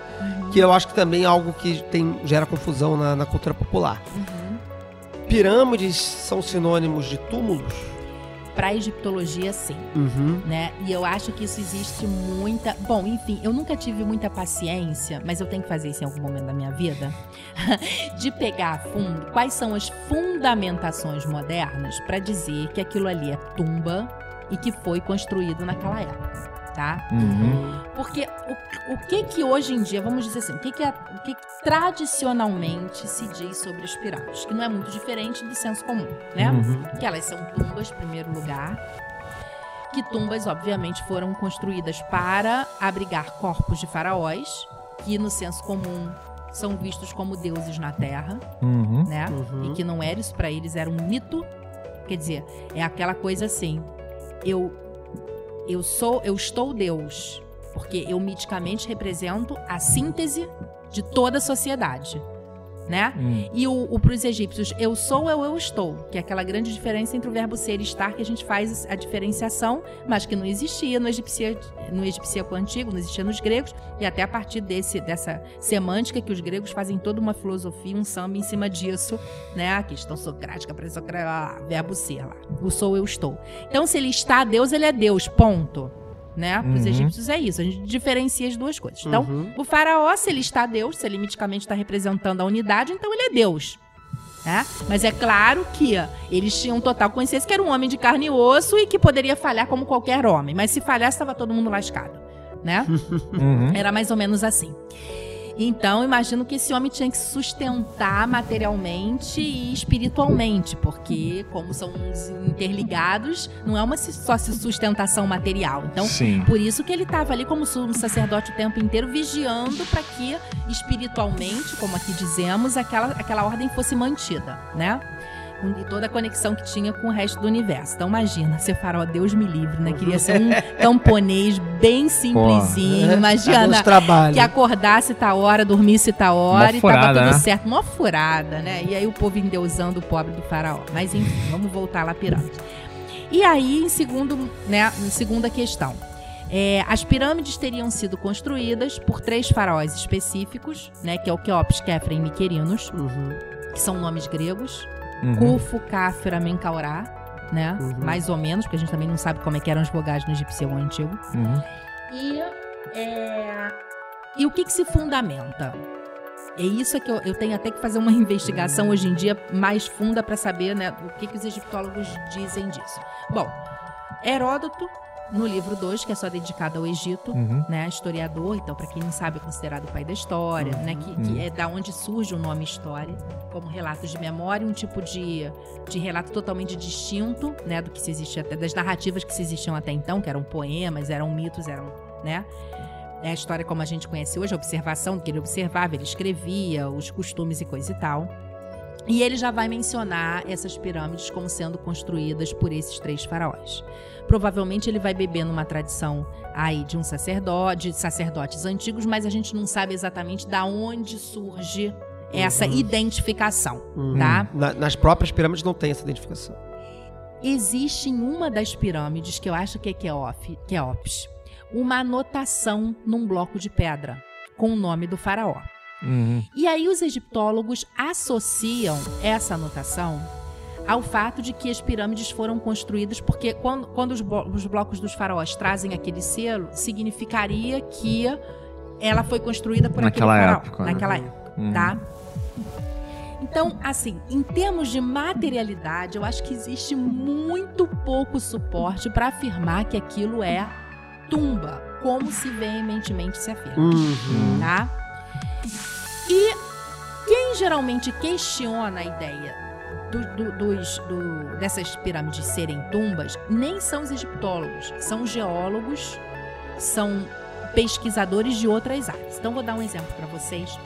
Que eu acho que também é algo que tem, gera confusão na, na cultura popular. Uhum. Pirâmides são sinônimos de túmulos? Pra egiptologia, sim. Uhum. né? E eu acho que isso existe muita. Bom, enfim, eu nunca tive muita paciência, mas eu tenho que fazer isso em algum momento da minha vida, (laughs) de pegar a fundo quais são as fundamentações modernas para dizer que aquilo ali é tumba e que foi construído naquela época, tá? Uhum. Porque o, o que que hoje em dia, vamos dizer assim, o que que, é- o que que tradicionalmente se diz sobre as pirâmides, que não é muito diferente do senso comum, né? Uhum. que elas são tumbas, em primeiro lugar. Que tumbas, obviamente, foram construídas para abrigar corpos de faraós, que no senso comum são vistos como deuses na terra, Uhum. né? Uhum. E que não era isso para eles, era um mito. Quer dizer, é aquela coisa assim, eu eu sou, eu estou Deus, porque eu miticamente represento a síntese de toda a sociedade, né? Uhum. E o, o para os egípcios, eu sou ou eu estou, que é aquela grande diferença entre o verbo ser e estar, que a gente faz a diferenciação, mas que não existia no egípcio, no egipcíaco antigo, não existia nos gregos, e até a partir desse, dessa semântica que os gregos fazem toda uma filosofia, um samba em cima disso, né? A questão socrática, pré-socrática, verbo ser lá. O sou, eu estou. Então, se ele está Deus, ele é Deus, ponto. Né? Para os Uhum. egípcios é isso, a gente diferencia as duas coisas. Então, Uhum. o faraó, se ele está Deus, se ele miticamente está representando a unidade, então ele é Deus. Né? Mas é claro que eles tinham total consciência que era um homem de carne e osso e que poderia falhar como qualquer homem. Mas se falhasse, estava todo mundo lascado. Né? (laughs) Uhum. Era mais ou menos assim. Então, imagino que esse homem tinha que se sustentar materialmente e espiritualmente, porque, como são interligados, não é uma só sustentação material. Então, Sim. por isso que ele estava ali como sumo sacerdote o tempo inteiro, vigiando para que espiritualmente, como aqui dizemos, aquela, aquela ordem fosse mantida, né? E toda a conexão que tinha com o resto do universo. Então imagina, ser faraó, Deus me livre, né? Queria ser um (laughs) camponês bem simplesinho. Dá Imagina que acordasse tá hora, dormisse tá hora Mó e tava furada, tudo né? certo. Mó furada, né? E aí o povo endeusando o pobre do faraó. Mas enfim, vamos voltar lá à pirâmide. E aí, em segundo, né, em segunda questão. É, as pirâmides teriam sido construídas por três faraós específicos, né, que é o Queops, Kefra e Miquerinos, Uhum. que são nomes gregos. Uhum. Khufu, Khafra, Menkaurá, né? Uhum. Mais ou menos, porque a gente também não sabe como é que eram as vogais no egípcio antigo. Uhum. E, é, e o que, que se fundamenta? É isso que eu, eu tenho até que fazer uma (laughs) investigação hoje em dia mais funda para saber né, o que, que os egiptólogos dizem disso. Bom, Heródoto, no livro 2, que é só dedicado ao Egito, Uhum. né, historiador, então para quem não sabe é considerado o pai da história, né, que, que é da onde surge o nome história, como relatos de memória, um tipo de, de relato totalmente distinto, né, do que se existia até das narrativas que se existiam até então, que eram poemas, eram mitos, eram, né, é a história como a gente conhece hoje, a observação que ele observava, ele escrevia os costumes e coisa e tal. E ele já vai mencionar essas pirâmides como sendo construídas por esses três faraós. Provavelmente ele vai beber numa tradição aí de um sacerdote, de sacerdotes antigos, mas a gente não sabe exatamente da onde surge essa Uhum. identificação, Uhum. tá? Na- nas próprias pirâmides não tem essa identificação. Existe em uma das pirâmides, que eu acho que é Keof, Keops, uma anotação num bloco de pedra com o nome do faraó. Uhum. E aí os egiptólogos associam essa anotação ao fato de que as pirâmides foram construídas porque quando, quando os, blo- os blocos dos faraós trazem aquele selo, significaria que ela foi construída por Naquela aquele época, faraó, né? naquela época, Uhum. tá? Então, assim, em termos de materialidade, eu acho que existe muito pouco suporte para afirmar que aquilo é tumba, como se veementemente se afirma Uhum. tá? E quem geralmente questiona a ideia do- do- dos, do- dessas pirâmides serem tumbas nem são os egiptólogos, são geólogos, são pesquisadores de outras áreas. Então vou dar um exemplo para vocês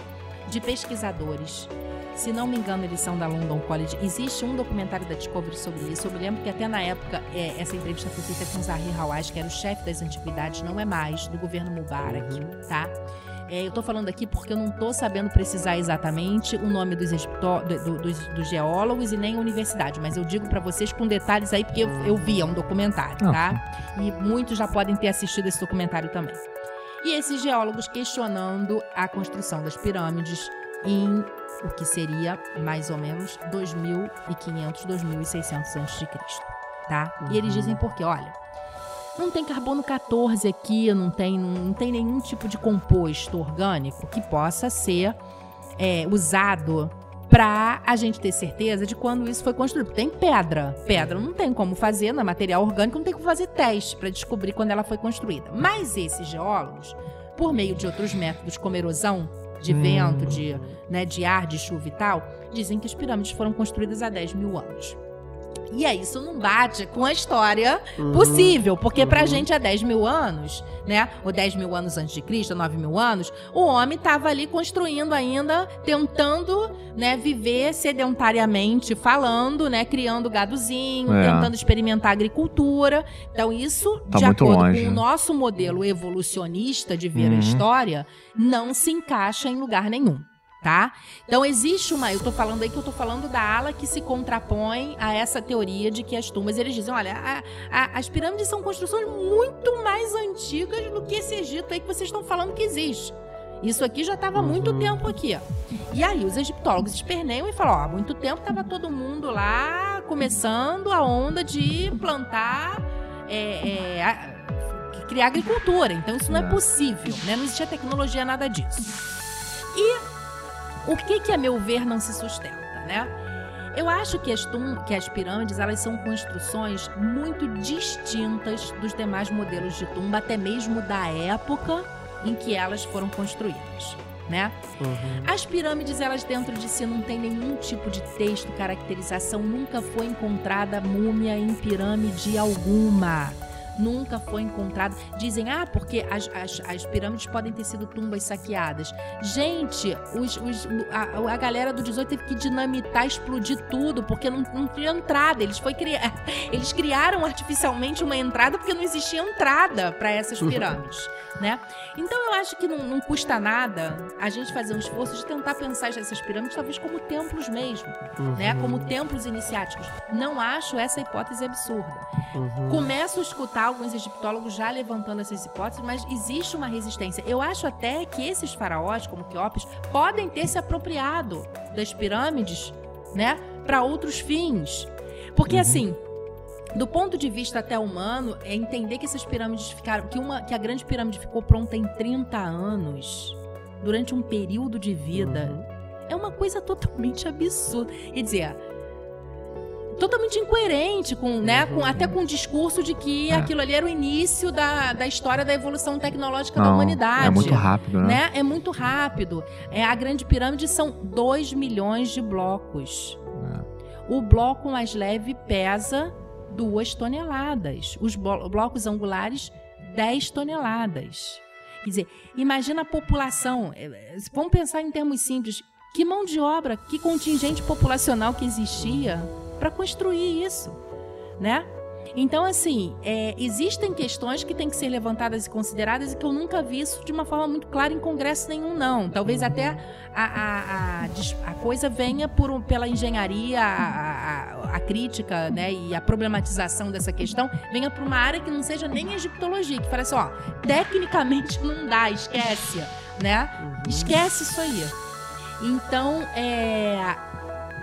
de pesquisadores. Se não me engano, eles são da London College. Existe um documentário da Discovery sobre isso. Eu me lembro que até na época é, essa entrevista foi feita com Zahir Hawass, que era o chefe das antiguidades, não é mais, do governo Mubarak, tá? É, eu tô falando aqui porque eu não tô sabendo precisar exatamente o nome dos, do- do- dos, dos geólogos e nem a universidade, mas eu digo pra vocês com detalhes aí, porque eu, eu vi, é um documentário, Ah, tá? E muitos já podem ter assistido esse documentário também. E esses geólogos questionando a construção das pirâmides em o que seria mais ou menos 2.500, 2.600 a.C., tá? E eles dizem porque, olha, não tem carbono 14 aqui, não tem, não, tem nenhum tipo de composto orgânico que possa ser é, usado para a gente ter certeza de quando isso foi construído. Tem pedra. Pedra não tem como fazer, na material orgânico não tem como fazer teste para descobrir quando ela foi construída. Mas esses geólogos, por meio de outros métodos como erosão de Hum. vento, de, né, de ar, de chuva e tal, dizem que as pirâmides foram construídas há 10 mil anos. E aí isso não bate com a história Uhum. possível, porque pra Uhum. gente há 10 mil anos, né? Ou 10 mil anos antes de Cristo, 9 mil anos, o homem estava ali construindo ainda, tentando né, viver sedentariamente, falando, né? Criando gadozinho, É. tentando experimentar agricultura. Então, isso, Tá de acordo longe. com o nosso modelo evolucionista de ver a Uhum. história, não se encaixa em lugar nenhum. Tá? Então existe uma, eu tô falando aí que eu tô falando da ala que se contrapõe a essa teoria de que as tumbas, eles dizem, olha, a- a- as pirâmides são construções muito mais antigas do que esse Egito aí que vocês estão falando que existe. Isso aqui já estava há muito Uhum. tempo aqui, ó. E aí os egiptólogos esperneiam e falam, ó, há muito tempo tava todo mundo lá começando a onda de plantar, é, é, a- criar agricultura. Então isso não é, É. possível, né? Não existia tecnologia, nada disso. E o que que, a meu ver, não se sustenta, né? Eu acho que as, tum- que as pirâmides elas são construções muito distintas dos demais modelos de tumba, até mesmo da época em que elas foram construídas, né? Uhum. As pirâmides, elas dentro de si não tem nenhum tipo de texto, caracterização, nunca foi encontrada múmia em pirâmide alguma. Nunca foi encontrada. Dizem, ah, porque as, as, as pirâmides podem ter sido tumbas saqueadas. Gente, os, os- a, a galera do 18 teve que dinamitar, explodir tudo, porque não, não tinha entrada. Eles, foi criar, (laughs) eles criaram artificialmente uma entrada porque não existia entrada para essas pirâmides, né? Então eu acho que não, não custa nada a gente fazer um esforço de tentar pensar essas pirâmides talvez como templos mesmo, né? Uhum. Como templos iniciáticos. Não acho essa hipótese absurda. Uhum. Começo a escutar alguns egiptólogos já levantando essas hipóteses, mas existe uma resistência. Eu acho até que esses faraós, como Queopes, podem ter se apropriado das pirâmides, né, para outros fins. Porque Uhum. assim, do ponto de vista até humano, é entender que essas pirâmides ficaram, que uma que a grande pirâmide ficou pronta em 30 anos, durante um período de vida, Uhum. é uma coisa totalmente absurda. Quer dizer, totalmente incoerente com, né, com até com o discurso de que É. aquilo ali era o início da, da história da evolução tecnológica da Não, humanidade. É muito rápido, né? Né? É muito rápido. É, a Grande Pirâmide são 2 milhões de blocos. É. O bloco mais leve pesa 2 toneladas. Os blo- blocos angulares, 10 toneladas. Quer dizer, imagina a população. eh, eh, Vamos pensar em termos simples. Que mão de obra, que contingente populacional que existia para construir isso, né? Então, assim, é, existem questões que têm que ser levantadas e consideradas e que eu nunca vi isso de uma forma muito clara em congresso nenhum, não. Talvez até a, a, a, a coisa venha por, pela engenharia, a, a- a crítica né, e a problematização dessa questão venha para uma área que não seja nem egiptologia, que fala assim, ó, tecnicamente não dá, esquece, né? Esquece isso aí. Então, é,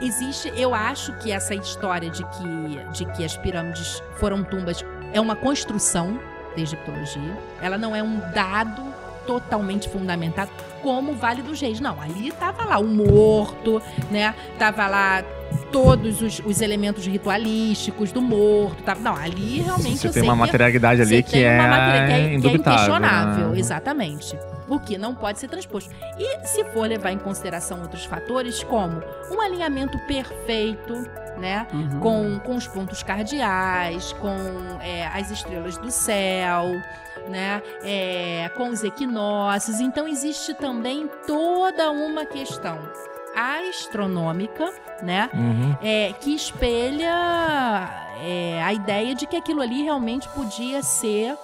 existe, eu acho que essa história de que, de que as pirâmides foram tumbas é uma construção da egiptologia. Ela não é um dado totalmente fundamentado como o Vale dos Reis. Não, ali tava lá o morto, né? Tava lá todos os, os elementos ritualísticos do morto. Tava, não, ali realmente Você eu tem uma que materialidade ali que tem é, uma matéria que é, que é indubitável. inquestionável, né? exatamente. O que não pode ser transposto. E se for levar em consideração outros fatores, como um alinhamento perfeito, né? Uhum. Com, com os pontos cardeais, com é, as estrelas do céu, né? É, com os equinócios. Então existe também toda uma questão astronômica, né? Uhum. é, que espelha é, a ideia de que aquilo ali realmente podia ser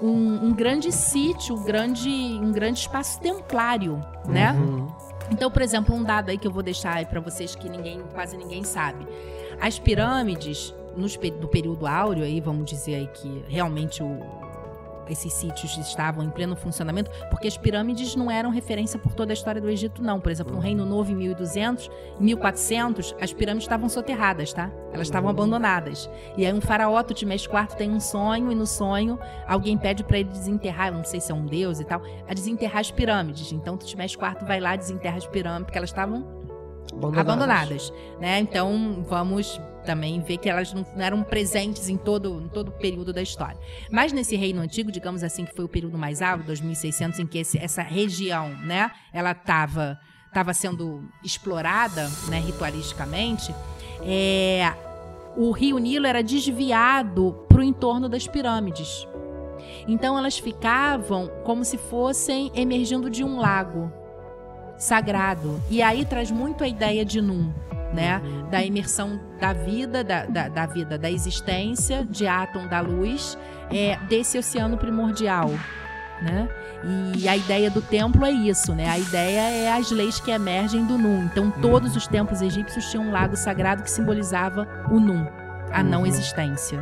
um, um grande sítio, um grande, um grande espaço templário, né? Uhum. Então, por exemplo, um dado aí que eu vou deixar para vocês que ninguém, quase ninguém sabe. As pirâmides nos, do período áureo aí, vamos dizer aí que realmente o- esses sítios estavam em pleno funcionamento, porque as pirâmides não eram referência por toda a história do Egito, não. Por exemplo, no Reino Novo, em 1200, em 1400, as pirâmides estavam soterradas, tá? Elas estavam abandonadas. E aí um faraó, Tutmés IV, tem um sonho, e no sonho alguém pede para ele desenterrar, não sei se é um deus e tal, a desenterrar as pirâmides. Então Tutmés IV vai lá, desenterra as pirâmides, porque elas estavam abandonadas, né? Então vamos também ver que elas não eram presentes em todo, em todo o período da história. Mas nesse reino antigo, digamos assim, que foi o período mais alto, 2600, em que esse- essa região, né, ela estava estava sendo explorada, né, ritualisticamente, é, o rio Nilo era desviado para o entorno das pirâmides. Então elas ficavam como se fossem emergindo de um lago sagrado. E aí traz muito a ideia de Num, né? Da imersão da vida, da, da, da vida, da existência, de átomo da luz, é, desse oceano primordial. Né? E a ideia do templo é isso, né? A ideia é as leis que emergem do Num. Então, todos os templos egípcios tinham um lago sagrado que simbolizava o Num, a não existência,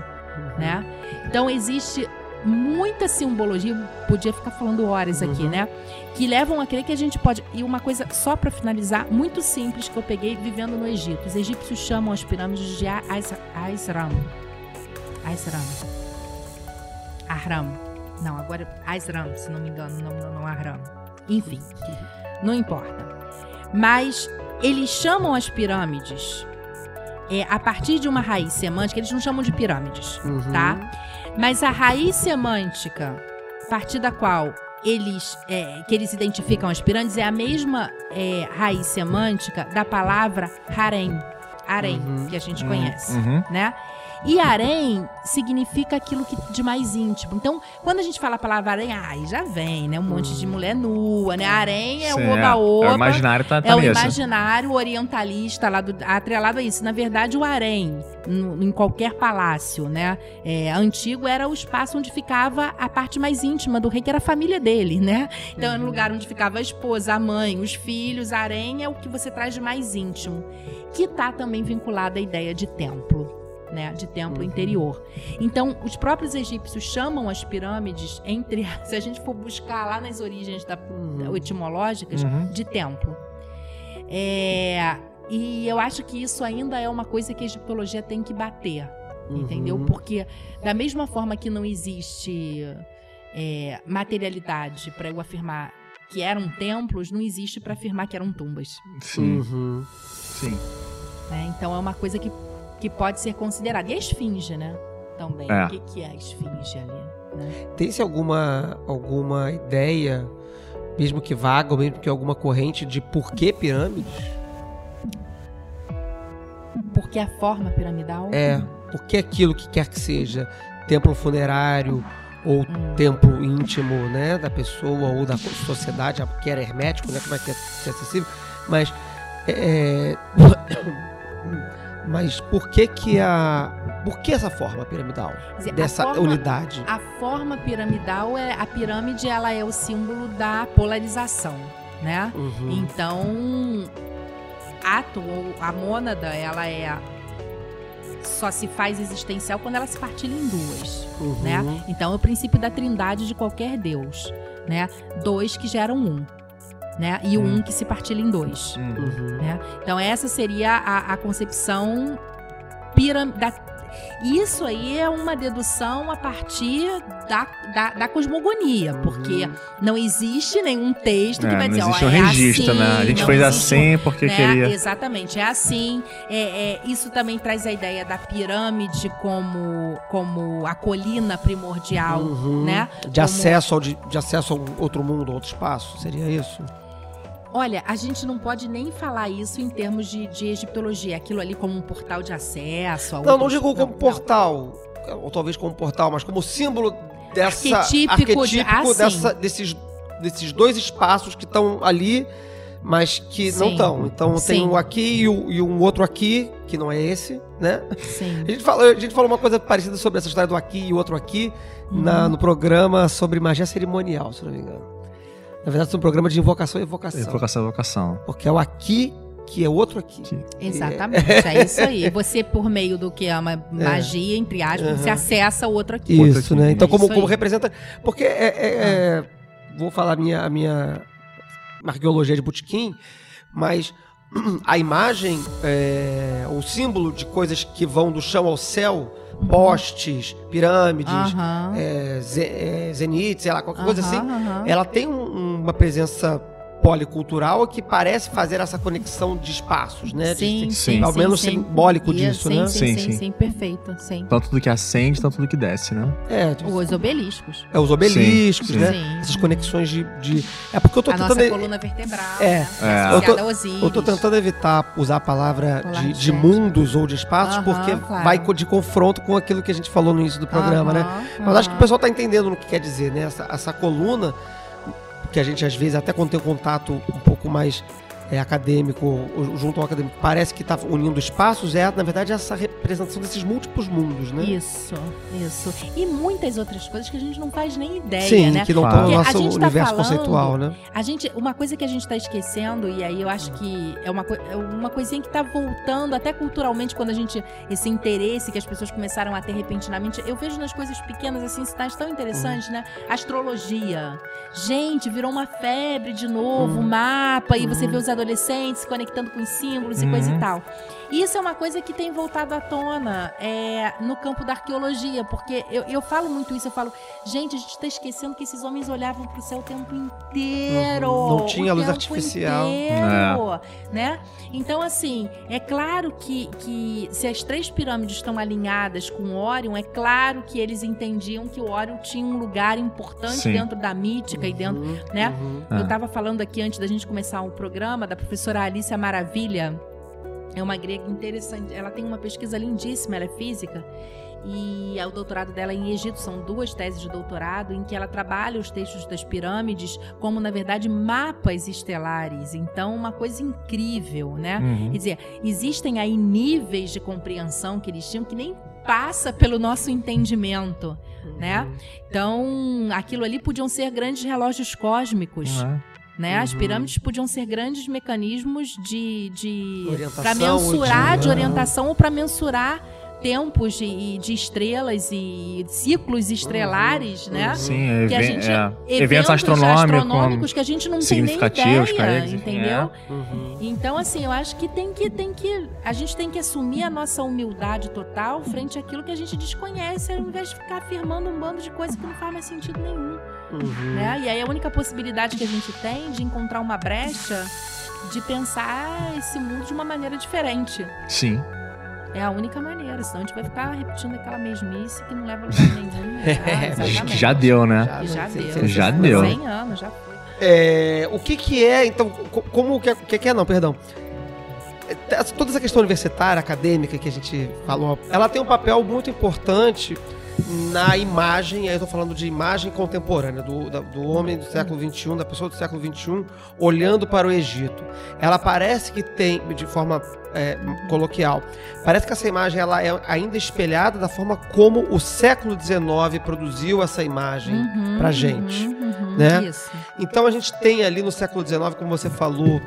né? Então, existe muita simbologia, podia ficar falando horas aqui, né? Que levam a crer que a gente pode. E uma coisa, só para finalizar, muito simples que eu peguei vivendo no Egito. Os egípcios chamam as pirâmides de Aisram. Aisram. Ahram. Não, agora Aisram, se não me engano, não, não, não Ahram. Enfim, não importa. Mas eles chamam as pirâmides é, a partir de uma raiz semântica, eles não chamam de pirâmides, Uhum. tá? Mas a raiz semântica, a partir da qual eles é, que eles identificam as pirâmides é a mesma é, raiz semântica da palavra harém, harém, Uhum. que a gente conhece, Uhum. né? E harém significa aquilo que de mais íntimo. Então, quando a gente fala a palavra harém, ai, já vem, né? Um monte de mulher nua, né? Harém é Sim, o oba-oba. É o imaginário tá, tá É o imaginário orientalista lá do, atrelado a isso. Na verdade, o harém, em qualquer palácio, né? é, antigo era o espaço onde ficava a parte mais íntima do rei, que era a família dele, né? Então era o lugar onde ficava a esposa, a mãe, os filhos. Harém é o que você traz de mais íntimo, que tá também vinculado à ideia de templo. Né, de templo Uhum. interior. Então, os próprios egípcios chamam as pirâmides, entre. Se a gente for buscar lá nas origens da, Uhum. etimológicas, Uhum. de templo. É, e eu acho que isso ainda é uma coisa que a egiptologia tem que bater, entendeu? Uhum. Porque da mesma forma que não existe é, materialidade para eu afirmar que eram templos, não existe para afirmar que eram tumbas. Sim, Uhum. sim. né? Então é uma coisa que, que pode ser considerada. E a esfinge, né? Também. É. O que, que é a esfinge ali? Né? Tem-se alguma, alguma ideia, mesmo que vaga, ou mesmo que alguma corrente de por que pirâmides? Porque a forma piramidal. É, por que aquilo que quer que seja, templo funerário ou Hum. templo íntimo, né, da pessoa ou da sociedade, porque era hermético, né, que vai ter ser acessível, mas é, mas por que que a por que essa forma piramidal dizer, a dessa forma- unidade? A forma piramidal é a pirâmide, ela é o símbolo da polarização, né? Uhum. Então, ato ou a mônada, ela é só se faz existencial quando ela se partilha em duas, Uhum. né? Então, é o princípio da trindade de qualquer deus, né? Dois que geram um, né? E o Hum. um que se partilha em dois. Uhum. Uhum. né? Então essa seria a, a concepção piramidal. Isso aí é uma dedução a partir da, da, da cosmogonia, porque não existe nenhum texto É, que vai dizer, ó, um é registro, assim, né? A gente fez existe assim porque né? queria. Exatamente, é assim. É, é, isso também traz a ideia da pirâmide como, como a colina primordial, Uhum. né? De Como- acesso ao de, de acesso a outro mundo, a outro espaço, seria isso? Olha, a gente não pode nem falar isso em termos de, de egiptologia, aquilo ali como um portal de acesso. Não, não digo como não. portal, ou talvez como portal, mas como símbolo dessa Arquetípico de- ah, dessa, desses, desses dois espaços que estão ali mas que não Sim. estão. Então tem Sim. um aqui e, o- e um outro aqui, que não é esse, né? Sim. A gente, falou, a gente falou uma coisa parecida sobre essa história do aqui e o outro aqui na- no programa sobre magia cerimonial, se não me engano. Na verdade, é um programa de invocação e evocação. Evocação, evocação. Porque é o aqui que é outro aqui. Que- Exatamente, é isso aí. Você, por meio do que é uma magia, entre aspas, você Aham. acessa o outro aqui. Outro Isso, aqui. né? Então, como, como representa. Porque é, é- é- Vou falar a minha, a minha arqueologia de Botequim, mas (clears throat) a imagem, é, o símbolo de coisas que vão do chão ao céu, postes, pirâmides, Aham. é, ze- zenites, sei lá, qualquer coisa assim, ela tem um- uma presença policultural que parece fazer essa conexão de espaços, né? Sim, de- sim, ao sim, menos sim. simbólico Isso, disso, sim, né? Sim, Sim, sim, sim. sim, perfeito, sim. Tanto do que acende, tanto do que desce, né? É, de- Os obeliscos. é os obeliscos, Sim, né? sim. Essas conexões de, de- É porque eu tô a tentando. nossa coluna vertebral, É. né? É. Eu tô-. Eu tô tentando evitar usar a palavra de, de sete. mundos ou de espaços, porque claro. vai de confronto com aquilo que a gente falou no início do programa, né? Mas acho que o pessoal tá entendendo no que quer dizer, né? Essa, essa coluna, que a gente às vezes, até quando tem um contato um pouco mais é, acadêmico, ou junto ao acadêmico, parece que tá unindo espaços, é, na verdade, essa representação desses múltiplos mundos, né? Isso, isso. E muitas outras coisas que a gente não faz nem ideia, Sim, né? que não Claro. estão no nosso gente tá universo falando- conceitual, né? A gente, uma coisa que a gente tá esquecendo, e aí eu acho que é uma, é uma coisinha que tá voltando, até culturalmente, quando a gente. Esse interesse que as pessoas começaram a ter repentinamente. Eu vejo nas coisas pequenas, assim, sinais tão interessantes, né? Astrologia. Gente, virou uma febre de novo, Uhum. mapa, e você Uhum. vê os adolescentes conectando com os símbolos e coisa Uhum. e tal. E isso é uma coisa que tem voltado à tona é, no campo da arqueologia, porque eu, eu falo muito isso, eu falo, gente, a gente tá esquecendo que esses homens olhavam pro céu o tempo inteiro. Uhum. Não tinha o luz tempo artificial. Inteiro, né? Então, assim, é claro que, que se as três pirâmides estão alinhadas com Órion, é claro que eles entendiam que o Órion tinha um lugar importante Sim. dentro da mítica e dentro Uhum, né? uhum. É. eu estava falando aqui antes da gente começar o programa da professora Alicia Maravilha. É uma grega interessante. Ela tem uma pesquisa lindíssima, ela é física. E é o doutorado dela em Egito são duas teses de doutorado em que ela trabalha os textos das pirâmides como, na verdade, mapas estelares. Então, uma coisa incrível, né? Uhum. Quer dizer, existem aí níveis de compreensão que eles tinham que nem passa pelo nosso entendimento, né? Então, aquilo ali podiam ser grandes relógios cósmicos Não é? né? As Uhum. pirâmides podiam ser grandes mecanismos de, de Orientação para ou mensurar de- de, orientação ou para mensurar tempos de, de estrelas e ciclos estrelares, né? Sim, Que a gente- é, eventos astronômicos, que a gente não tem nem ideia, eles, enfim, entendeu? Uhum. Então, assim, eu acho que tem que tem que a gente tem que assumir a nossa humildade total frente àquilo que a gente desconhece, ao invés de ficar afirmando um bando de coisas que não faz mais sentido nenhum Uhum. né? E aí a única possibilidade que a gente tem de encontrar uma brecha de pensar esse mundo de uma maneira diferente. Sim. É a única maneira, senão a gente vai ficar repetindo aquela mesmice que não leva a lugar nenhum. (laughs) É, Ah. Já deu, né? Já cê- deu. Já deu. 100 anos, já foi. É, o que que é, então, co- como que é, o que que é, não, perdão. Toda essa questão universitária, acadêmica que a gente falou, ela tem um papel muito importante na imagem, aí eu tô falando de imagem contemporânea, do, da- do homem do século XXI, da pessoa do século XXI, olhando para o Egito. Ela parece que tem, de forma é, coloquial, parece que essa imagem ela é ainda espelhada da forma como o século XIX produziu essa imagem. Uhum, pra gente, uhum, uhum, né? Isso. Então a gente tem ali no século XIX, como você falou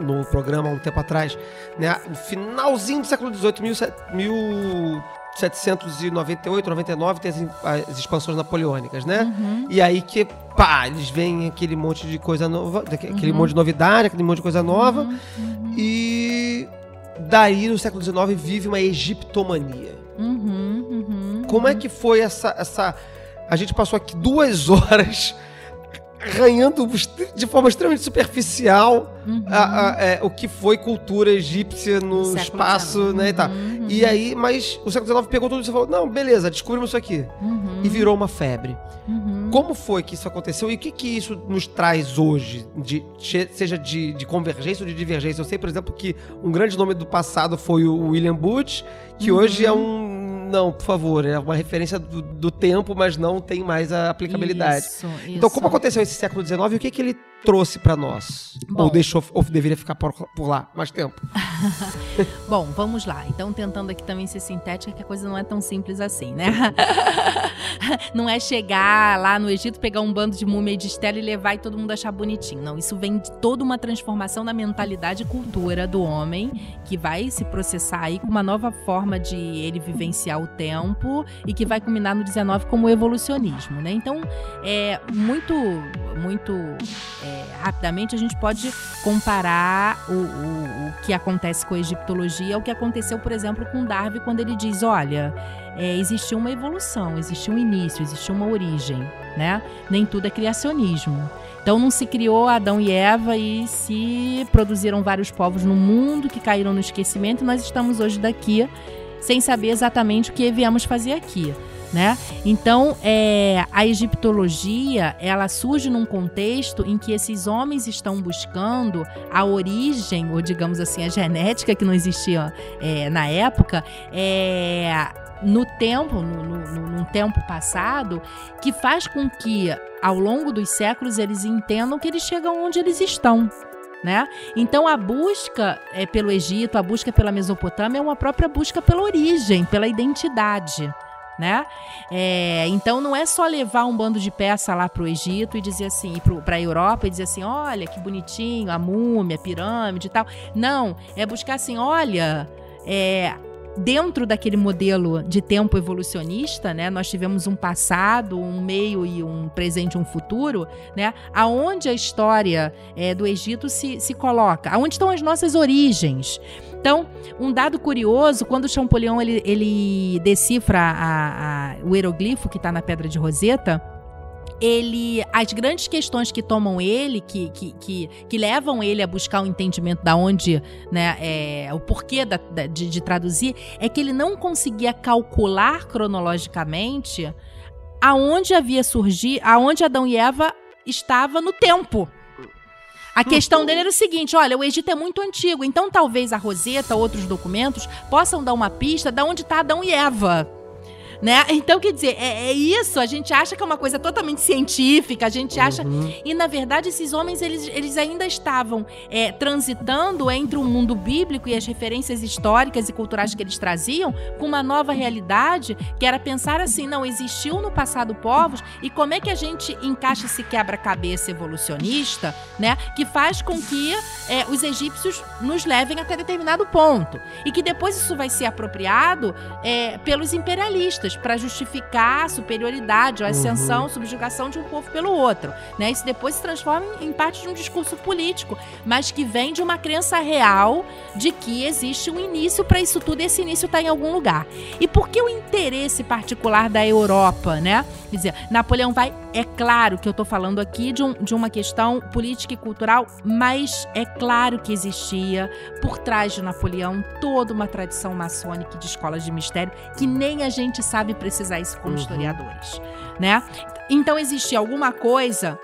no programa há um tempo atrás, né, no finalzinho do século XVIII, 1798, 99, tem as, as expansões napoleônicas, né? Uhum. E aí que, pá, eles veem aquele monte de coisa nova, aquele Uhum. monte de novidade, aquele monte de coisa nova, Uhum, uhum, e daí no século XIX vive uma egiptomania. uhum, uhum, Como é que foi essa, essa. A gente passou aqui duas (laughs) horas arranhando de forma extremamente superficial uhum. a- a- é, o que foi cultura egípcia no Século espaço, XIX. né, e tal. Uhum, E aí, mas o século XIX pegou tudo isso e falou, não, beleza, descobrimos isso aqui. uhum, E virou uma febre. uhum. Como foi que isso aconteceu e o que que isso nos traz hoje, de, seja de, de convergência ou de divergência? Eu sei, por exemplo, que um grande nome do passado foi o William Booth, que Uhum. hoje é um... Não, por favor, é uma referência do, do tempo, mas não tem mais a aplicabilidade. Isso, Então, isso. como aconteceu esse século XIX o que, que ele trouxe para nós? Bom. Ou deixou, ou deveria ficar por, por lá mais tempo? (laughs) Bom, vamos lá. Então, tentando aqui também ser sintética, que a coisa não é tão simples assim, né? (laughs) não é chegar lá no Egito, pegar um bando de múmia e de estela e levar e todo mundo achar bonitinho. Não, isso vem de toda uma transformação da mentalidade e cultura do homem, que vai se processar aí com uma nova forma de ele vivenciar o tempo e que vai culminar no 19 como evolucionismo, né? Então, é muito, muito é, rapidamente a gente pode comparar o, o, o que acontece com a egiptologia ao que aconteceu, por exemplo, com Darwin quando ele diz, olha, é, existiu uma evolução, existiu um início, existiu uma origem, né? Nem tudo é criacionismo. Então não se criou Adão e Eva e se produziram vários povos no mundo que caíram no esquecimento e nós estamos hoje daqui sem saber exatamente o que viemos fazer aqui. Né? Então, é, a egiptologia ela surge num contexto em que esses homens estão buscando a origem, ou digamos assim, a genética que não existia é, na época, é, no tempo, no, no, num tempo passado, que faz com que, ao longo dos séculos, eles entendam que eles chegam onde eles estão. Né? Então a busca é, pelo Egito, a busca pela Mesopotâmia é uma própria busca pela origem, pela identidade. Né? É, então não é só levar um bando de peça lá para o Egito e dizer assim, para a Europa e dizer assim, olha que bonitinho, a múmia, a pirâmide e tal. Não, é buscar assim, olha, é, dentro daquele modelo de tempo evolucionista, né, nós tivemos um passado, um meio e um presente, um futuro, né, aonde a história é, do Egito se, se coloca, aonde estão as nossas origens. Então, um dado curioso, quando Champollion ele, ele decifra a, a, o hieroglifo que está na Pedra de Roseta, ele as grandes questões que tomam ele, que, que, que, que levam ele a buscar o um entendimento da onde, né, é, o porquê da, da, de, de traduzir, é que ele não conseguia calcular cronologicamente aonde havia surgido, aonde Adão e Eva estava no tempo. A questão dele era o seguinte: olha, o Egito é muito antigo, então talvez a Roseta, outros documentos, possam dar uma pista de onde está Adão e Eva né? Então, quer dizer, é, é, isso, a gente acha que é uma coisa totalmente científica, a gente acha... Uhum. E, na verdade, esses homens, eles, eles ainda estavam é, transitando entre o mundo bíblico e as referências históricas e culturais que eles traziam com uma nova realidade, que era pensar assim, não, existiu no passado povos, e como é que a gente encaixa esse quebra-cabeça evolucionista, né? Que faz com que é, os egípcios nos levem até determinado ponto. E que depois isso vai ser apropriado é, pelos imperialistas para justificar a superioridade, a ascensão, uhum. subjugação de um povo pelo outro. Né? Isso depois se transforma em parte de um discurso político, mas que vem de uma crença real de que existe um início para isso tudo e esse início está em algum lugar. E por que o interesse particular da Europa, né? Quer dizer, Napoleão vai. É claro que eu estou falando aqui de, um, de uma questão política e cultural, mas é claro que existia por trás de Napoleão toda uma tradição maçônica de escolas de mistério que nem a gente sabe sabe precisar isso como uhum. historiadores, né? Então existia alguma coisa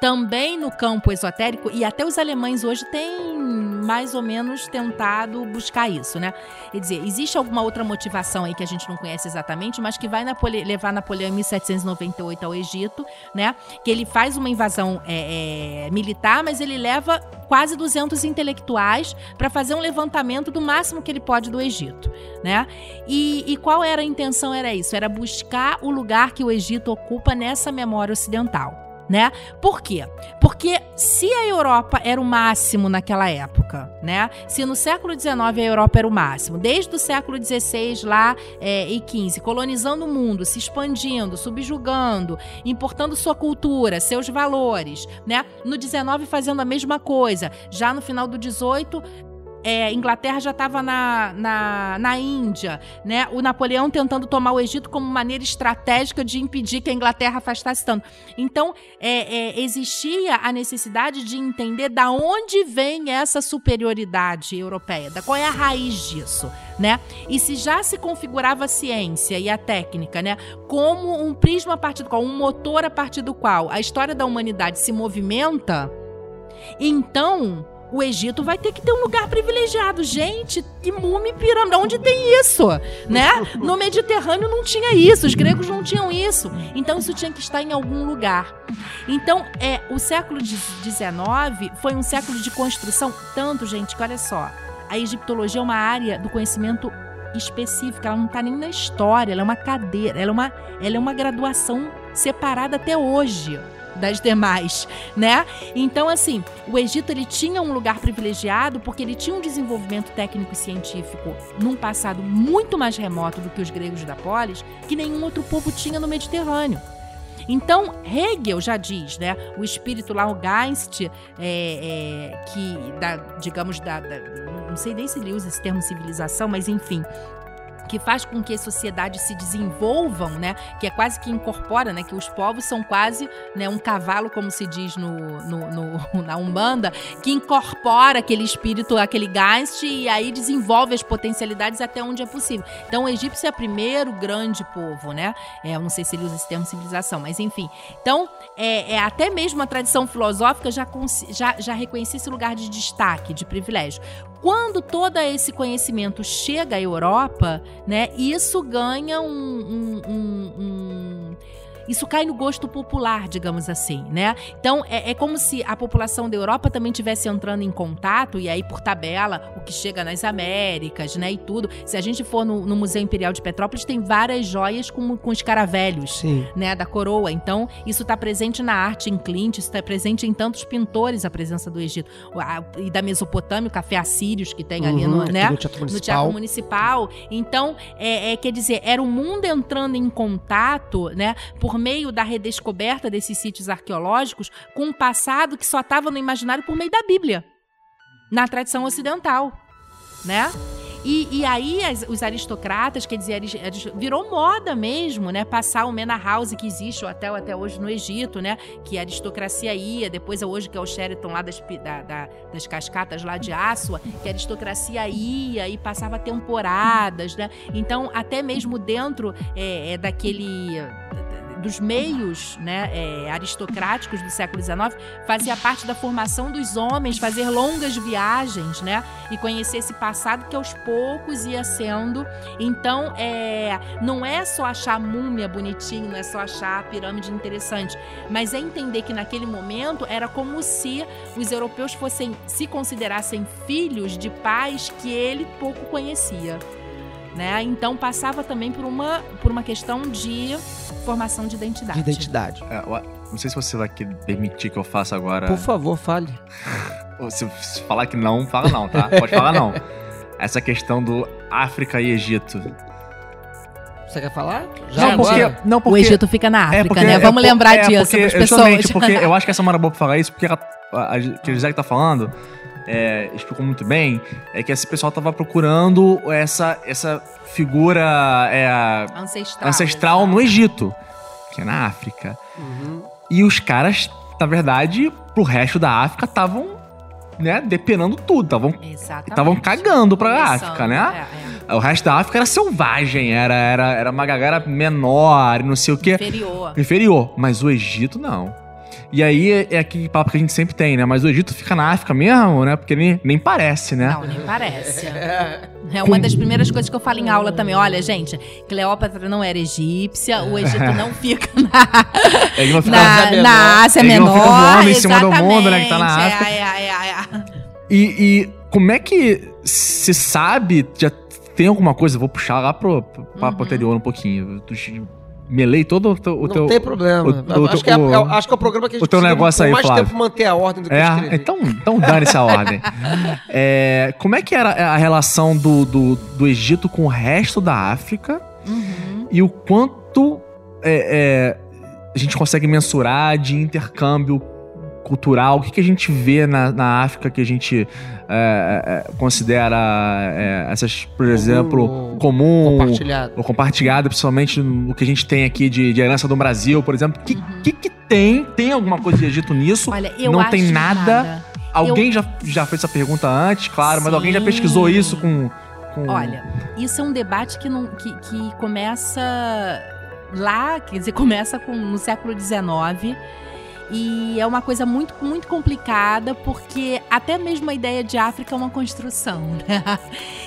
também no campo esotérico e até os alemães hoje têm mais ou menos tentado buscar isso, né? Quer dizer, existe alguma outra motivação aí que a gente não conhece exatamente, mas que vai Napole levar Napoleão em 1798 ao Egito, né? Que ele faz uma invasão é, é, militar, mas ele leva quase 200 intelectuais para fazer um levantamento do máximo que ele pode do Egito, né? E, e qual era a intenção? Era isso, era buscar o lugar que o Egito ocupa nessa memória ocidental né? Por quê? Porque se a Europa era o máximo naquela época, né? Se no século XIX a Europa era o máximo, desde o século XVI lá é, e XV, colonizando o mundo, se expandindo, subjugando, importando sua cultura, seus valores, né? No XIX fazendo a mesma coisa, já no final do XVIII é, Inglaterra já estava na, na, na Índia, né? O Napoleão tentando tomar o Egito como maneira estratégica de impedir que a Inglaterra afastasse tanto. Então, é, é, existia a necessidade de entender da onde vem essa superioridade europeia, da qual é a raiz disso, né? E se já se configurava a ciência e a técnica, né, como um prisma a partir do qual, um motor a partir do qual a história da humanidade se movimenta, então o Egito vai ter que ter um lugar privilegiado. Gente, que múmia e pirâmide, onde tem isso? Né? No Mediterrâneo não tinha isso, os gregos não tinham isso. Então isso tinha que estar em algum lugar. Então, é, o século XIX foi um século de construção, tanto, gente, que olha só, a egiptologia é uma área do conhecimento específica, ela não está nem na história, ela é uma cadeira, ela é uma, ela é uma graduação separada até hoje das demais, né? Então, assim, o Egito ele tinha um lugar privilegiado porque ele tinha um desenvolvimento técnico e científico num passado muito mais remoto do que os gregos da polis, que nenhum outro povo tinha no Mediterrâneo. Então, Hegel já diz, né? O espírito lá, o Geist, é, é, que, da, digamos, da, da, não sei nem se ele usa esse termo civilização, mas enfim, que faz com que as sociedades se desenvolvam, né? Que é quase que incorpora, né? Que os povos são quase né, um cavalo, como se diz no, no, no, (laughs) na Umbanda, que incorpora aquele espírito, aquele geist e aí desenvolve as potencialidades até onde é possível. Então, o egípcio é o primeiro grande povo, né? É, eu não sei se ele usa esse termo civilização, mas enfim. Então, é, é até mesmo a tradição filosófica já, já, já reconhecia esse lugar de destaque, de privilégio. Quando todo esse conhecimento chega à Europa, né, isso ganha um, um, um, um isso cai no gosto popular, digamos assim, né? Então é, é, como se a população da Europa também tivesse entrando em contato e aí por tabela o que chega nas Américas, né? E tudo. Se a gente for no, no Museu Imperial de Petrópolis tem várias joias com, com escaravelhos, Sim. né? Da coroa. Então isso está presente na arte em Clint, isso está presente em tantos pintores a presença do Egito e da Mesopotâmia, o café assírios que tem uhum, ali no, né? no, teatro no Teatro Municipal. Então é, é, quer dizer era o mundo entrando em contato, né? Por por meio da redescoberta desses sítios arqueológicos com um passado que só estava no imaginário por meio da Bíblia, na tradição ocidental, né? E, e aí as, os aristocratas, quer dizer, virou moda mesmo, né? Passar o Mena House que existe, o hotel até hoje no Egito, né? Que a aristocracia ia, depois é hoje que é o Sheraton lá das, da, da, das cascatas lá de Assua, que a aristocracia ia e passava temporadas, né? Então, até mesmo dentro é, é daquele dos meios né, é, aristocráticos do século XIX, fazia parte da formação dos homens, fazer longas viagens, né? E conhecer esse passado que aos poucos ia sendo. Então, é, não é só achar a múmia bonitinho, não é só achar a pirâmide interessante, mas é entender que naquele momento era como se os europeus fossem se considerassem filhos de pais que ele pouco conhecia. Né? Então passava também por uma, por uma questão de formação de identidade. De identidade. É, não sei se você vai permitir que eu faça agora. Por favor, fale. se, falar que não, fala não, tá? (laughs) Pode falar não. Essa questão do África e Egito. Você quer falar? Já não, porque, não, porque, o Egito fica na é África, é porque, né? Vamos é, lembrar é, disso porque, pessoas. porque (laughs) eu acho que essa é uma boa pra falar isso, porque a, a, a, que o José tá falando é, explicou muito bem, é que esse pessoal tava procurando essa, essa figura é, ancestral, ancestral no Egito, que é na África. Uhum. E os caras, na verdade, pro resto da África estavam né, depenando tudo, estavam estavam cagando pra Começando, África, né? É, é. O resto da África era selvagem, era, era, era uma galera menor, não sei o quê. Inferior. Inferior. Mas o Egito, não. E aí é, é aquele papo que a gente sempre tem, né? Mas o Egito fica na África mesmo, né? Porque nem, nem parece, né? Não, nem parece. (laughs) É uma das primeiras coisas que eu falo em aula também. Olha, gente, Cleópatra não era egípcia, o Egito não (laughs) fica na, Ele não fica na, Ásia Menor. Na Ásia Ele Menor, não fica voando em cima do mundo, né? Que tá na África. É, é, é, é. E, e como é que se sabe, já tem alguma coisa, vou puxar lá pro, pro papo uhum. anterior um pouquinho, melei todo o teu. Não o tem problema. O, acho, que é, é, acho que é o programa que a gente o teu negócio aí, mais Flávio. tempo manter a ordem do que é, Então, então dane-se a ordem. (laughs) É, como é que era a relação do, do, do Egito com o resto da África uhum. e o quanto é, é, a gente consegue mensurar de intercâmbio cultural? O que, que a gente vê na, na África que a gente é, é, considera é, essas, por exemplo, comum compartilhado. ou compartilhado, principalmente no que a gente tem aqui de, de herança do Brasil, por exemplo. O que, uhum. que, que, tem? Tem alguma coisa de Egito nisso? Olha, eu Não tem nada. nada. Alguém eu... já, já fez essa pergunta antes, claro, Sim. mas alguém já pesquisou isso com, com. Olha, isso é um debate que, não, que, que começa lá, quer dizer, começa com, no século XIX E é uma coisa muito, muito complicada, porque até mesmo a ideia de África é uma construção, (laughs) né?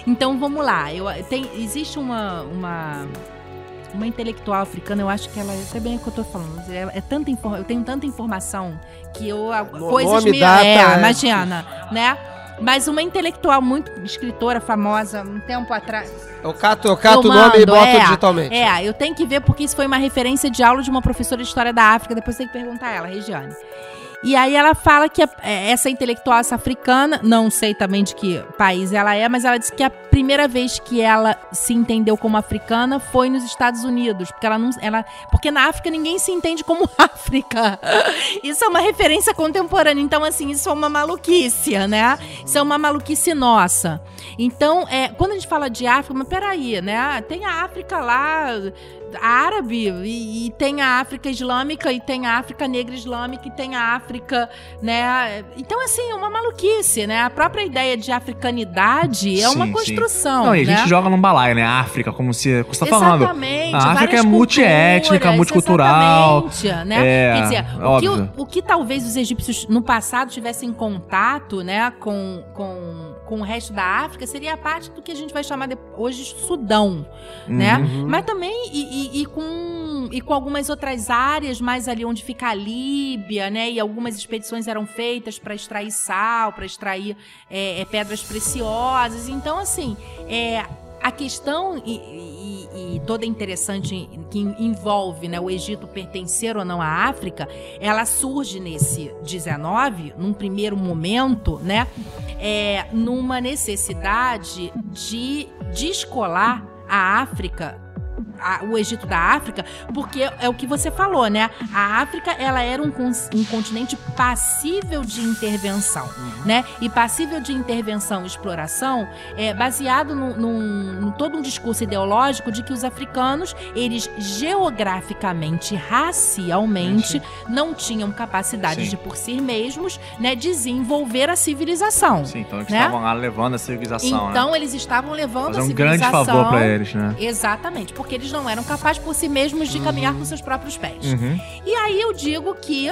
Então vamos lá. Eu, tem, existe uma, uma, uma intelectual africana, eu acho que ela é até bem o que eu tô falando. É, é tanta eu tenho tanta informação que eu. No- coisas nome, me. data, é, é imagina, né? Mas uma intelectual muito escritora famosa, um tempo atrás. Eu cato, eu cato Eu o nome e boto é. digitalmente. É, eu tenho que ver porque isso foi uma referência de aula de uma professora de História da África. Depois tem que perguntar a ela, Regiane. E aí ela fala que a- é, essa intelectual essa africana, não sei também de que país ela é, mas ela disse que a primeira vez que ela se entendeu como africana foi nos Estados Unidos, porque ela não, ela, porque na África ninguém se entende como (laughs) África. Isso é uma referência contemporânea, então assim, isso é uma maluquice, né? Isso é uma maluquice nossa. Então, é, quando a gente fala de África, mas peraí, né? Tem a África lá, árabe, e, e tem a África islâmica, e tem a África negra islâmica, e tem a África, né? Então, assim, é uma maluquice, né? A própria ideia de africanidade é Sim, uma sim. construção. Não, e a né? gente joga num balaio, né? África, como se. Você tá falando. Exatamente. A África é multiétnica, multicultural. exatamente, Né? É, Quer dizer, o que, óbvio. o, o que talvez os egípcios no passado tivessem contato né, com, com, com o resto da África seria a parte do que a gente vai chamar de, hoje de Sudão. né? Uhum. Mas também e, e- e com, e com algumas outras áreas, mais ali onde fica a Líbia, né? E algumas expedições eram feitas para extrair sal, para extrair é, é, pedras preciosas. Então, assim, é, a questão e, e- e toda interessante que envolve né, o Egito pertencer ou não à África, ela surge nesse 19, num primeiro momento, né? É, numa necessidade de descolar a África a- o Egito da África, porque é o que você falou, né? A África, ela era um, um continente passível de intervenção, né? E passível de intervenção e exploração é baseado num, todo um discurso ideológico de que os africanos, eles geograficamente, racialmente, não tinham capacidade Sim. de por si mesmos, né, desenvolver a civilização. Sim, então eles né? estavam lá levando a civilização, né? Então eles estavam levando Fazer a um grande civilização favor pra eles, né? Exatamente, porque eles não eram capazes por si mesmos de caminhar com seus próprios pés. Uhum. E aí eu digo que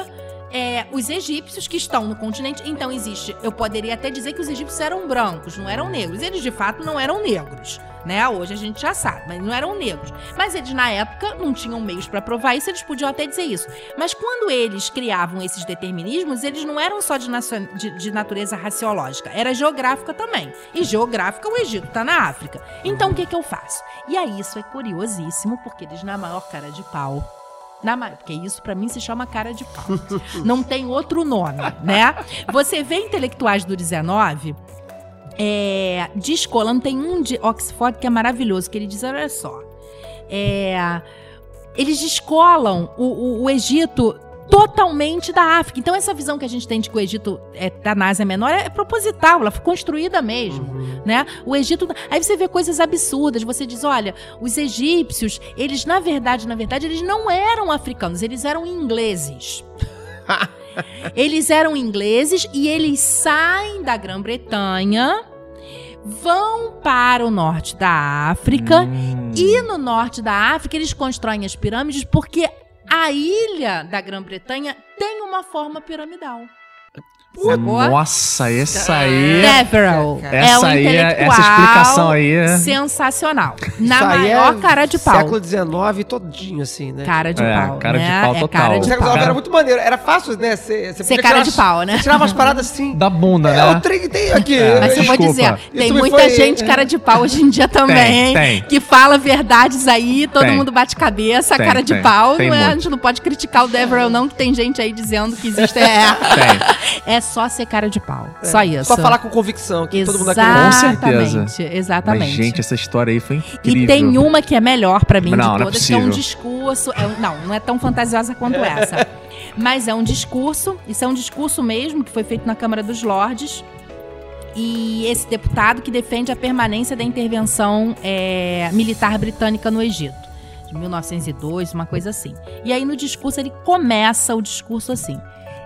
é, os egípcios que estão no continente, então existe, eu poderia até dizer que os egípcios eram brancos, não eram negros. Eles de fato não eram negros, né? Hoje a gente já sabe, mas não eram negros. Mas eles na época não tinham meios para provar isso, eles podiam até dizer isso. Mas quando eles criavam esses determinismos, eles não eram só de, de- de natureza raciológica, era geográfica também. E geográfica o Egito tá na África. Então o que que eu faço? E aí isso é curiosíssimo, porque eles na maior cara de pau na porque isso pra mim se chama cara de pau. (laughs) Não tem outro nome, né? Você vê intelectuais do 19 é, descolando, tem um de Oxford que é maravilhoso, que ele diz, olha só, é, eles descolam o, o- o Egito totalmente da África. Então essa visão que a gente tem de que o Egito é da na Ásia Menor é proposital, ela foi construída mesmo Uhum. né? O Egito. Aí você vê coisas absurdas. Você diz, olha, os egípcios, eles na verdade, na verdade, eles não eram africanos, eles eram ingleses. (laughs) eles eram ingleses e eles saem da Grã-Bretanha, vão para o norte da África Hum. e no norte da África eles constroem as pirâmides porque a ilha da Grã-Bretanha tem uma forma piramidal. Sacou? Nossa, essa aí. Deverell é Essa um aí, é- intelectual essa explicação aí. é- sensacional. Na Isso aí maior é cara de pau. Século XIX todinho, assim, né? Cara de É, pau. cara de né? pau é total. Cara O de século pau. XIX era muito maneiro. Era fácil, né? Ser, Ser cara de pau, né? Tirava as paradas assim. Da bunda, É, né? o trem tem aqui. É, Mas eu vou dizer, tem muita foi- gente cara de pau hoje em dia (laughs) também, Tem, tem. que fala verdades aí, todo Tem. mundo bate cabeça, Tem, cara de tem. pau. Tem não é, a gente não pode criticar o Deverell não, que tem gente aí dizendo que existe. É, Tem. (laughs) é só ser cara de pau. Só isso. Só falar com convicção, que todo mundo acredita. Com certeza. Exatamente, exatamente. Mas, gente, essa história aí foi incrível. E tem uma que é melhor pra mim Não, não é de todas, que é um discurso. é não, não é tão fantasiosa quanto essa. Mas é um discurso, isso é um discurso mesmo, que foi feito na Câmara dos Lordes. E esse deputado que defende a permanência da intervenção é, militar britânica no Egito. De 1902, uma coisa assim. E aí no discurso ele começa o discurso assim: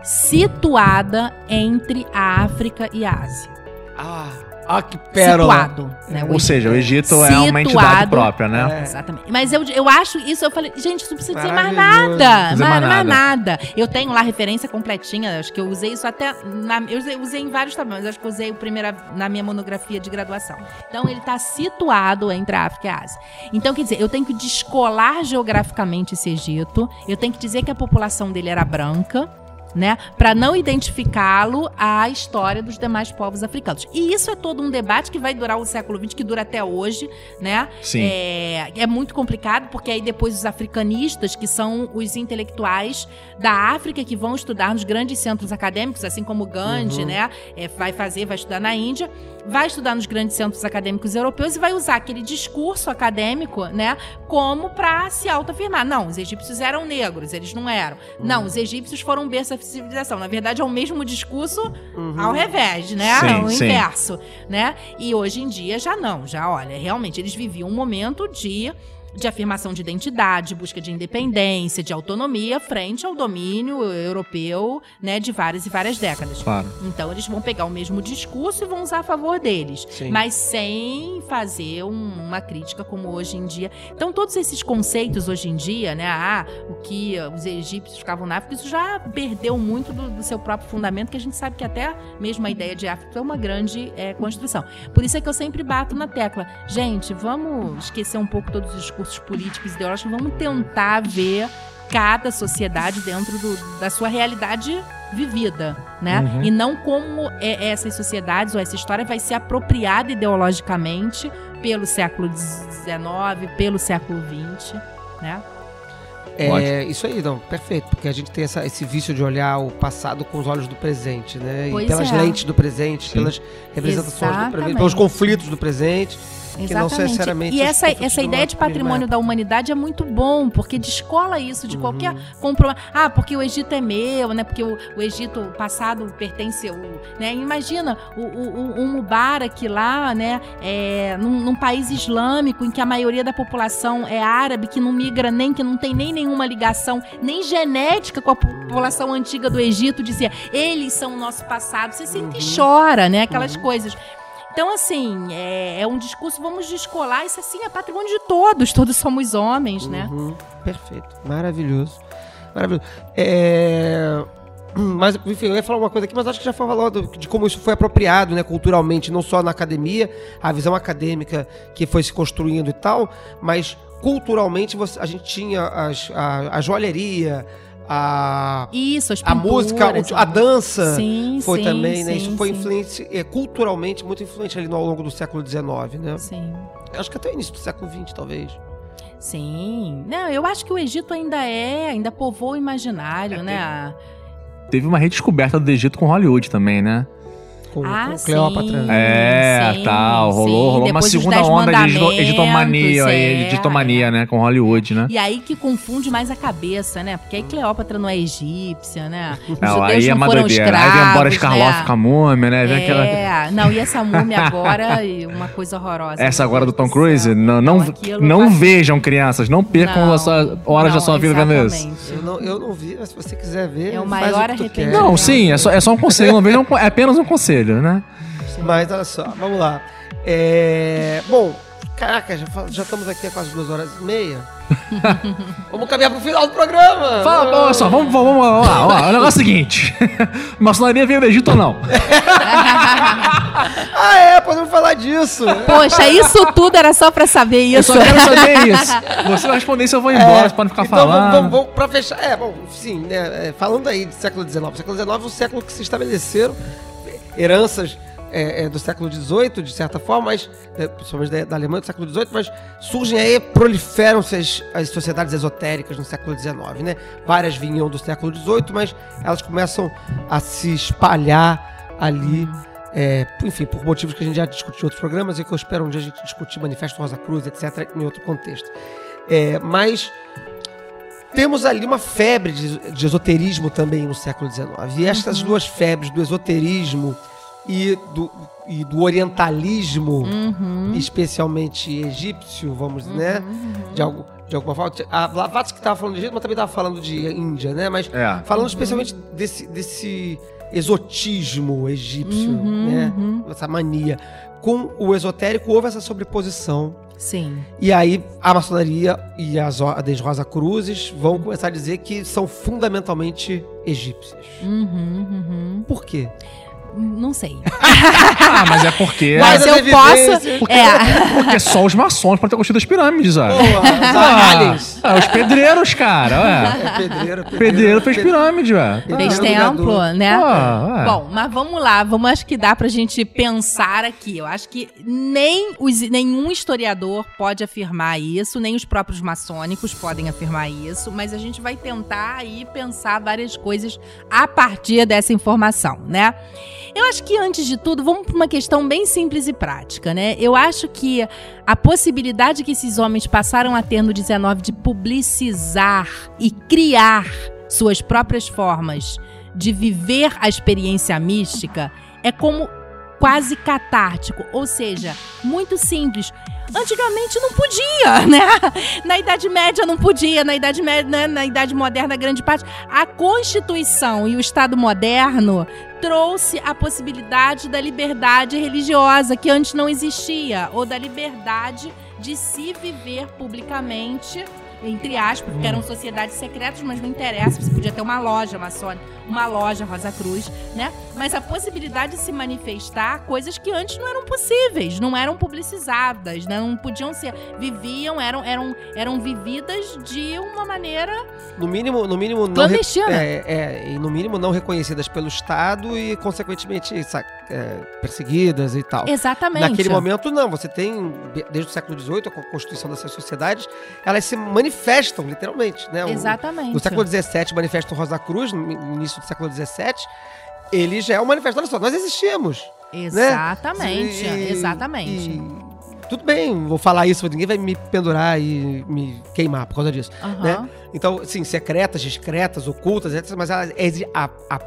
situada entre a África e a Ásia. Ah, Ah, que pérola. situado. Né? O Ou seja, o Egito é uma entidade Situado. própria, né? É. Exatamente. Mas eu, eu acho isso, eu falei, gente, isso não precisa dizer mais nada. Dizer Mais, nada. nada. Eu tenho lá a referência completinha, acho que eu usei isso até. Na, eu usei, usei em vários tamanhos, acho que eu usei o primeiro na minha monografia de graduação. Então, ele está situado entre a África e a Ásia. Então, quer dizer, eu tenho que descolar geograficamente esse Egito, eu tenho que dizer que a população dele era branca. Né, para não identificá-lo à história dos demais povos africanos. E isso é todo um debate que vai durar o século XX, que dura até hoje, né? Sim. É, é muito complicado, porque aí depois os africanistas, que são os intelectuais da África, que vão estudar nos grandes centros acadêmicos, assim como Gandhi, né? é, vai fazer, vai estudar na Índia, vai estudar nos grandes centros acadêmicos europeus e vai usar aquele discurso acadêmico, né? Como para se autoafirmar. Não, os egípcios eram negros, eles não eram. Não, os egípcios foram um berço da civilização. Na verdade, é o mesmo discurso ao revés, né? Sim, o sim. inverso, né? E hoje em dia já não, já olha, realmente eles viviam um momento de de afirmação de identidade, busca de independência, de autonomia frente ao domínio europeu, né, de várias e várias décadas. Claro. Então eles vão pegar o mesmo discurso e vão usar a favor deles, Sim. mas sem fazer um- uma crítica como hoje em dia. Então todos esses conceitos hoje em dia, né, ah, o que os egípcios ficavam na África, isso já perdeu muito do, do seu próprio fundamento, que a gente sabe que até mesmo a ideia de África é uma grande eh, construção. Por isso é que eu sempre bato na tecla, gente, vamos esquecer um pouco todos os discursos políticos e ideológicos, vamos tentar ver cada sociedade dentro do- da sua realidade vivida, né? Uhum. E não como é- essas sociedades ou essa história vai ser apropriada ideologicamente pelo século XIX, pelo século XX, né? É, isso aí, não, perfeito. Porque a gente tem essa- esse vício de olhar o passado com os olhos do presente, né? Pois e pelas é. lentes do presente, Sim. pelas representações do presente, Exatamente. pelos conflitos do presente. Que não Exatamente. necessariamente e essa, essa ideia de nosso patrimônio da humanidade é muito bom, porque descola isso de Uhum. qualquer compromisso. Ah, porque o Egito é meu, né? Porque o, o Egito passado pertence ao. Né? Imagina o, o, o- um Mubarak lá, né? É, num, num país islâmico em que a maioria da população é árabe, que não migra nem, que não tem nem nenhuma ligação, nem genética com a população antiga do Egito, dizia, eles são o nosso passado. Você sente e chora, né? Aquelas coisas. Então, assim, é, é um discurso, vamos descolar, isso assim é patrimônio de todos, todos somos homens, né? Uhum, Perfeito. Maravilhoso. Maravilhoso. É, (clears throat) Mas, enfim, eu ia falar uma coisa aqui, mas acho que já foi falado de como isso foi apropriado, né, culturalmente, não só na academia, a visão acadêmica que foi se construindo e tal, mas culturalmente você- a gente tinha as- a, a joalheria, a, Isso, as a música, a dança. Sim, Foi sim, também, né? sim, Isso foi influente, é, culturalmente muito influente ali no, ao longo do século XIX, né? Sim. Acho que até o início do século XX, talvez. Sim. Não, eu acho que o Egito ainda é, ainda povoa o imaginário, É, né? Teve uma redescoberta do Egito com Hollywood também, né? Com, Ah, com Cleópatra. sim. É, sim, tal. Rolou, sim. rolou uma Depois dos segunda onda de Mandamentos, egitomania, aí, é, egitomania, né? Com Hollywood, né? E aí que confunde mais a cabeça, né? Porque aí Cleópatra não é egípcia, né? Os Não, judeus aí é não uma. Aí vem embora Scarloff né? com a múmia, né? Vem aquela... É, não, e essa múmia agora, uma coisa horrosa. Essa agora do Tom. Cruise, não, não, não vai- vejam crianças, não percam Não, a sua horas da sua vida vendo isso. Eu não, eu não vi, mas se você quiser ver, É o maior arrependimento. Não, sim, é só, é só um conselho, não vejam, é apenas um conselho, né? Mas olha só, vamos lá. É, Bom, caraca, já, já estamos aqui há quase duas horas e meia. (laughs) vamos caminhar pro final do programa. Fala, olha só, vamos, vamos, vamos lá, ó, o negócio é o seguinte: maçonaria veio do Egito ou não? (laughs) Ah, é, podemos falar disso. Poxa, isso tudo era só pra saber Eu isso. só quero saber isso. Você vai responder se eu vou embora, você pode ficar então, falando. Vamos, vamos, vamos pra fechar. É, bom, sim, né, é, falando aí de século XIX. Século XIX é um século que se estabeleceram heranças é, é, do século XVIII, de certa forma, mas, né, principalmente da, da Alemanha do século XVIII, mas surgem aí, proliferam-se as, as sociedades esotéricas no século XIX, né? Várias vinham do século XVIII, mas elas começam a se espalhar ali. é, enfim, por motivos que a gente já discutiu em outros programas e que eu espero um dia a gente discutir Manifesto Rosa Cruz, etc., em outro contexto. É, mas temos ali uma febre de, de esoterismo também no século XIX. E essas duas febres, do esoterismo e do, e do orientalismo, Uhum. especialmente egípcio, vamos, né? De, algo, de alguma forma. A Blavatsky estava falando de Egito, mas também estava falando de Índia, né? Mas É. falando especialmente desse, desse, exotismo egípcio, Uhum, né? uhum. Essa mania. Com o esotérico houve essa sobreposição. Sim. E aí a maçonaria e as ordens Rosa Cruzes vão começar a dizer que são fundamentalmente egípcias. Uhum, uhum. Por quê? Não sei. (laughs) Ah, mas é porque. (laughs) Mas as eu posso. evidências- É. Porque só os maçons podem ter construído as pirâmides, os aliens. Ah, os pedreiros, cara, ué. (laughs) É pedreiro, Pedreiro fez pirâmide, ué. Pedreiro Fez do templo, né? Ah, ué. Bom, mas vamos lá, vamos acho que dá pra gente pensar aqui. Eu acho que nem os, nenhum historiador pode afirmar isso, nem os próprios maçônicos podem afirmar isso, mas a gente vai tentar aí pensar várias coisas a partir dessa informação, né? Eu acho que antes de tudo, vamos para uma questão bem simples e prática, né? Eu acho que a possibilidade que esses homens passaram a ter no 19 de publicizar e criar suas próprias formas de viver a experiência mística é como quase catártico, ou seja, muito simples. Antigamente não podia, (laughs) né? Na Idade Média não podia, na Idade Média, né? na Idade Moderna grande parte. A Constituição e o Estado moderno trouxe a possibilidade da liberdade religiosa que antes não existia, ou da liberdade de se viver publicamente entre aspas, porque eram sociedades secretas, mas não interessa, você podia ter uma loja maçônica, uma loja Rosa Cruz, né? Mas a possibilidade de se manifestar coisas que antes não eram possíveis, não eram publicizadas, né? não podiam ser, viviam, eram, eram, eram vividas de uma maneira No mínimo, no mínimo não é, é, e no mínimo não reconhecidas pelo Estado e consequentemente é, perseguidas e tal. exatamente. Naquele momento, não. Você tem, de- desde o século XVIII, com a constituição dessas sociedades, elas se manifestam, literalmente. Né? O- Exatamente. No século XVII, o Manifesto Rosa Cruz, no início do século XVII, ele já é um manifesto. Olha só, nós existíamos. Exatamente, E- exatamente. e- tudo bem, vou falar isso, ninguém vai me pendurar e me queimar por causa disso. Aham. né? Então, sim, secretas, discretas, ocultas, etc. Mas elas, a, a, a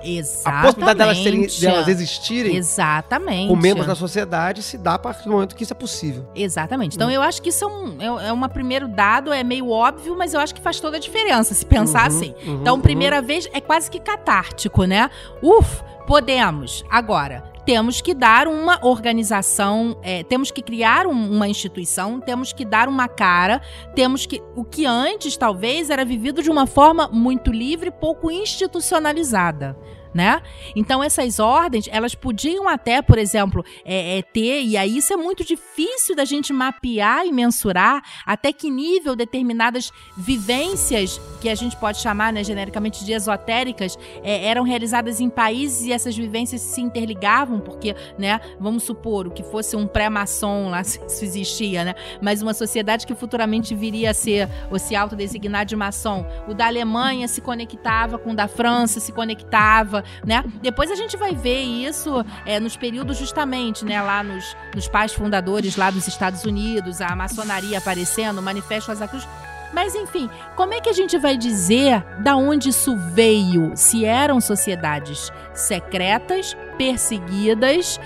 possibilidade delas, serem, delas existirem Exatamente. como membros da sociedade se dá a partir do momento que isso é possível. Exatamente. Então eu acho que isso é um, é, é uma primeiro dado, é meio óbvio, mas eu acho que faz toda a diferença se pensar Uhum, assim. uhum, Então, uhum. primeira vez é quase que catártico, né? Uf, podemos. Agora, temos que dar uma organização, é, temos que criar um- uma instituição, temos que dar uma cara, temos que. O que antes, talvez, era vivido de uma forma muito livre, pouco institucionalizada. Né? Então essas ordens, elas podiam até, por exemplo, é, é, ter, e aí isso é muito difícil da gente mapear e mensurar até que nível determinadas vivências, que a gente pode chamar né, genericamente de esotéricas, é, eram realizadas em países e essas vivências se interligavam, porque, né, vamos supor, o que fosse um pré-maçom lá, (laughs) se isso existia, né? Mas uma sociedade que futuramente viria a ser, ou se autodesignar de maçom. O da Alemanha se conectava com o da França, se conectava, né? Depois a gente vai ver isso é, nos períodos justamente, né, lá nos, nos pais fundadores lá dos Estados Unidos, a maçonaria aparecendo, o Manifesto Rosa Cruz. Mas enfim, como é que a gente vai dizer da onde isso veio? Se eram sociedades secretas, perseguidas,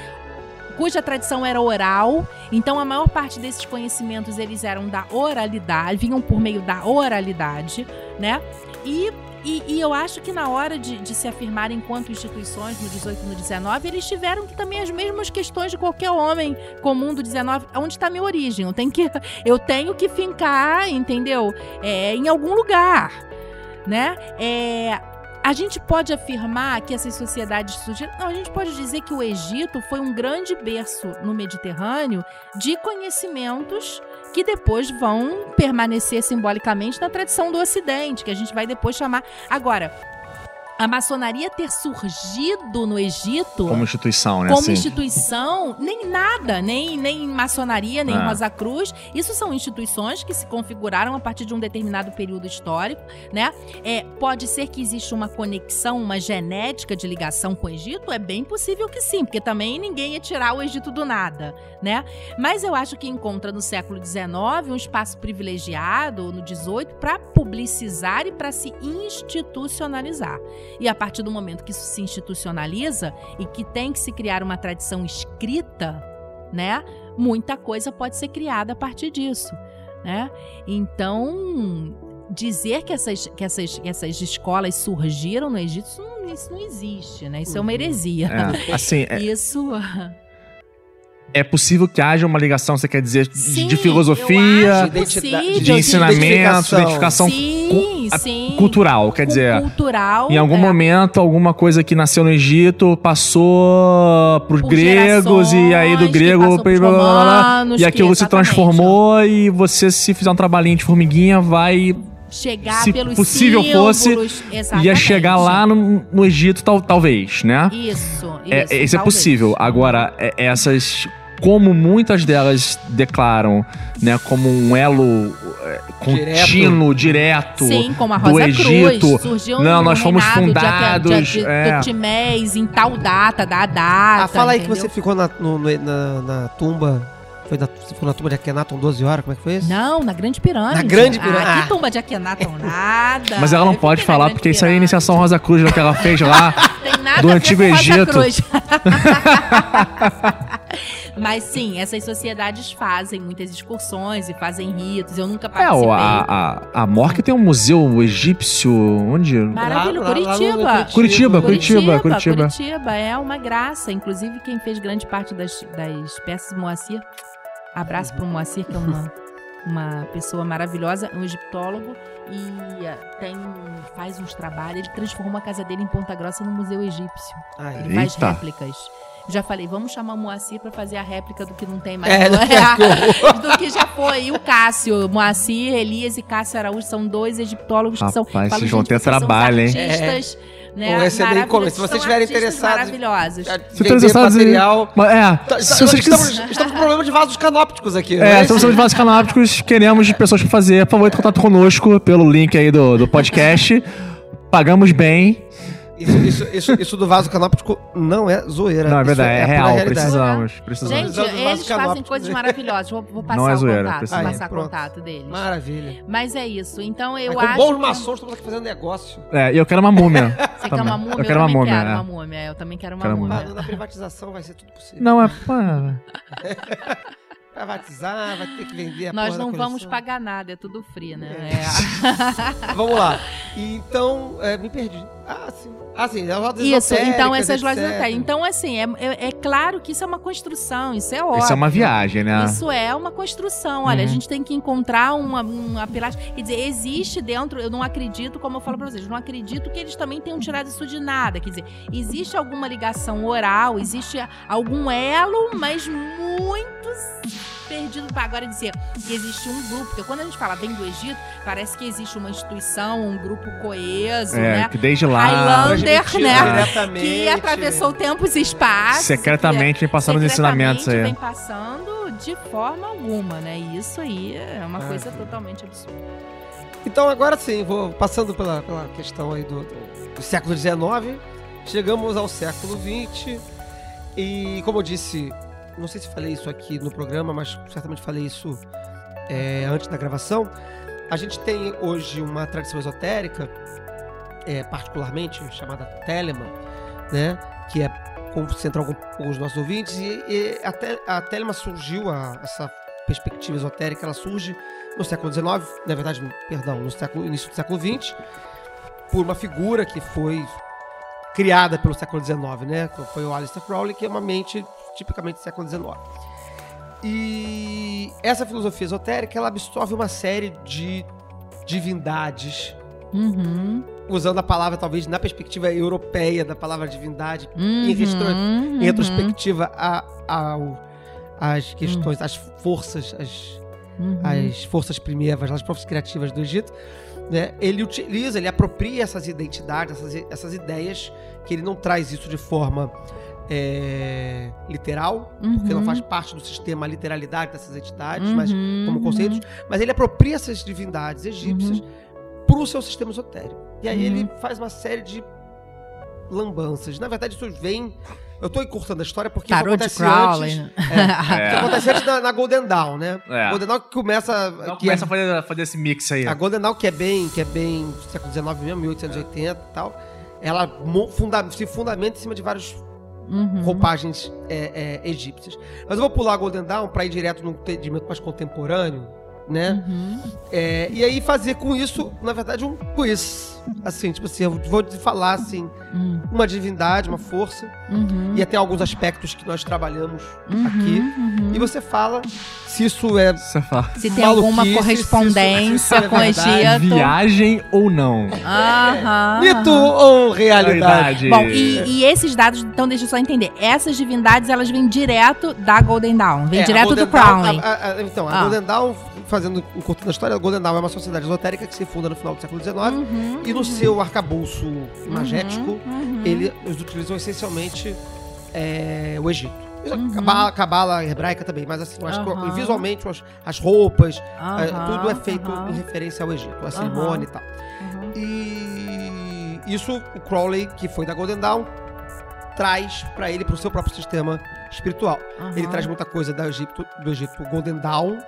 cuja tradição era oral, então a maior parte desses conhecimentos eles eram da oralidade, vinham por meio da oralidade, né? E e, e eu acho que na hora de, de se afirmar enquanto instituições no 18 e no 19, eles tiveram que também as mesmas questões de qualquer homem comum do 19. Onde está minha origem? Eu tenho que, (laughs) eu tenho que fincar, entendeu? É, em algum lugar, né? É, a gente pode afirmar que essas sociedades surgiram. Não, a gente pode dizer que o Egito foi um grande berço no Mediterrâneo de conhecimentos que depois vão permanecer simbolicamente na tradição do Ocidente, que a gente vai depois chamar. Agora, a maçonaria ter surgido no Egito Como instituição, né? como assim. instituição, nem nada, nem, nem maçonaria, nem Ah. Rosa Cruz. Isso são instituições que se configuraram a partir de um determinado período histórico, né? É, pode ser que exista uma conexão, uma genética de ligação com o Egito? É bem possível que sim, porque também ninguém ia tirar o Egito do nada, né? Mas eu acho que encontra no século XIX um espaço privilegiado, no XVIII, para publicizar e para se institucionalizar. E a partir do momento que isso se institucionaliza e que tem que se criar uma tradição escrita, né? Muita coisa pode ser criada a partir disso, né? Então, dizer que essas, que essas, que essas escolas surgiram no Egito, isso não- isso não existe, né? Isso é uma heresia. É, (laughs) assim, é, Isso. É possível que haja uma ligação, você quer dizer, de- Sim, de filosofia, possível, de ensinamento, identificação. identificação Sim, a- sim. cultural. Quer dizer, cultural. em algum é, momento, alguma coisa que nasceu no Egito passou pros por gregos e aí do grego blá, blá, blá, blá, romanos, e que aquilo se transformou e você se fizer um trabalhinho de formiguinha vai Chegar se pelos possível fosse, símbolos, ia exatamente. chegar lá no, no Egito tal, talvez, né? Isso, isso. É, isso é possível. Agora, é- essas, como muitas delas declaram, né, como um elo é, contínuo, direto, Sim, como a do Rosa Egito. Cruz. Surgiu Não, nós fomos fundados, De, de, é. Totimés, em tal data, da data. Ah, fala aí que entendeu? você ficou na, no- no- na, na tumba. Foi na, você ficou na tumba de Akhenaton 12 horas? Como é que foi isso? Não, na Grande Pirâmide. Na Grande Pirâmide. Ah, Ah. que tumba de Akhenaton, nada. Mas ela não Eu pode falar, porque isso aí é a Pirâmide. iniciação Rosa Cruz né, que ela fez lá. (laughs) Nada do Antigo Egito. Cruz. (laughs) Mas sim, essas sociedades fazem muitas excursões e fazem ritos. Eu nunca É, participei. o- a, a, a Morca tem um museu egípcio. Onde? Lá- no- Curitiba. Curitiba, Curitiba, Curitiba. Curitiba é uma graça. Inclusive, quem fez grande parte das, das peças Moacir. Abraço pro Moacir, que é uma, (laughs) uma pessoa maravilhosa, um egiptólogo. E eh, tem, faz uns trabalhos. Ele transformou a casa dele em Ponta Grossa no Museu Egípcio. Ai, Ele faz Eita. réplicas. Já falei, vamos chamar o Moacir pra fazer a réplica do que não tem mais. É, do, (laughs) que horror. do que já foi. E o Cássio, Moacir, Elias e Cássio Araújo são dois egiptólogos que são. Rapaz, vocês vão ter trabalho, hein? Artistas, né, receber maravilhosos, encomenda. Se vocês estiverem interessados- Maravilhosos. Se interessados material. Mas, é, Tá- se tá- vocês estamos, quiserem. estamos com problema de vasos canópticos aqui. É, né? se vocês de vasos canábicos, queremos pessoas pra fazer. Por favor, entre em contato conosco pelo link aí do, do podcast. Pagamos bem. Isso, isso, isso, isso do vaso canóptico não é zoeira. Não, é Isso verdade, é, pura real. Precisamos, precisamos. Gente, Precisamos eles fazem coisas maravilhosas. Vou, vou passar Não é o zoeira, contato, precisa. vou Aí, passar o pronto. contato deles. Maravilha. Mas é isso. Então eu Aí, com acho. bons que- maçons, estamos aqui fazendo negócio. É, e eu quero uma múmia. (laughs) Você quer uma múmia? Eu quero uma múmia. quero é. uma múmia. Eu também quero uma Quero múmia. múmia. Na, privatização vai ser tudo possível. Não, é. (laughs) Privatizar, vai ter que vender a Nós porra da não vamos pagar nada, é tudo free, né? É. É. (laughs) Vamos lá. Então, é, me perdi. Ah, sim. Ah, sim. As lojas Isso, então essas lojas esotéricas. Então, assim, é, é, é claro que isso é uma construção, isso é óbvio. Isso é uma viagem, né? Isso é uma construção. Olha, Uhum. a gente tem que encontrar uma, uma pilastro. Quer dizer, existe dentro, eu não acredito, como eu falo pra vocês, não acredito que eles também tenham tirado isso de nada. Quer dizer, existe alguma ligação oral, existe algum elo, mas muito perdido para agora dizer que existe um grupo. Porque quando a gente fala vem do Egito, parece que existe uma instituição, um grupo coeso, É, né? que desde lá, Highlander, né? Que atravessou tempos e espaços. secretamente vem passando os ensinamentos aí. vem passando de forma alguma, né? E isso aí é uma Ah, coisa sim. totalmente absurda. Então, agora sim, vou passando pela, pela questão aí do, do, do século XIX, chegamos ao século XX e, como eu disse, não sei se falei isso aqui no programa, mas certamente falei isso é, antes da gravação. A gente tem hoje uma tradição esotérica, é, particularmente chamada Telemann, né? Que é concentrar algum- os nossos ouvintes. E, e a, Te- a Telemann surgiu, a- essa perspectiva esotérica, ela surge no século XIX, na verdade, perdão, no século, início do século XX, por uma figura que foi criada pelo século XIX, né? Foi o Aleister Crowley, que é uma mente tipicamente do século XIX. E essa filosofia esotérica, ela absorve uma série de divindades, Uhum. Usando a palavra, talvez, na perspectiva europeia da palavra divindade, Uhum. retro- Uhum. em retrospectiva a, ao- às questões, às forças, as, Uhum. as forças primevas, as forças criativas do Egito, né? Ele utiliza, ele apropria essas identidades, essas, essas ideias, que ele não traz isso de forma é, literal, porque não Uhum. faz parte do sistema a literalidade dessas entidades, mas Uhum. como conceitos, mas ele apropria essas divindades egípcias para o seu sistema esotérico. E aí Uhum. ele faz uma série de lambanças. Na verdade, isso vem. Eu tô encurtando a história porque Tarot isso acontece Crowley. antes. (laughs) É, isso acontece antes na, na Golden Dawn, né? É. Golden Dawn que começa. Então que começa é- a fazer, fazer esse mix aí. a Golden Dawn, que é bem, que é bem século XIX mesmo, 1880 e tal, ela funda- se fundamenta em cima de várias Uhum. roupagens é, é, egípcias. Mas eu vou pular a Golden Dawn para ir direto num entendimento mais contemporâneo, né? Uhum. É, e aí fazer com isso, na verdade, um quiz. assim, tipo assim, eu vou te falar assim, Hum, uma divindade, uma força, uhum, e até alguns aspectos que nós trabalhamos uhum, aqui. uhum. E você fala se isso é Você fala. Se tem alguma isso- correspondência se isso é com verdade. Egito. Viagem ou não? Aham. mito ou realidade. Realidade. Bom, e, e esses dados, então deixa eu só entender. Essas divindades, elas vêm direto da Golden Dawn. Vem É, direto do a- então, a Ah. Golden Dawn, fazendo um curto da história, a Golden Dawn é uma sociedade esotérica que se funda no final do século XIX. Uhum, E no seu arcabouço uhum. ele, eles utilizam essencialmente é, o Egito. Uhum. Cabala, cabala hebraica também, mas assim, eu acho que visualmente as, as roupas, é, tudo é feito em referência ao Egito, a cerimônia e tal. aham. E isso o Crowley, que foi da Golden Dawn, traz pra ele, pro seu próprio sistema espiritual. Ele Aham. traz muita coisa do Egito, do Egito Golden Dawn,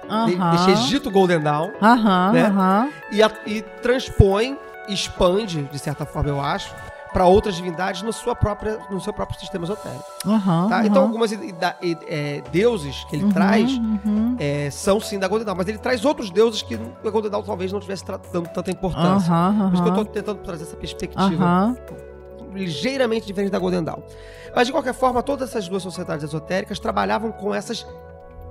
desse Egito Golden Dawn, Aham, né? e, a- e transpõe, expande, de certa forma eu acho, para outras divindades no, sua própria, no seu próprio sistema esotérico. Aham, Tá? aham. Então, algumas é, deuses que ele Uhum, traz uhum. é, são sim da Golden Dawn, mas ele traz outros deuses que a Golden Dawn talvez não tivesse tra- dando tanta importância. Por isso que eu tô tentando trazer essa perspectiva. Ligeiramente diferente da Golden Dawn. Mas de qualquer forma, todas essas duas sociedades esotéricas trabalhavam com essas,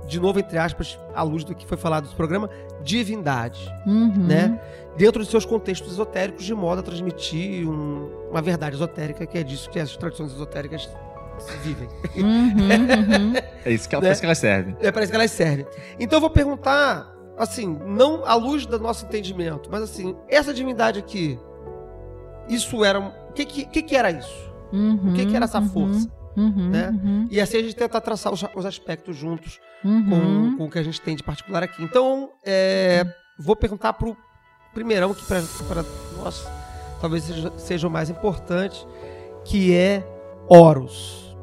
de novo, entre aspas, à luz do que foi falado do programa, divindades, Uhum. né? Dentro de seus contextos esotéricos, de modo a transmitir um- uma verdade esotérica, que é disso que as tradições esotéricas vivem. Uhum, (laughs) uhum. É isso que ela Né? parece que ela serve. É, parece que elas servem. Então eu vou perguntar, assim, não à luz do nosso entendimento, mas assim, essa divindade aqui, isso era. O que, que, que, era isso? O que, que era essa Uhum, força? Uhum, né? uhum, E assim a gente tenta traçar os, os aspectos juntos uhum. com, com o que a gente tem de particular aqui. Então, é, vou perguntar pro primeirão, que para nós talvez seja, seja o mais importante, que é Horus.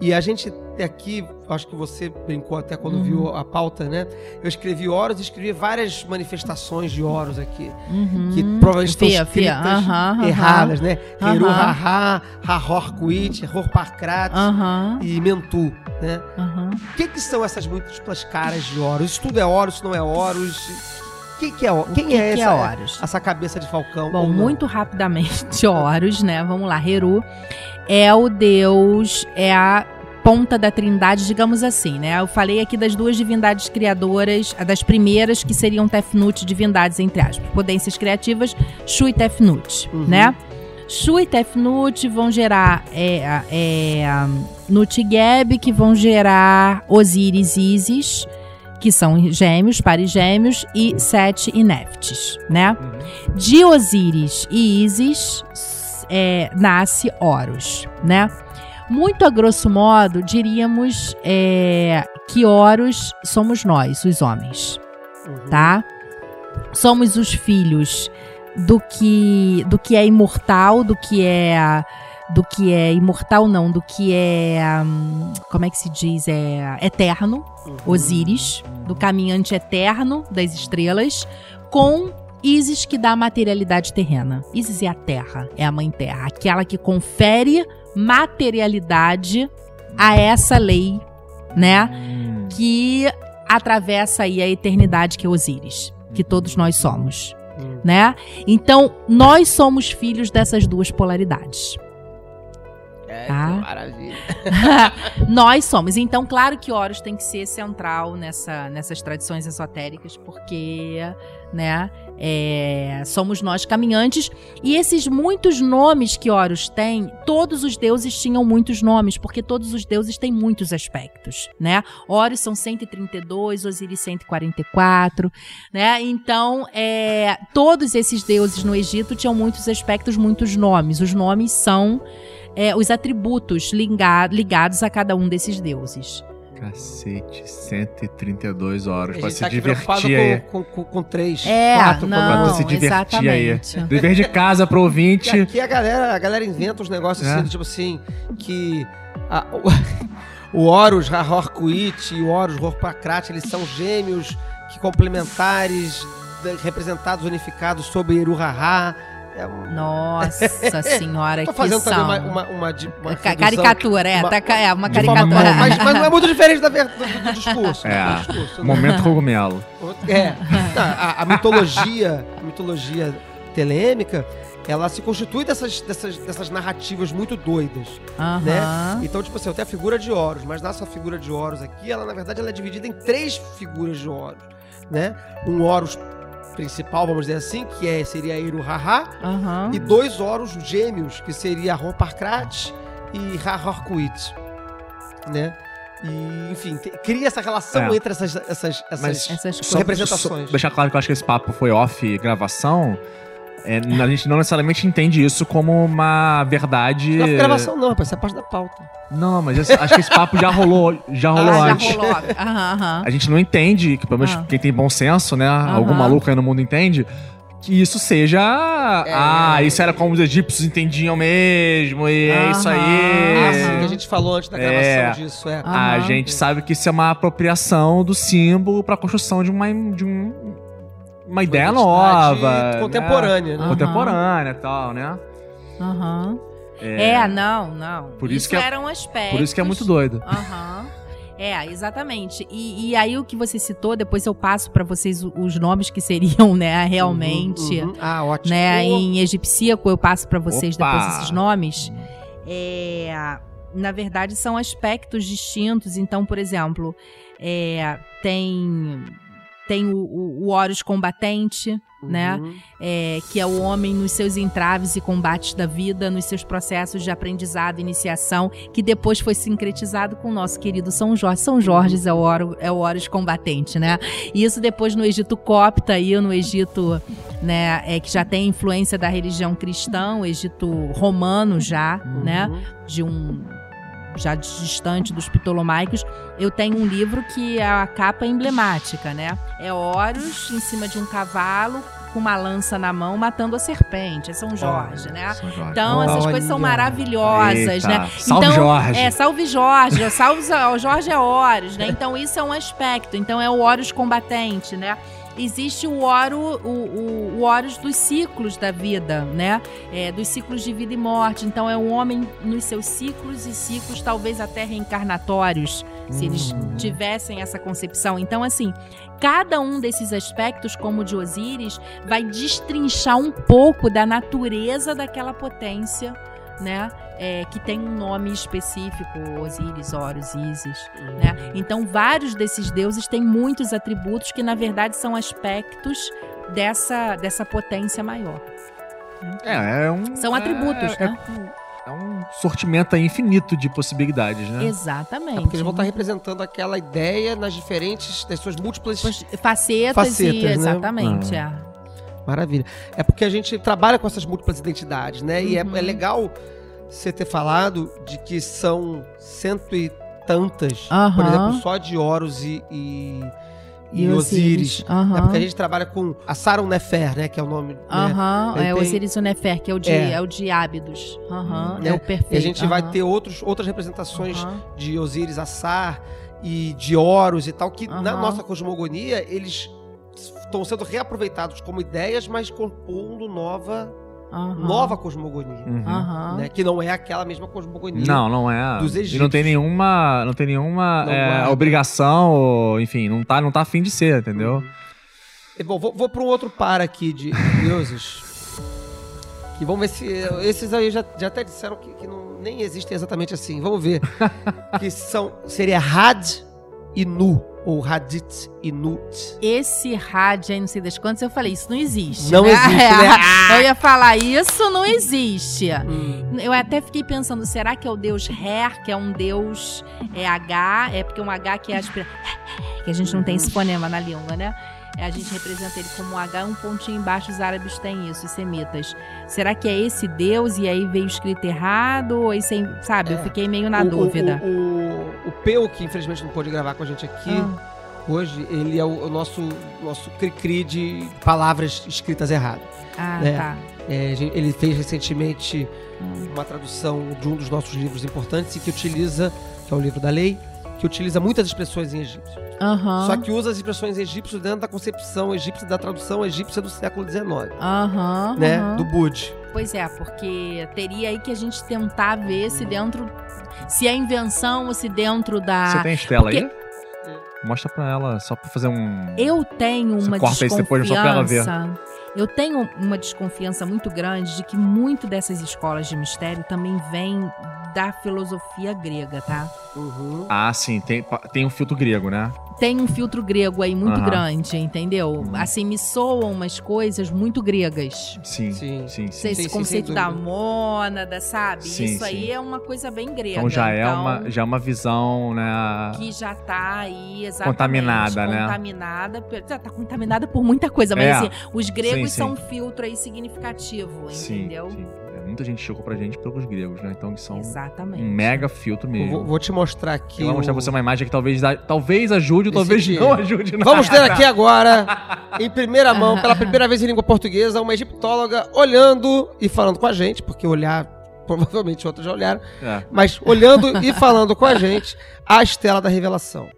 E a gente aqui, acho que você brincou até quando Uhum. viu a pauta, né? Eu escrevi Horus e escrevi várias manifestações de Horus aqui, Uhum. que provavelmente estão Fia, escritas fia. Erradas, né? Heru Haha, Hahor Kuit, Hor Parkrat Aham, e Mentu, né? O que, que são essas múltiplas caras de Horus? Isso tudo é Horus, isso não é Horus? Quem que é, quem que é que essa, é Horus? essa cabeça de falcão? Bom, muito rapidamente, (laughs) Horus, né? Vamos lá, Heru é o deus, é a ponta da trindade, digamos assim, né? Eu falei aqui das duas divindades criadoras, das primeiras que seriam Tefnut, divindades entre aspas, potências criativas, Shu e Tefnut, Uhum. né? Shu e Tefnut vão gerar é, é, Nut-Geb, que vão gerar Osíris e Isis, que são gêmeos, pares gêmeos, e Sete e Neftis, né? De Osíris e Isis é, nasce Horus, né? Muito a grosso modo, diríamos é, que Horus somos nós, os homens, Uhum. tá? Somos os filhos do que do que é imortal, do que é do que é imortal não, do que é como é que se diz, é eterno, Uhum. Osíris, do caminhante eterno das estrelas, com Isis que dá a materialidade terrena. Isis é a terra, é a mãe terra, aquela que confere materialidade a essa lei, né? Hum. Que atravessa aí a eternidade que é Osíris, que todos nós somos, Hum. né? Então, nós somos filhos dessas duas polaridades. É, Tá. que maravilha. (laughs) nós somos. Então, claro que Horus tem que ser central nessa, nessas tradições esotéricas, porque, né, é, somos nós caminhantes. E esses muitos nomes que Horus tem, todos os deuses tinham muitos nomes, porque todos os deuses têm muitos aspectos, né? Horus são 132, Osíris 144, né? Então, é, todos esses deuses no Egito tinham muitos aspectos, muitos nomes. Os nomes são é, os atributos liga- ligados a cada um desses deuses. Cacete, 132 horas A pra gente se tá divertir aí. com, com, com, três, É, quatro não, Pra se divertir aí. exatamente. Dever de casa pro E ouvinte. aqui a galera, a galera inventa uns negócios É. assim, tipo assim, que a- o, (laughs) o Horus Rahorkuit e o Horus Horpacrat, eles são gêmeos que complementares, representados, unificados sob Iruhaha. É um, Nossa (laughs) senhora, tô que fazendo também são. uma, uma, uma, uma caricatura, é, uma- tá, ca- é uma de forma caricatura. Mas, mas não é muito (laughs) diferente da, do, do discurso. É, do discurso, né? Momento cogumelo. É. A, a mitologia, a mitologia telêmica, ela se constitui dessas, dessas, dessas narrativas muito doidas. Né? Então, tipo assim, eu tenho a figura de Horus, mas nessa figura de Horus aqui, ela na verdade ela é dividida em três figuras de Horus, né? Um Horus principal, vamos dizer assim, que é, seria Iruhaha, Aham. e dois Horus gêmeos, que seria Romparkrat e Rahorquit, né? E, enfim, te- cria essa relação É. entre essas, essas, essas, Mas Essas só- representações. Só deixar claro que eu acho que esse papo foi off gravação. É, a gente não necessariamente entende isso como uma verdade. Não é gravação não, rapaz, isso é parte da pauta. Não, mas esse- acho que esse papo já rolou, já rolou Ah, já antes. rolou. Aham, aham. A gente não entende, que pelo menos Ah. quem tem bom senso, né? Algum maluco aí no mundo entende. Que isso seja. Ah, isso era como os egípcios entendiam mesmo, e é isso Aham. Ah, sim, aí. que a gente falou antes da gravação É. disso, é. Ah. A gente sabe que isso é uma apropriação do símbolo para a construção de uma, de um, uma ideia nova. contemporânea, né? Né? Contemporânea e tal, né? Aham. É, não, não. Por isso que é- era um aspecto. Por isso que é muito doido. Aham. É, exatamente. E, e aí o que você citou, depois eu passo pra vocês os nomes que seriam, né, realmente, Uhum, uhum. Ah, ótimo. né, em egipcíaco eu passo pra vocês Opa! depois esses nomes. É, na verdade são aspectos distintos. Então, por exemplo, é, tem tem o, o, o Horus combatente, né? uhum. é, que é o homem nos seus entraves e combates da vida, nos seus processos de aprendizado, iniciação, que depois foi sincretizado com o nosso querido São Jorge. São Jorge é o, Horo, é o Horus combatente, né? E isso depois no Egito copta e no Egito, né, é, que já tem influência da religião cristã, o Egito romano já, né? Uhum. de um já distante dos ptolomaicos, eu tenho um livro que é a capa emblemática, né? É Horus em cima de um cavalo com uma lança na mão matando a serpente, é São Jorge, né? São Jorge. Então essas coisas são maravilhosas, Eita. né? Salve então, Jorge. É, salve Jorge, salve o Jorge é Horus, né? Então isso é um aspecto, então é o Horus combatente, né? Existe o Oro, o, o, o dos ciclos da vida, né? É, dos ciclos de vida e morte. Então é o homem nos seus ciclos e ciclos, talvez até reencarnatórios, se eles Hum. tivessem essa concepção. Então, assim, cada um desses aspectos, como o de Osíris, vai destrinchar um pouco da natureza daquela potência, né? É, que tem um nome específico, Osíris, Horus, Ísis, né? Então, vários desses deuses têm muitos atributos que, na verdade, são aspectos dessa, dessa potência maior. É, é um. São atributos, é, né? É, é um sortimento infinito de possibilidades, né? Exatamente. É porque eles vão estar representando aquela ideia nas diferentes, das suas múltiplas. Facetas, e Facetas, né? exatamente, é. Maravilha. É porque a gente trabalha com essas múltiplas identidades, né? E é, Uhum. é legal você ter falado de que são cento e tantas, por exemplo, só de Horus e, e, e E Osíris. É porque a gente trabalha com a Saron Nefer, né? Que é o nome. né? Aham, Ele é tem- Osiris Nefer, que é o de, É. é. o de Ábidos. Né? é o perfeito. E a gente vai ter outros, outras representações de Osíris, Assar e de Horus e tal, que na nossa cosmogonia eles estão sendo reaproveitados como ideias, mas compondo nova, Aham. nova cosmogonia. Uhum. Né? Que não é aquela mesma cosmogonia. Não, não é. Dos E não egípcios. tem nenhuma, não tem nenhuma Não é, guarda. obrigação, ou, enfim, não tá, não tá afim de ser, entendeu? E, Bom, vou, vou para um outro par aqui de (laughs) deuses. que vamos ver se. Esses aí já, já até disseram que, que não, nem existem exatamente assim. Vamos ver. (laughs) que são. Seria Had e Nu. Ou Hadith e Nut. Esse Had aí, não sei das quantas, eu falei, isso não existe. Não né? existe, né? (laughs) Eu ia falar, isso não existe. Hum. Eu até fiquei pensando, será que é o deus Her, que é um deus é H, é porque um H que é aspira... (laughs) que a gente não tem esse fonema na língua, né? É, A gente representa ele como um H, um pontinho embaixo, os árabes têm isso, os semitas. Será que é esse deus e aí veio escrito errado? Ou esse, é- sabe, eu É. fiquei meio na O- o- dúvida. O, o, o Peu, que infelizmente não pôde gravar com a gente aqui Ah, hoje, ele é o, o nosso, nosso cri-cri de palavras escritas erradas. ah, É. tá. É, ele fez recentemente Hum. uma tradução de um dos nossos livros importantes e que utiliza, que é o livro da lei, que utiliza muitas expressões em egípcio. Aham. Só que usa as expressões egípcias dentro da concepção egípcia, da tradução egípcia do século XIX, Aham. né? aham. Do Bud. Pois é, porque teria aí que a gente tentar ver se dentro. Se é invenção ou se dentro da. Você tem Estela porque- aí? Mostra pra ela, só pra fazer um. Eu tenho Você uma corta isso depois, só pra ela ver. Eu tenho uma desconfiança muito grande de que muito dessas escolas de mistério também vem da filosofia grega, tá? Uhum. Ah, sim, tem, tem um filtro grego, né? Tem um filtro grego aí muito Aham. grande, entendeu? Uhum. Assim, me soam umas coisas muito gregas. Sim, Sim. sim, sim. Esse sim, conceito da dúvida. mônada, sabe? Sim, Isso aí sim. é uma coisa bem grega. Então já é, Então, uma, já é uma visão, né? que já tá aí exatamente Contaminada, né? contaminada, já tá contaminada por muita coisa, mas É. assim, os gregos Sim, são um sim. filtro aí significativo, Sim, entendeu? sim. É, Muita gente chegou pra gente pelos gregos, né? Então eles são Exatamente. um mega filtro mesmo. Vou, vou te mostrar aqui. Eu vou mostrar o- pra você uma imagem que talvez, talvez ajude ou Esse talvez aqui. não ajude nada. Vamos ter aqui (laughs) agora, em primeira mão, pela primeira vez em língua portuguesa, uma egiptóloga olhando e falando com a gente, porque olhar, (laughs) provavelmente outros já olharam, É. mas olhando e falando com a gente, a Estela da Revelação.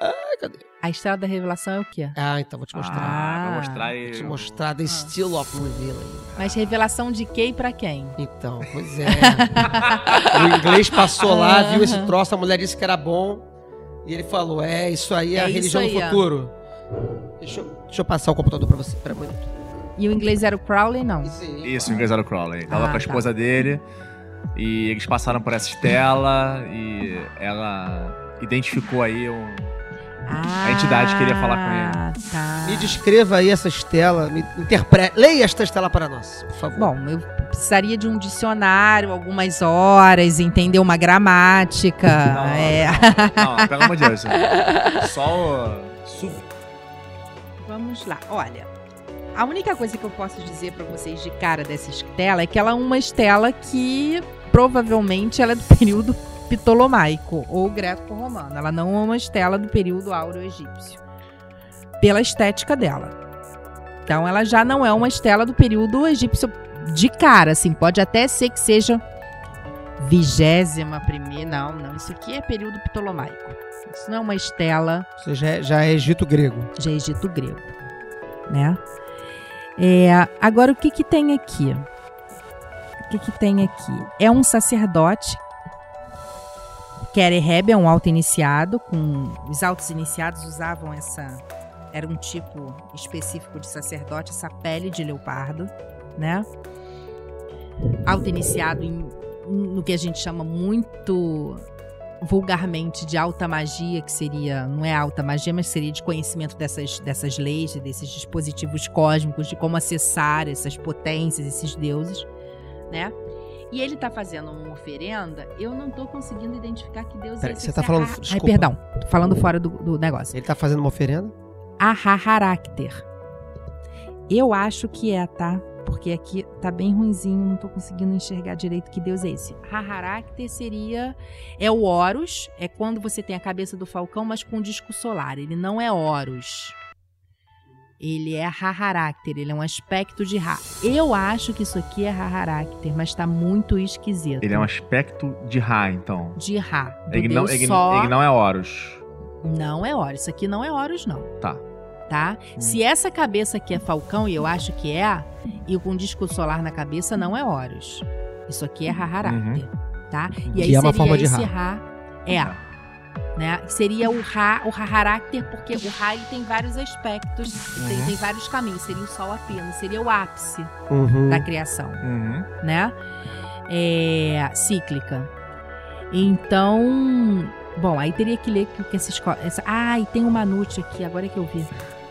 Ai, cadê? A Estrela da Revelação é o quê? Ah, então vou te mostrar. Ah, Ah. vou mostrar aí. Vou te mostrar The Still of Revealing. Mas revelação de quem e pra quem? Então, pois é. (laughs) o inglês passou lá, viu esse troço, a mulher disse que era bom. E ele falou: É, isso aí é, É a religião do aí, ó. futuro. Deixa eu, deixa eu passar o computador pra você. Pera um minuto. E o inglês era o Crowley, não? Isso, aí. Isso, o inglês era o Crowley. Tava Ah, com a tá. esposa dele. E eles passaram por essa estela e ela identificou aí um. Ah, entidade queria falar com ele. Tá. Me descreva aí essa estela, me interprete. Leia esta estela para nós, por favor. Bom, eu precisaria de um dicionário, algumas horas, entender uma gramática. Não, é. Não, não, pelo amor de Deus. Só o. Su... Vamos lá, olha. A única coisa que eu posso dizer pra vocês de cara dessa estela é que ela é uma estela que provavelmente ela é do período ptolomaico ou greco-romano. Ela não é uma estela do período áureo-egípcio. Pela estética dela. Então ela já não é uma estela do período egípcio de cara, assim. Pode até ser que seja vigésima primeira. Não, não. Isso aqui é período ptolomaico. Isso não é uma estela Você já é, já é Egito grego. de Egito grego, né? É, agora o que que tem aqui? O que que tem aqui? É um sacerdote. Kereheb é um alto iniciado, com os altos iniciados usavam essa era um tipo específico de sacerdote, essa pele de leopardo, né? Alto iniciado em, no que a gente chama muito vulgarmente de alta magia, que seria, não é alta magia, mas seria de conhecimento dessas, dessas leis, desses dispositivos cósmicos, de como acessar essas potências, esses deuses, né? E ele tá fazendo uma oferenda, eu não tô conseguindo identificar que deus Peraí, é esse. você tá é falando- Ra- Ai, perdão, tô falando fora do, do negócio. Ele tá fazendo uma oferenda? Ahaharácter. Eu acho que é, tá? Porque aqui tá bem ruinzinho, não tô conseguindo enxergar direito que deus é esse. Ahaharácter seria é o Horus, é quando você tem a cabeça do falcão, mas com disco solar. Ele não é Horus. Ele é Haharácter, ele é um aspecto de Ra. Eu acho que isso aqui é Haharácter, mas tá muito esquisito. Ele é um aspecto de Ra, então. de Ra, Ele não, ele, Só. ele não é Horus. Não é Horus. Isso aqui não é Horus, não. Tá. Tá? Se essa cabeça aqui é Falcão, e eu acho que é, e com disco solar na cabeça, não é Horus. Isso aqui é Haharácter. Tá? E Que aí é uma seria forma de esse Ra. Ra. É. Né? Seria o Ra, o Haharácter, porque o Ra ele tem vários aspectos, tem, Uhum. tem vários caminhos. Seria o Sol apenas, seria o ápice Uhum. da criação Uhum. né? É, cíclica. Então, bom, aí teria que ler que, que essa escola. Essa, ah, e tem um Manute aqui, agora é que eu vi.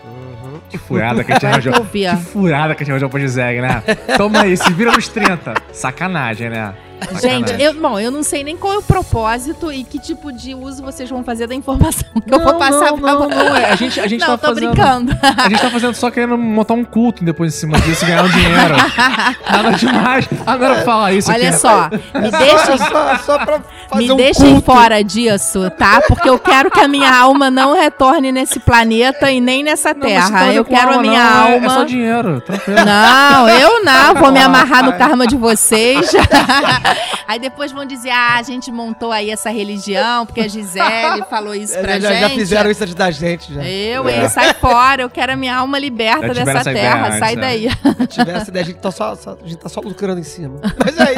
Uhum. Que furada que a gente que arranjou. vi. Que furada que a gente arranjou pra Gisele, né? Toma aí, se vira nos 30. Sacanagem, né? Gente, eu, bom, eu não sei nem qual é o propósito e que tipo de uso vocês vão fazer da informação (laughs) que eu vou Não, passar não, pra não, não, é, a gente, a gente Não, tá tô fazendo, brincando. A gente tá fazendo só querendo montar um culto depois em cima disso e ganhar um dinheiro. Nada demais. Não era pra falar isso Olha aqui. só, me (laughs) Só, deixem, só, só pra fazer me um deixem culto. fora disso, tá? Porque eu quero que a minha alma não retorne nesse planeta e nem nessa Não, tá terra. fazendo Eu quero a alma, minha não, é- alma. É só dinheiro, tranquilo. Não, eu não, vou me amarrar no karma de vocês. (laughs) (laughs) aí depois vão dizer: ah, a gente montou aí essa religião, porque a Gisele (laughs) falou isso pra É, já, gente. já fizeram isso antes da gente, já. Eu, É. hein? Sai fora, eu quero a minha alma liberta dessa terra, antes, sai né? daí. Se tivesse ideia, a gente tá só, só- a gente tá só lucrando em cima. Mas aí,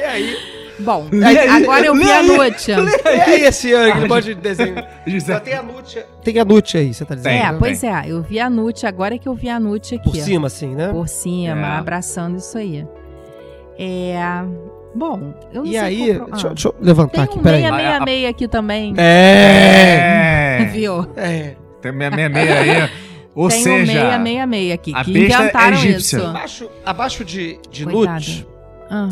e aí, Bom, aí, agora eu vi a aí. Nútia. E aí esse aquele monte de desenho. (laughs) Gisele. Só tem a Nútia. Tem a Nútia aí, você tá dizendo? É, pois é, eu vi a Nútia, agora que eu vi a Nútia aqui. Por ó. cima, assim, né? Por cima, É. abraçando isso aí. É. Bom, eu não E sei aí, qual- deixa, eu- ah. deixa eu levantar Tem aqui, um peraí. 666 aqui também. É! É. (laughs) Viu? É. Tem 666 aí. Ou Tem um seja, 666 aqui, a que besta é inventaram egípcia. isso. Abaixo, abaixo de, de. Nut Ah,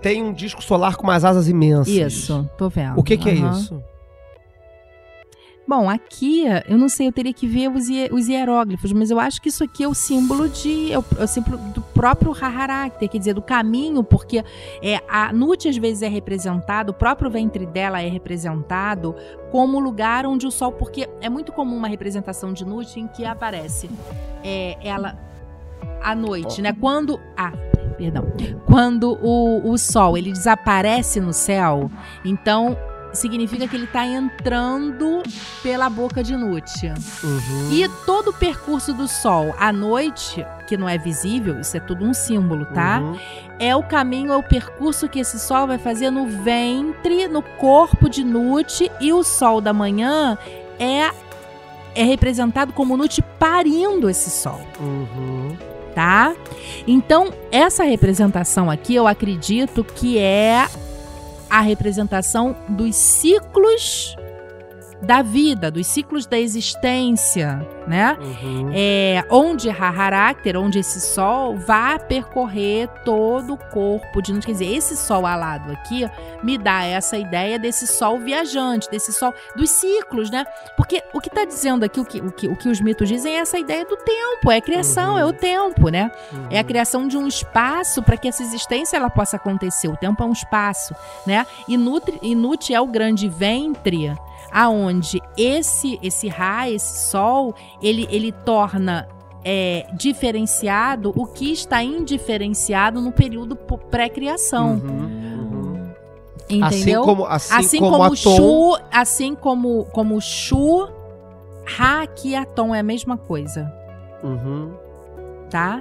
tem um disco solar com umas asas imensas. isso, tô vendo. O que que é Aham. isso? Bom, aqui, eu não sei, eu teria que ver os, os hieróglifos, mas eu acho que isso aqui é o símbolo de. É o, é o símbolo do próprio Haharakter, quer dizer, do caminho, porque é, a Nut às vezes é representado, o próprio ventre dela é representado como lugar onde o sol. Porque é muito comum uma representação de Nut em que aparece é, ela à noite, né? Quando. Ah, perdão. Quando o, o sol ele desaparece no céu, então significa que ele está entrando pela boca de Nut. Uhum. E todo o percurso do Sol à noite, que não é visível, isso é tudo um símbolo, tá? Uhum. É o caminho, é o percurso que esse Sol vai fazer no ventre, no corpo de Nut, e o Sol da manhã é, é representado como Nut parindo esse Sol Uhum. tá? Então, essa representação aqui, eu acredito que é a representação dos ciclos da vida, dos ciclos da existência, né? Uhum. É, onde Haharakter, onde esse sol vai percorrer todo o corpo de Quer dizer, esse sol alado aqui me dá essa ideia desse sol viajante, desse sol dos ciclos, né? Porque o que está dizendo aqui, o que, o, que, o que os mitos dizem é essa ideia do tempo, é a criação, Uhum. é o tempo, né? Uhum. É a criação de um espaço para que essa existência ela possa acontecer. O tempo é um espaço, né? E Nutri, e é o grande ventre aonde esse esse raio, esse sol, ele ele torna é, diferenciado o que está indiferenciado no período pré-criação, Uhum. entendeu? Assim como, assim assim como, como, Tom, Shu, assim como como Shu, Ra e Atom é a mesma coisa. Uhum. tá?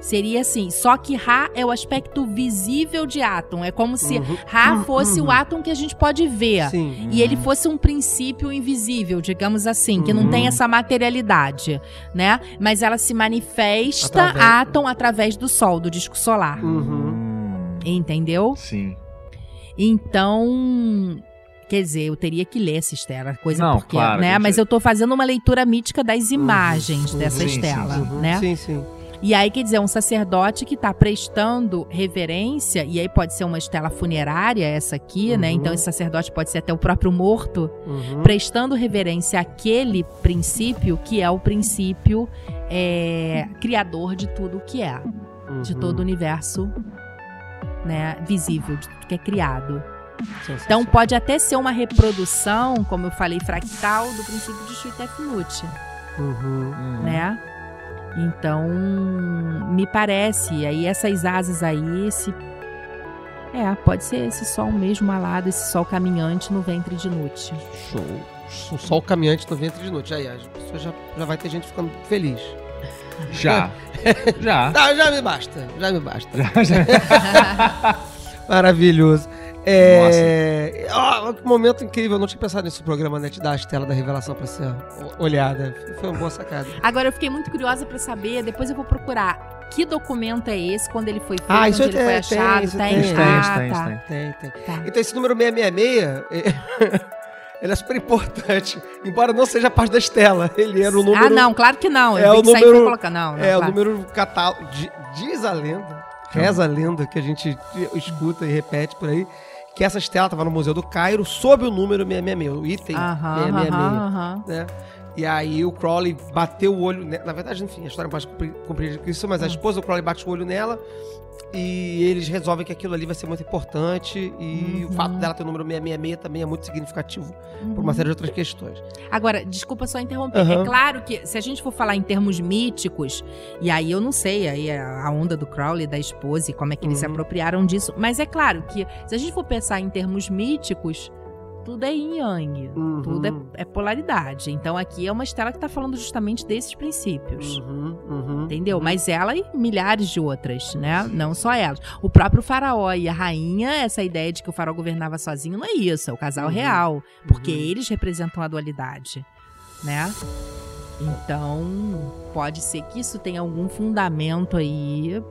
Seria assim, só que Ra é o aspecto visível de átomo. É como se Uhum. Ra fosse Uhum. o átomo que a gente pode ver. Sim. E ele fosse um princípio invisível, digamos assim, que não Uhum. tem essa materialidade, né? Mas ela se manifesta, Através- átomo, através do Sol, do disco solar. Uhum. Hum, Entendeu? Sim. Então. Quer dizer, eu teria que ler essa estela, coisa Não, porque, claro, né? gente- Mas eu tô fazendo uma leitura mítica das imagens Uhum. dessa Sim, sim, estela, Uhum. né? Sim, sim. E aí, quer dizer, um sacerdote que está prestando reverência, e aí pode ser uma estela funerária, essa aqui, né? Uhum. Então, esse sacerdote pode ser até o próprio morto, Uhum. prestando reverência àquele princípio que é o princípio é, criador de tudo o que é, de Uhum. todo o universo né, visível, de tudo que é criado. Então, pode até ser uma reprodução, como eu falei, fractal do princípio de Shuitefnut Uhum. Hum. né? Então, me parece, aí essas asas aí, esse. É, pode ser esse sol mesmo alado, esse sol caminhante no ventre de Nut. Show. O sol caminhante no ventre de noite. Aí, a pessoa já, já vai ter gente ficando feliz. (laughs) Já. (laughs) Já. Tá, já me basta. Já me basta. (laughs) Já, já. Maravilhoso. É... ó, que momento incrível. Eu não tinha pensado nesse programa, né? De dar a estela da revelação pra ser o- olhada. Foi uma boa sacada. Agora, eu fiquei muito curiosa pra saber, depois eu vou procurar que documento é esse, quando ele foi feito, Ah, isso onde ele é- foi tem, achado. isso tem, tem, tem, ah, tem, tá. tem. Tem, tem. Tá. Então esse número 666, é- ele é super importante. Embora não seja parte da estela. Ele era o número... Ah, não, claro que não. É Eu o vi que sair número- pra colocar. Não, não, É, o claro. número catálogo. di- Diz a lenda, reza a lenda que a gente escuta e repete por aí, que essa estela estava no Museu do Cairo sob o número 666, o item Aham, 666. aham, né? E aí o Crowley bateu o olho. ne- Na verdade, enfim, a história não pode cumprir, cumprir isso, mas a Hum. esposa do Crowley bate o olho nela e eles resolvem que aquilo ali vai ser muito importante. E o Uhum. fato dela ter o número 666 também é muito significativo por uma Uhum. série de outras questões. Agora, desculpa só interromper. Aham. É claro que se a gente for falar em termos míticos, e aí eu não sei, aí é a onda do Crowley, da esposa e como é que eles se Uhum. apropriaram disso, mas é claro que se a gente for pensar em termos míticos, tudo é yin yang. Uhum. Tudo é, é polaridade. Então aqui é uma estela que tá falando justamente desses princípios. Uhum, uhum. Entendeu? Mas ela e milhares de outras, né? Não só elas. O próprio faraó e a rainha, essa ideia de que o faraó governava sozinho, não é isso. É o casal Uhum. real. Porque Uhum. eles representam a dualidade, né? Então, pode ser que isso tenha algum fundamento aí.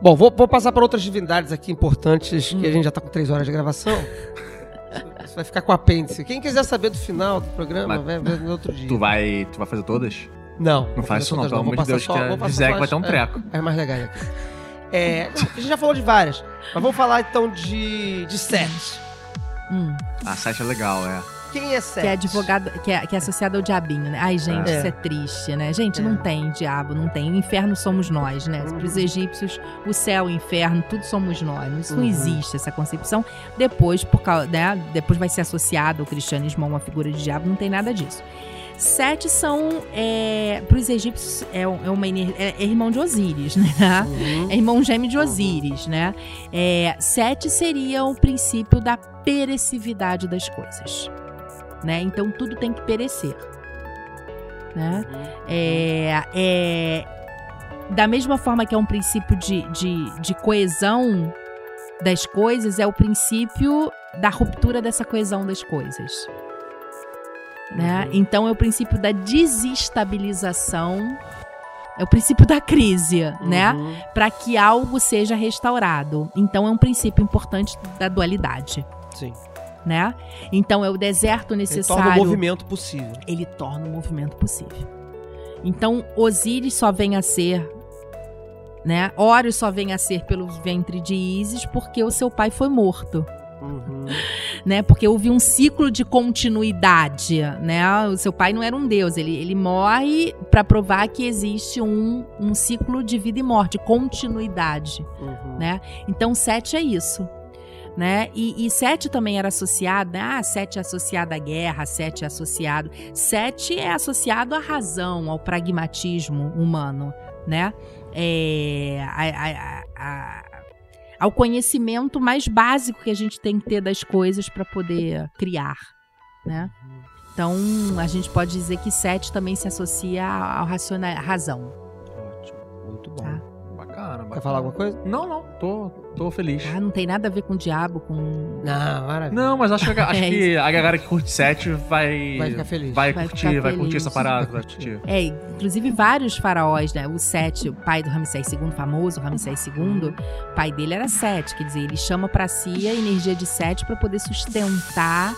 Bom, vou, vou passar para outras divindades aqui importantes, Hum. que a gente já tá com três horas de gravação. (laughs) Isso vai ficar com apêndice. Quem quiser saber do final do programa, Mas- vai ver no outro dia. Tu vai, tu vai fazer todas? Não. Não faz isso não, pelo amor de Deus, só- que Gisele só vai ter um é, treco. É, mais legais aqui. É, não, a gente já falou de várias, mas vamos falar então de, de Sete. Hum, A site é legal, é. Quem é Sete? que é advogado, que é, que é associado ao diabinho, né? Ai, gente, É. isso é triste, né? Gente, É. não tem diabo, não tem. O inferno somos nós, né? Uhum. Para os egípcios, o céu, o inferno, tudo somos nós. Isso não Uhum. existe, essa concepção. Depois, por causa, né? Depois vai ser associado ao cristianismo a uma figura de diabo, não tem nada disso. Sete são, é, para os egípcios, é, um- é uma é, é irmão de Osíris, (laughs) né? Uhum. É irmão gêmeo de Osíris, né? É, sete seria o princípio da perecividade das coisas, né? Então tudo tem que perecer, né? É, é- da mesma forma que é um princípio de, de, de coesão das coisas, é o princípio da ruptura dessa coesão das coisas. Né? Uhum. Então é o princípio da desestabilização, é o princípio da crise, né? Uhum. para que algo seja restaurado. Então é um princípio importante da dualidade, Sim. Né? Então é o deserto Ele necessário. torna o movimento possível. ele torna o movimento possível. Então Osíris só vem a ser, né? Horus só vem a ser pelo ventre de Ísis porque o seu pai foi morto. Uhum. (laughs) né? Porque houve um ciclo de continuidade, né? O seu pai não era um deus, ele, ele morre para provar que existe um, um ciclo de vida e morte, continuidade, Uhum. né? Então sete é isso. Né? E, e sete também era associado, né? ah, sete é associado à guerra, sete é associado. Sete é associado à razão, ao pragmatismo humano, né? É, a- a- a- ao conhecimento mais básico que a gente tem que ter das coisas para poder criar, né? Então a gente pode dizer que sete também se associa à razão. Bacana, bacana. Quer falar alguma coisa? Não, não. Tô, tô feliz. Ah, não tem nada a ver com o diabo, com Não, maravilha. Não, mas acho, que, (laughs) acho É que a galera que curte 7 vai. Vai ficar feliz. Vai Vai curtir, ficar vai curtir feliz. essa parada, Vai curtir. (laughs) É, inclusive vários faraós, né? O Sete, o pai do Ramsés II, famoso Ramsés II, o pai dele era Sete, quer dizer, ele chama pra si a energia de Sete para poder sustentar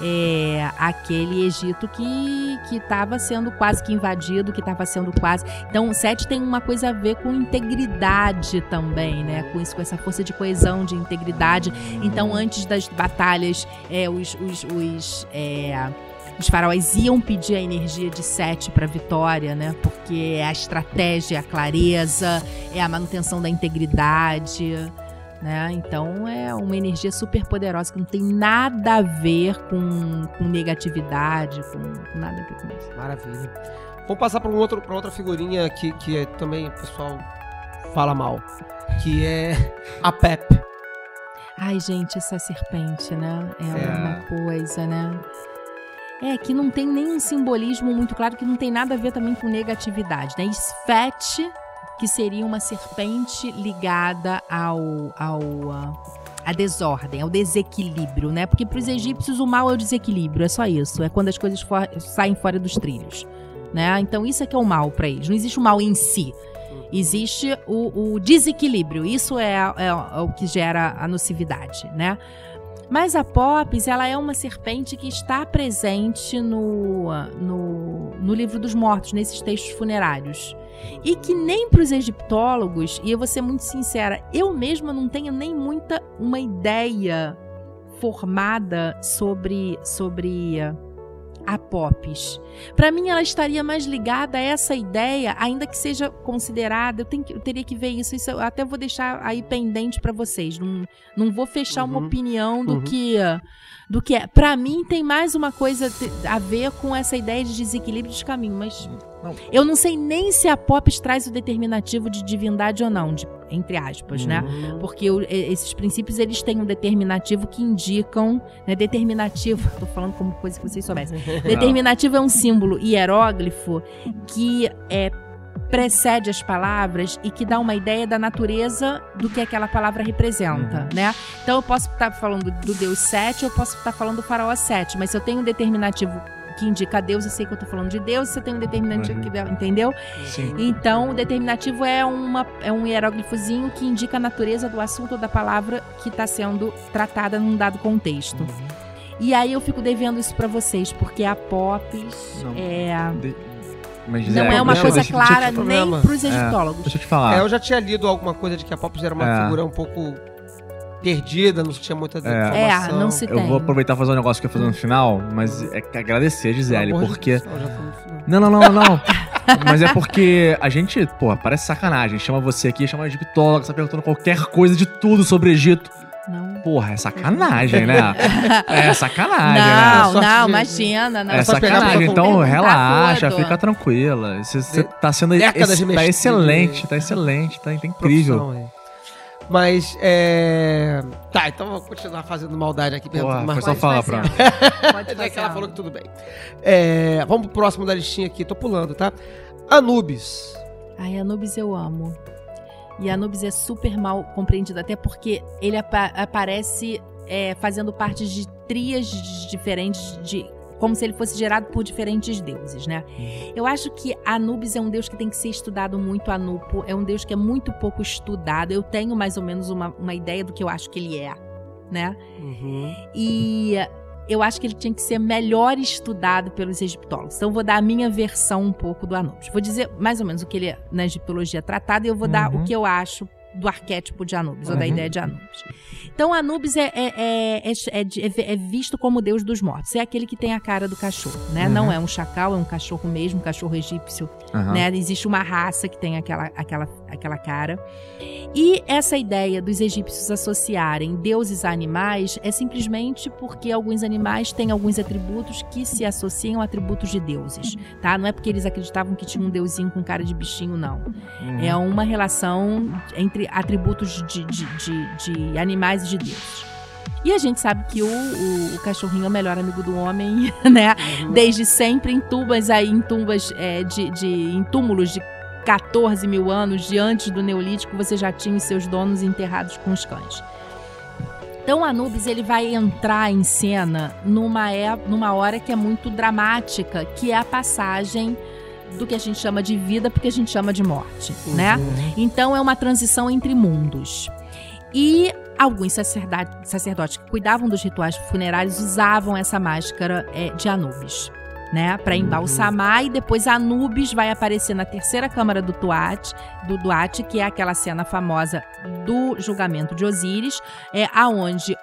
é, aquele Egito que estava sendo quase que invadido, que estava sendo quase. Então, Sete tem uma coisa a ver com integridade também, né? Com isso, com essa força de coesão, de integridade. Então, antes das batalhas, é, os, os, os, é, os faraós iam pedir a energia de Sete para vitória, né? Porque é a estratégia, a clareza, é a manutenção da integridade, né? Então é uma energia super poderosa que não tem nada a ver com, com negatividade, com, com nada a ver com isso. Maravilha. Vamos passar para um outro, pra outra figurinha que, que é- também o pessoal fala mal. Que é a Pep. Ai, gente, essa serpente, né? Ela é, É. uma coisa, né? É, que não tem nenhum simbolismo muito claro, que não tem nada a ver também com negatividade, né? Sfet, que seria uma serpente ligada ao, ao ah, à desordem, ao desequilíbrio, né? Porque para os egípcios o mal é o desequilíbrio, é só isso, é quando as coisas for- saem fora dos trilhos, né? Então isso é que é o mal para eles. Não existe o mal em si, existe o, o desequilíbrio. Isso é, é- é o que gera a nocividade, né? Mas a Popes, ela é uma serpente que está presente no, no, no livro dos mortos, nesses textos funerários. E que nem para os egiptólogos, e eu vou ser muito sincera, eu mesma não tenho nem muita uma ideia formada sobre, sobre a Popes. Para mim, ela estaria mais ligada a essa ideia, ainda que seja considerada. Eu, tenho que- eu teria que ver isso. Isso eu até vou deixar aí pendente para vocês. Não, não vou fechar uma Uhum. opinião do Uhum. que do que é. Para mim, tem mais uma coisa a ver com essa ideia de desequilíbrio de caminho. Mas Não. eu não sei nem se a Popes traz o determinativo de divindade ou não. De entre aspas, né? Uhum. Porque o- esses princípios eles têm um determinativo que indicam, né, determinativo, (laughs) tô falando como coisa que vocês soubessem. (laughs) Determinativo é um símbolo hieróglifo que é precede as palavras e que dá uma ideia da natureza do que aquela palavra representa, né? Então eu posso estar falando do Deus Sete, eu posso estar falando do Faraó Sete, mas se eu tenho um determinativo que indica Deus, eu sei que eu tô falando de Deus, se eu tenho um determinativo Uhum. que entendeu? Sim. Então, o determinativo é, uma, é um hieróglifozinho que indica a natureza do assunto ou da palavra que está sendo tratada num dado contexto. E aí eu fico devendo isso para vocês, porque a Popes Não. é, De- Mas, não Gisele, é uma coisa clara nem para os É. egiptólogos. Deixa eu te falar. É, eu já tinha lido alguma coisa de que a Popes era uma É. figura um pouco perdida, não tinha muita informação. É, não se Eu tem. vou aproveitar e fazer um negócio que eu ia fazer no final, mas é que agradecer a Gisele, Pelo amor de porque. Deus, já tô no final. Não, não, não, não. (laughs) Mas é porque a gente, pô, parece sacanagem. Chama você aqui, chama egiptóloga, você tá perguntando qualquer coisa de tudo sobre o Egito. Não. Porra, é sacanagem, né? (laughs) É sacanagem, Não, Sorte não, de- imagina, não. né? É só pegar sacanagem. Então perguntar relaxa, tudo. fica tranquila. Você, tá sendo décadas ex- de tá mestria. excelente, tá excelente, tá, tá incrível. Profissão aí. Mas, é... Tá, então eu vou continuar fazendo maldade aqui. Porra, mas só falar pra (laughs) Pode Já que ela falou que tudo bem. É, vamos pro próximo da listinha aqui, tô pulando, tá? Anubis. Ai, Anubis eu amo. E Anubis é super mal compreendido, até porque ele apa- aparece é, fazendo parte de trias diferentes, de, como se ele fosse gerado por diferentes deuses, né? Eu acho que Anubis é um deus que tem que ser estudado muito, Anupo. É um deus que é muito pouco estudado. Eu tenho mais ou menos uma, uma ideia do que eu acho que ele é, né? E eu acho que ele tinha que ser melhor estudado pelos egiptólogos. Então, eu vou dar a minha versão um pouco do Anubis. Vou dizer mais ou menos o que ele é na egiptologia tratado e eu vou dar Uhum. o que eu acho do arquétipo de Anubis, ou da Uhum. ideia de Anubis. Então, Anubis é, é, é, é, de- é- é visto como o deus dos mortos. É aquele que tem a cara do cachorro, né? Uhum. Não é um chacal, é um cachorro mesmo, um cachorro egípcio Aham. né? Existe uma raça que tem aquela, aquela, aquela cara. E essa ideia dos egípcios associarem deuses a animais é simplesmente porque alguns animais têm alguns atributos que se associam a atributos de deuses, tá? Não é porque eles acreditavam que tinha um deusinho com cara de bichinho, não. Uhum. É uma relação entre atributos de, de, de, de animais e de deuses. E a gente sabe que o, o, o cachorrinho é o melhor amigo do homem, (laughs) né? Desde sempre em tumbas aí, em tumbas é, de, de. em túmulos de 14 mil anos, de antes do Neolítico, você já tinha os seus donos enterrados com os cães. Então Anubis ele vai entrar em cena numa, é, numa hora que é muito dramática, que é a passagem do que a gente chama de vida porque a gente chama de morte, né? Então é uma transição entre mundos. E alguns sacerdotes que cuidavam dos rituais funerários usavam essa máscara é, de Anubis, né, para embalsamar e depois Anubis vai aparecer na terceira câmara do Tuat, do Duat, que é aquela cena famosa do julgamento de Osíris, é aonde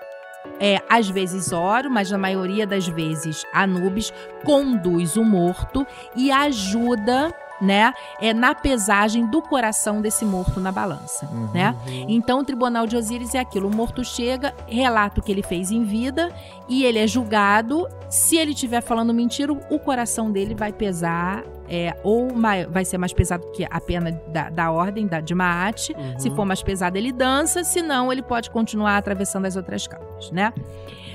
é, às vezes Oro, mas na maioria das vezes Anubis conduz o morto e ajuda, né, é na pesagem do coração desse morto na balança, Uhum. né? Então o tribunal de Osíris é aquilo, o morto chega, relata o que ele fez em vida e ele é julgado. Se ele estiver falando mentira, o coração dele vai pesar é, ou mai- vai ser mais pesado que a pena da, da ordem da, de Maat. Uhum. Se for mais pesado, ele dança, senão ele pode continuar atravessando as outras camas, né?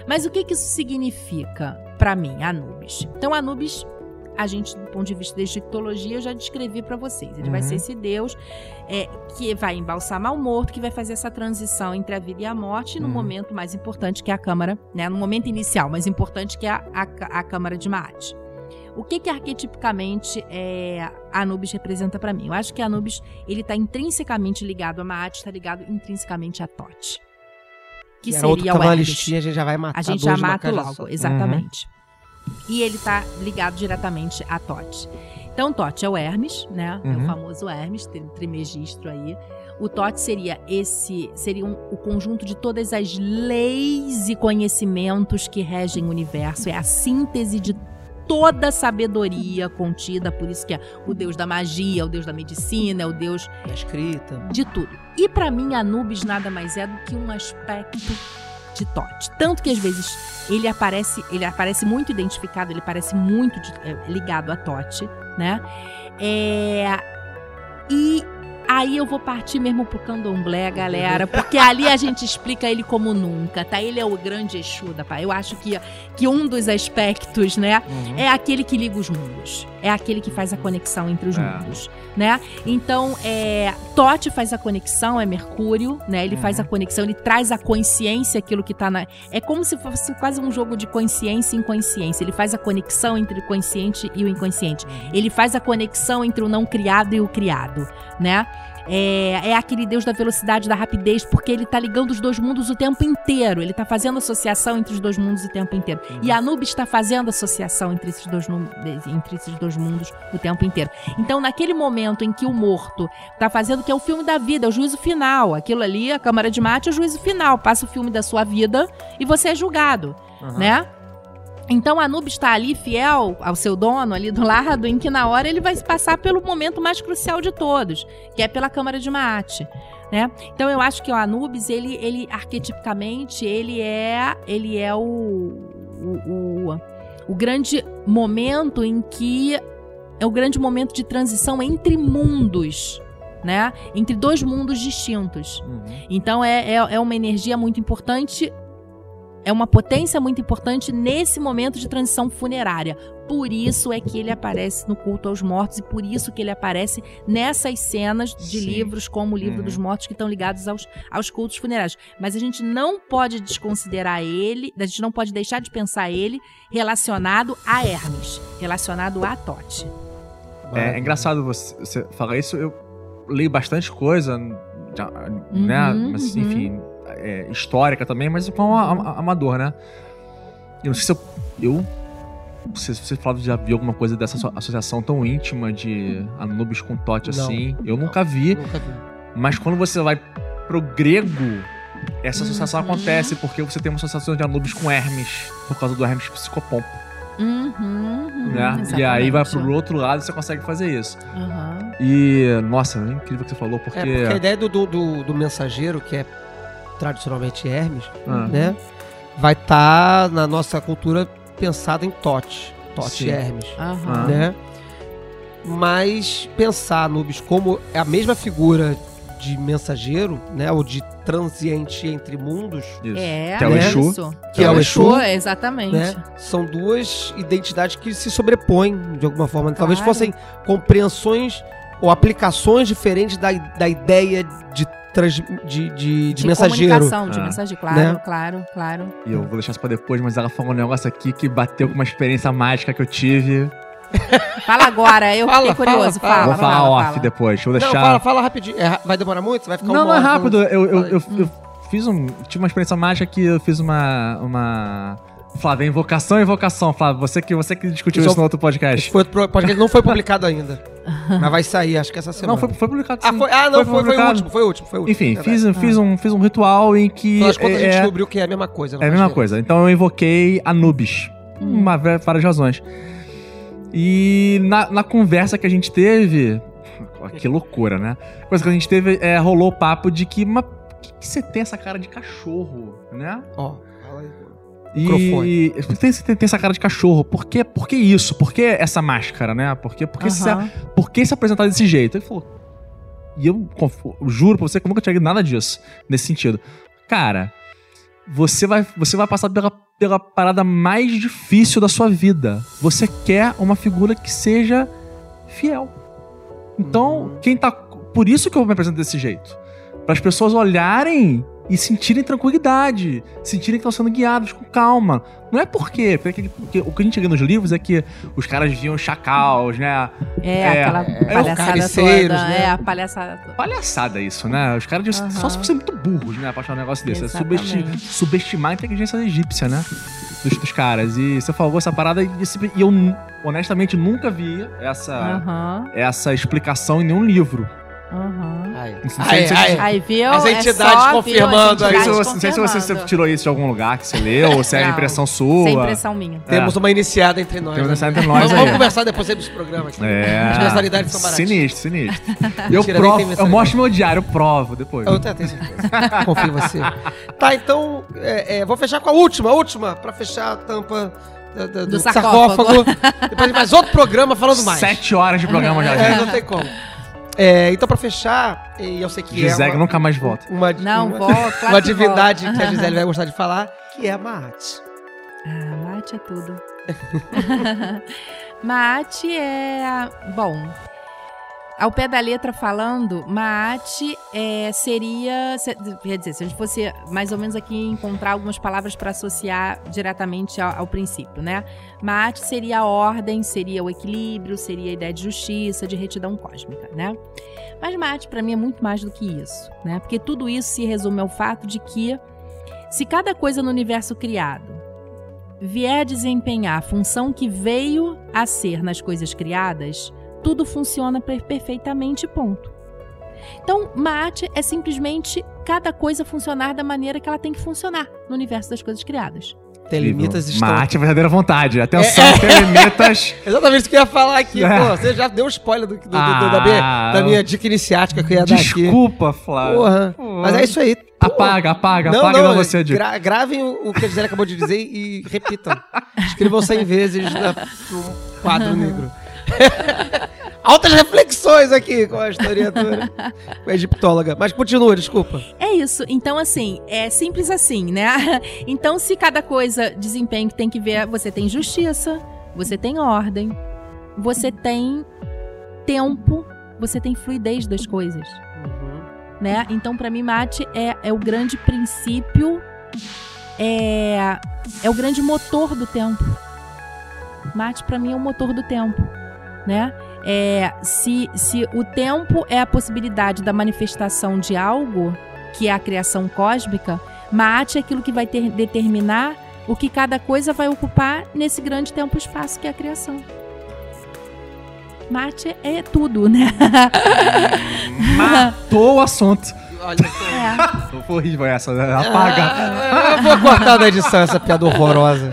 Mas o que, que isso significa para mim, Anubis? Então, Anubis, a gente, do ponto de vista da egiptologia, eu já descrevi para vocês. Ele vai Uhum. ser esse deus é, que vai embalsamar o morto, que vai fazer essa transição entre a vida e a morte no Uhum. momento mais importante que é a câmara, né? No momento inicial, mais importante que é a, a, a câmara de Maat. O que que arquetipicamente é, Anubis representa para mim? Eu acho que Anubis ele está intrinsecamente ligado a Maat, está ligado intrinsecamente a Tot. Que Era outro seria tava o Hermes. a gente já vai matar A gente já mata logo, só. exatamente. E ele tá ligado diretamente a Tote. Então, Tote é o Hermes, né? É Uhum. o famoso Hermes, trimegistro aí. O Tote seria esse, seria um- o conjunto de todas as leis e conhecimentos que regem o universo. É a síntese de toda a sabedoria contida, por isso que é o deus da magia, o deus da medicina, é o deus Tá escrita. de tudo. E pra mim, Anubis nada mais é do que um aspecto de Tote. Tanto que às vezes ele aparece, ele aparece muito identificado, ele parece muito de- é, ligado a Tote, né? É, e Aí eu vou partir mesmo pro candomblé, galera, porque ali a gente explica ele como nunca, tá? Ele é o grande Exu da pai. Eu acho que, que um dos aspectos, né, Uhum. é aquele que liga os mundos. É aquele que faz a conexão entre os É. mundos, né? Então, é, Tote faz a conexão, é Mercúrio, né? Ele faz a Uhum. conexão, ele traz a consciência, aquilo que tá na... É como se fosse quase um jogo de consciência e inconsciência. Ele faz a conexão entre o consciente e o inconsciente. Ele faz a conexão entre o não criado e o criado, né? É, é aquele Deus da velocidade, da rapidez, porque ele tá ligando os dois mundos o tempo inteiro. Ele tá fazendo associação entre os dois mundos o tempo inteiro. E Anubis está fazendo associação entre esses, dois, entre esses dois mundos o tempo inteiro. Então, naquele momento em que o morto tá fazendo, que é o filme da vida, é o juízo final. Aquilo ali, a Câmara de Mate, é o juízo final. Passa o filme da sua vida e você é julgado Aham. né? Então Anubis está ali fiel ao seu dono ali do lado, em que na hora ele vai passar pelo momento mais crucial de todos, que é pela Câmara de Mate. Né? Então eu acho que o Anubis, ele, ele arquetipicamente, ele é, ele é o, o, o, o grande momento em que é o grande momento de transição entre mundos, né? Entre dois mundos distintos. Uhum. Então é, é, é uma energia muito importante, é uma potência muito importante nesse momento de transição funerária. Por isso é que ele aparece no culto aos mortos e por isso que ele aparece nessas cenas de Sim. livros como o livro Uhum. dos mortos que estão ligados aos, aos cultos funerários. Mas a gente não pode desconsiderar ele, a gente não pode deixar de pensar ele relacionado a Hermes, relacionado a Tote. É, é engraçado você, você falar isso. Eu leio bastante coisa, né? Uhum, Mas, uhum. É, histórica também, mas com amador, né? Eu não sei se eu. eu se você já viu alguma coisa dessa asso- associação tão íntima de Anubis com Tote assim. Eu não. nunca vi. Nunca vi. Mas quando você vai pro grego, essa associação Uhum. acontece porque você tem uma associação de Anubis com Hermes, por causa do Hermes psicopompo, Uhum, uhum, né? E aí vai pro outro lado e você consegue fazer isso. E, nossa, é incrível o que você falou, porque. É, porque a ideia do, do, do- do mensageiro, que é tradicionalmente Hermes, Ah. né? Vai estar na nossa cultura pensado em Tote. Tote Sim. Hermes. Ah. né? Mas pensar Anubis como é a mesma figura de mensageiro, né? Ou de transiente entre mundos, Isso. É, Que é o né? Exu. isso. Que é o Exu, exatamente. né? São duas identidades que se sobrepõem de alguma forma. Talvez Claro. fossem compreensões ou aplicações diferentes da, da ideia de, trans, de, de, de mensageiro. comunicação, de Ah. mensageiro, claro, Né? claro, claro. E eu vou deixar isso pra depois, mas ela falou um negócio aqui que bateu com uma experiência mágica que eu tive. (laughs) Fala agora, eu Fala, fiquei curioso. fala, Fala, vou falar fala, off fala. depois. Vou Não, deixar. fala, fala rapidinho. É vai demorar muito? Você vai ficar Não, uma não é rápido. Eu, eu, Fala eu, eu fiz um. Tive uma experiência mágica que eu fiz uma. uma... Flávia, invocação e invocação, Flávio. Você que, você que discutiu Isso isso no outro podcast. foi outro podcast, não foi publicado ainda. Mas vai sair, acho que essa semana. Não, foi, foi publicado sim. Ah, foi, ah, não, foi, foi, o publicado. último, foi o último, foi o último. Enfim, Verdade. fiz, fiz, um, fiz um ritual em que. Afinal das contas, a gente é, descobriu que é a mesma coisa. É a mesma coisa. Então eu invoquei Anubis. Hum. Uma várias razões. E na, na conversa que a gente teve. Que loucura, né? A coisa que a gente teve é, rolou o papo de que. Mas por que, que você tem essa cara de cachorro, né? Ó, aí. E tem, tem, tem essa cara de cachorro. Por que, por que isso? Por que essa máscara, né? Por que, por que, se, por que se apresentar desse jeito? Ele falou. E eu conf- juro pra você que eu nunca tinha lido nada disso, nesse sentido. Cara, você vai, você vai passar pela, pela parada mais difícil da sua vida. Você quer uma figura que seja fiel. Então, Uhum. quem tá. Por isso que eu me apresento desse jeito. Para as pessoas olharem e sentirem tranquilidade, sentirem que estão sendo guiados com calma. Não é porque, porque, porque o que a gente lê nos livros é que os caras viam chacals, né? É, É, aquela é, palhaçada toda. né? É, a palhaçada toda. Palhaçada isso, né? Os caras deviam- só se fossem muito burros, né? Pra achar um negócio desse. É subesti- Exatamente. subestimar a inteligência egípcia, né? Dos, dos caras. E você falou essa parada e, esse- e eu, honestamente, nunca vi essa, Aham, essa explicação em nenhum livro. Se-. Aí viu? As É entidades viu? confirmando aí. Não sei, se você, tirou isso de algum lugar que você leu, ou se é Não. impressão sua. Sem impressão minha. Temos uma iniciada entre nós. Temos uma iniciada entre nós Vamos, aí. vamos conversar depois aí dos programas. É. As mensalidades são baratas. Sinistro, sinistro. (laughs) eu, Mentira, provo, eu mostro meu diário, eu provo depois. Eu tenho tenho certeza. Confio em você. Tá, então, é, é, vou fechar com a última, a última, pra fechar a tampa da- do, Do sarcófago. sarcófago. Depois a gente faz outro programa falando mais. Sete horas de programa já, É, gente. não tem como. É, então, pra fechar, eu sei que Gisele é uma, nunca mais volta. uma, Não, uma, volta. claro (laughs) uma que atividade volta. que a (laughs) Gisele vai gostar de falar, que é a Maat. Ah, mate é tudo. (laughs) mate é. Bom. Ao pé da letra falando, mate é, seria. se- Quer dizer, se a gente fosse mais ou menos aqui encontrar algumas palavras para associar diretamente ao, ao princípio, né? Mate seria a ordem, seria o equilíbrio, seria a ideia de justiça, de retidão cósmica, né? Mas mate para mim é muito mais do que isso, né? Porque tudo isso se resume ao fato de que se cada coisa no universo criado vier desempenhar a função que veio a ser nas coisas criadas, tudo funciona per- perfeitamente, ponto. Então, Maat é simplesmente cada coisa funcionar da maneira que ela tem que funcionar no universo das coisas criadas. Telemitas estão... Mate é verdadeira vontade. Atenção, É, é. telemitas. (laughs) Exatamente isso que eu ia falar aqui, É. pô. Você já deu um spoiler do, do- do- do- da, minha, Ah, da minha dica iniciática que eu ia dar aqui. Desculpa, Flávio. Porra. Pô. Mas é isso aí. Pô. Apaga, apaga, apaga não, você a dica. gra- gravem o, o que a Gisele acabou de dizer e repitam. (laughs) Escrevam 100 vezes na, no quadro negro. (laughs) Altas reflexões aqui com a historiadora, com a egiptóloga. Mas continua, desculpa. É isso. Então, assim, é simples assim, né? (laughs) Então, se cada coisa desempenho que tem que ver, você tem justiça, você tem ordem, você tem tempo, você tem fluidez das coisas. né? Então, para mim, mate é, é o grande princípio, é, é o grande motor do tempo. Mate, para mim, é o motor do tempo, né? É, se, se o tempo é a possibilidade da manifestação de algo, que é a criação cósmica, mate é aquilo que vai ter- determinar o que cada coisa vai ocupar nesse grande tempo-espaço que é a criação. Mate é tudo, né? Matou o assunto. Olha, É. Foi horrível essa. né? Apaga. Ah, eu vou cortar da edição essa piada horrorosa.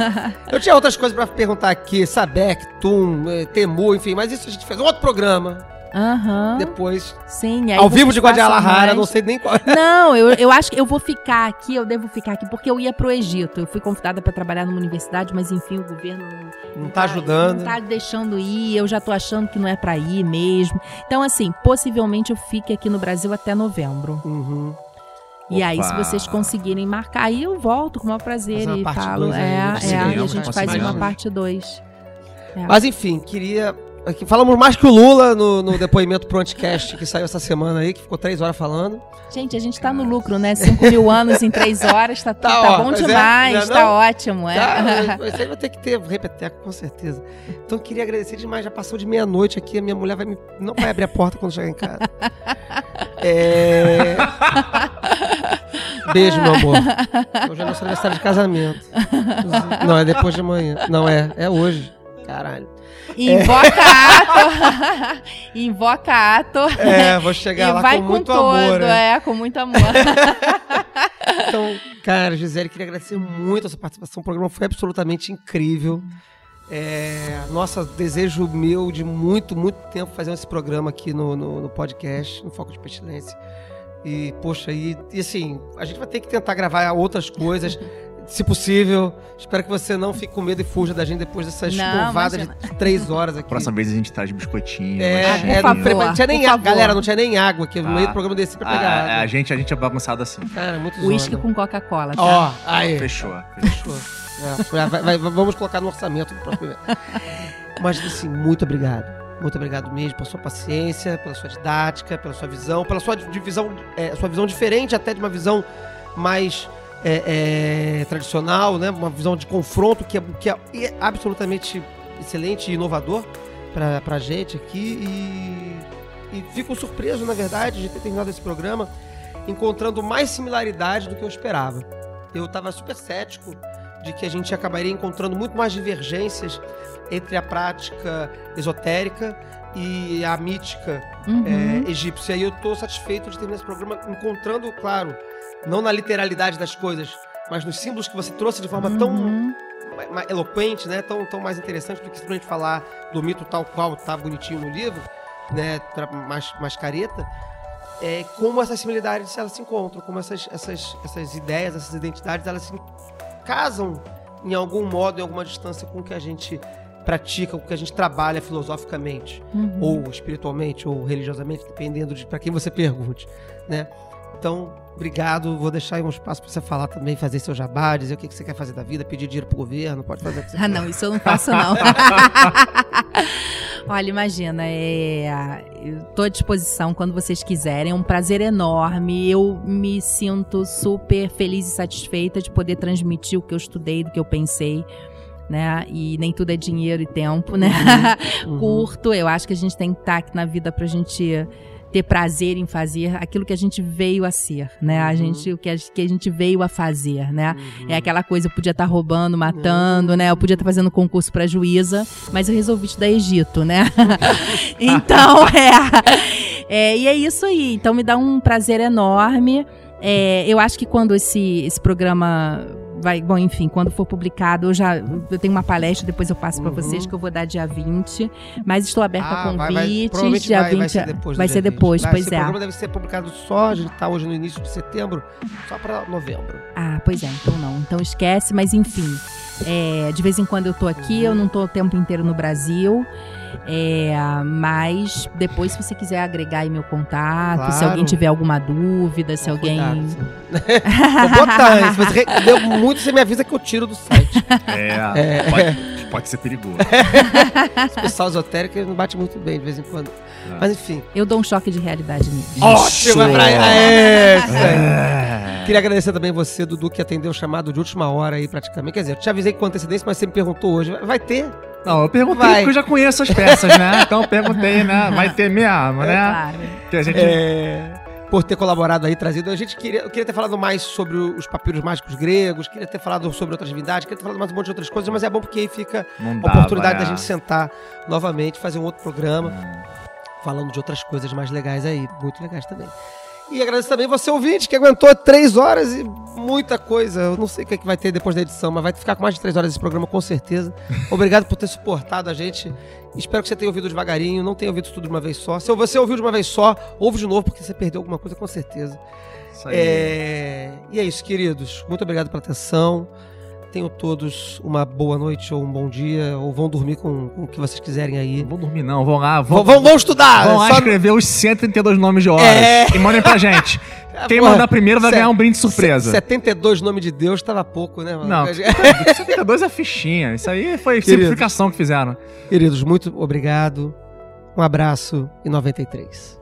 (laughs) Eu tinha outras coisas pra perguntar aqui, Sabek, Tum, eh, Temu, enfim, mas isso a gente fez um outro programa Aham. depois. Sim, aí ao vivo de Guadalajara, mais. não sei nem qual. Não, eu, eu acho que eu vou ficar aqui, eu devo ficar aqui, porque eu ia pro Egito. Eu fui convidada para trabalhar numa universidade, mas enfim, o governo não, Não tá ajudando. Não tá deixando ir, eu já tô achando que não é para ir mesmo. Então, assim, possivelmente eu fique aqui no Brasil até novembro. Uhum. E aí, se Opa. vocês conseguirem marcar, aí eu volto com o maior prazer e falo. dois é, né? é, e a gente faz uma parte 2. Mas enfim, queria. Aqui, falamos mais que o Lula no, no depoimento pro Anticast que saiu essa semana aí, que ficou três horas falando. Gente, a gente tá no lucro, né? 5 mil anos em 3 horas, tá, Tá, tá, ó, bom é, demais, é tá ótimo. É. Tá, (laughs) isso aí vai ter que ter repeteco, com certeza. Então queria agradecer demais. Já passou de meia-noite aqui, a minha mulher vai me- não vai abrir a porta quando chegar em casa. É... Beijo, meu amor. Hoje é nosso aniversário de casamento. Não, é depois de amanhã. Não, é. É hoje. Caralho. Invoca ato. (laughs) Invoca ato. É, vou chegar lá com com, muito todo, amor. né? é, com muito amor. (laughs) Então, cara, Gisele, queria agradecer muito a sua participação. O programa foi absolutamente incrível. É, nossa, desejo meu de muito, muito tempo fazendo esse programa aqui no, no, no podcast, no Foco de Pestilência. E, poxa, e, e assim, a gente vai ter que tentar gravar outras coisas, (laughs) se possível. Espero que você não fique com medo e fuja da gente depois dessas Não, curvadas de três horas aqui. Próxima vez a gente traz biscoitinho. É, é, por não, favor, não tinha nem por água. favor. Galera, não tinha nem água aqui. No Ah. meio do programa desse pra A, pegar a- água. a gente, a gente é bagunçado assim. Cara, muito Uísque zona. com Coca-Cola, tá? Ó, aí. Fechou. Fechou. É, vai- vai- vai- vamos colocar no orçamento do próximo evento. (laughs) Mas, assim, muito obrigado. Muito obrigado mesmo pela sua paciência, pela sua didática, pela sua visão, pela sua divisão, é, sua visão diferente até de uma visão mais é, é, tradicional, né? Uma visão de confronto que é, que é absolutamente excelente e inovador pra, pra gente aqui. E, e fico surpreso, na verdade, de ter terminado esse programa encontrando mais similaridade do que eu esperava. Eu estava super cético de que a gente acabaria encontrando muito mais divergências entre a prática esotérica e a mítica Uhum. é, egípcia. E eu estou satisfeito de terminar esse programa encontrando, claro, não na literalidade das coisas, mas nos símbolos que você trouxe de forma tão Uhum. ma- eloquente, né? Tão, tão mais interessante do que simplesmente falar do mito tal qual tá bonitinho no livro, né? Mais, mais careta. É, como essas similaridades elas se encontram, como essas, essas, essas ideias, essas identidades, elas se casam em algum modo, em alguma distância com o que a gente pratica, o que a gente trabalha filosoficamente, Uhum. ou espiritualmente, ou religiosamente, dependendo de para quem você pergunte, né? Então, obrigado. Vou deixar aí um espaço para você falar também, fazer seu jabá, dizer o que que você quer fazer da vida, pedir dinheiro pro governo, pode fazer o que você (laughs) Ah, quiser. não, isso eu não faço, não. (laughs) Olha, imagina, é, eu tô à disposição quando vocês quiserem. É um prazer enorme. Eu me sinto super feliz e satisfeita de poder transmitir o que eu estudei, do que eu pensei. Né? E nem tudo é dinheiro e tempo, né? Uhum. (laughs) Curto. Eu acho que a gente tem que estar aqui na vida pra gente ter prazer em fazer aquilo que a gente veio a ser, né? A Uhum. gente, o que a, que a gente veio a fazer, né? Uhum. É aquela coisa, eu podia estar roubando, matando, né? Eu podia estar fazendo concurso pra juíza, mas eu resolvi estudar Egito, né? (laughs) então, é, é. E é isso aí. Então me dá um prazer enorme. É, eu acho que quando esse, esse programa vai. Bom, enfim, quando for publicado, eu já. Eu tenho uma palestra, depois eu passo pra Uhum. vocês, que eu vou dar dia 20. Mas estou aberta Ah, a vai- vai- convites. provavelmente dia vai, 20 vai ser depois. do vai ser 20. depois, Vai, pois esse é. programa deve ser publicado só, a gente tá hoje no início de setembro, só para novembro. Ah, pois é, então não. Então esquece, mas enfim. é, de vez em quando eu tô aqui, eu não tô o tempo inteiro no Brasil. É, mas depois, se você quiser agregar aí meu contato, se Claro. alguém tiver alguma dúvida, se alguém. Cuidado, sim. (laughs) Vou botar? Se você deu muito, você me avisa que eu tiro do site. É, Pode, pode ser perigoso. Esse pessoal esotérico ele não bate muito bem de vez em quando. Mas enfim. Eu dou um choque de realidade nisso. Ótima pra é. É. Queria agradecer também você, Dudu, que atendeu o chamado de última hora aí, praticamente. Quer dizer, eu te avisei com antecedência, mas você me perguntou hoje. Vai ter? Não, eu perguntei Vai. porque eu já conheço as peças, né? Então eu perguntei, né? Vai ter mesmo, É né? claro. Que a gente. É, por ter colaborado aí, trazido. A gente queria, eu queria ter falado mais sobre os papiros mágicos gregos, queria ter falado sobre outras divindades, queria ter falado mais um monte de outras coisas, mas é bom porque aí fica Não a oportunidade é. da gente sentar novamente, fazer um outro programa. Hum. falando de outras coisas mais legais aí, muito legais também. E agradeço também você, ouvinte, que aguentou três horas e muita coisa. Eu não sei o que, é que vai ter depois da edição, mas vai ficar com mais de três horas esse programa, com certeza. (laughs) Obrigado por ter suportado a gente. Espero que você tenha ouvido devagarinho, não tenha ouvido tudo de uma vez só. Se você ouviu de uma vez só, ouve de novo, porque você perdeu alguma coisa, com certeza. Isso aí. É... E é isso, queridos. Muito obrigado pela atenção. Tenham todos uma boa noite ou um bom dia, ou vão dormir com, com o que vocês quiserem aí. Não vou dormir, não. Vão lá. Vão, Vão, vão, vão estudar! vão lá só- escrever os 132 nomes de horas. É. E mandem pra gente. (laughs) Quem Porra, mandar primeiro vai ganhar um brinde surpresa. 72 nome de Deus tava pouco, né, mano? Não, (laughs) 72 é fichinha. Isso aí foi Queridos. simplificação que fizeram. Queridos, muito obrigado. Um abraço e 93.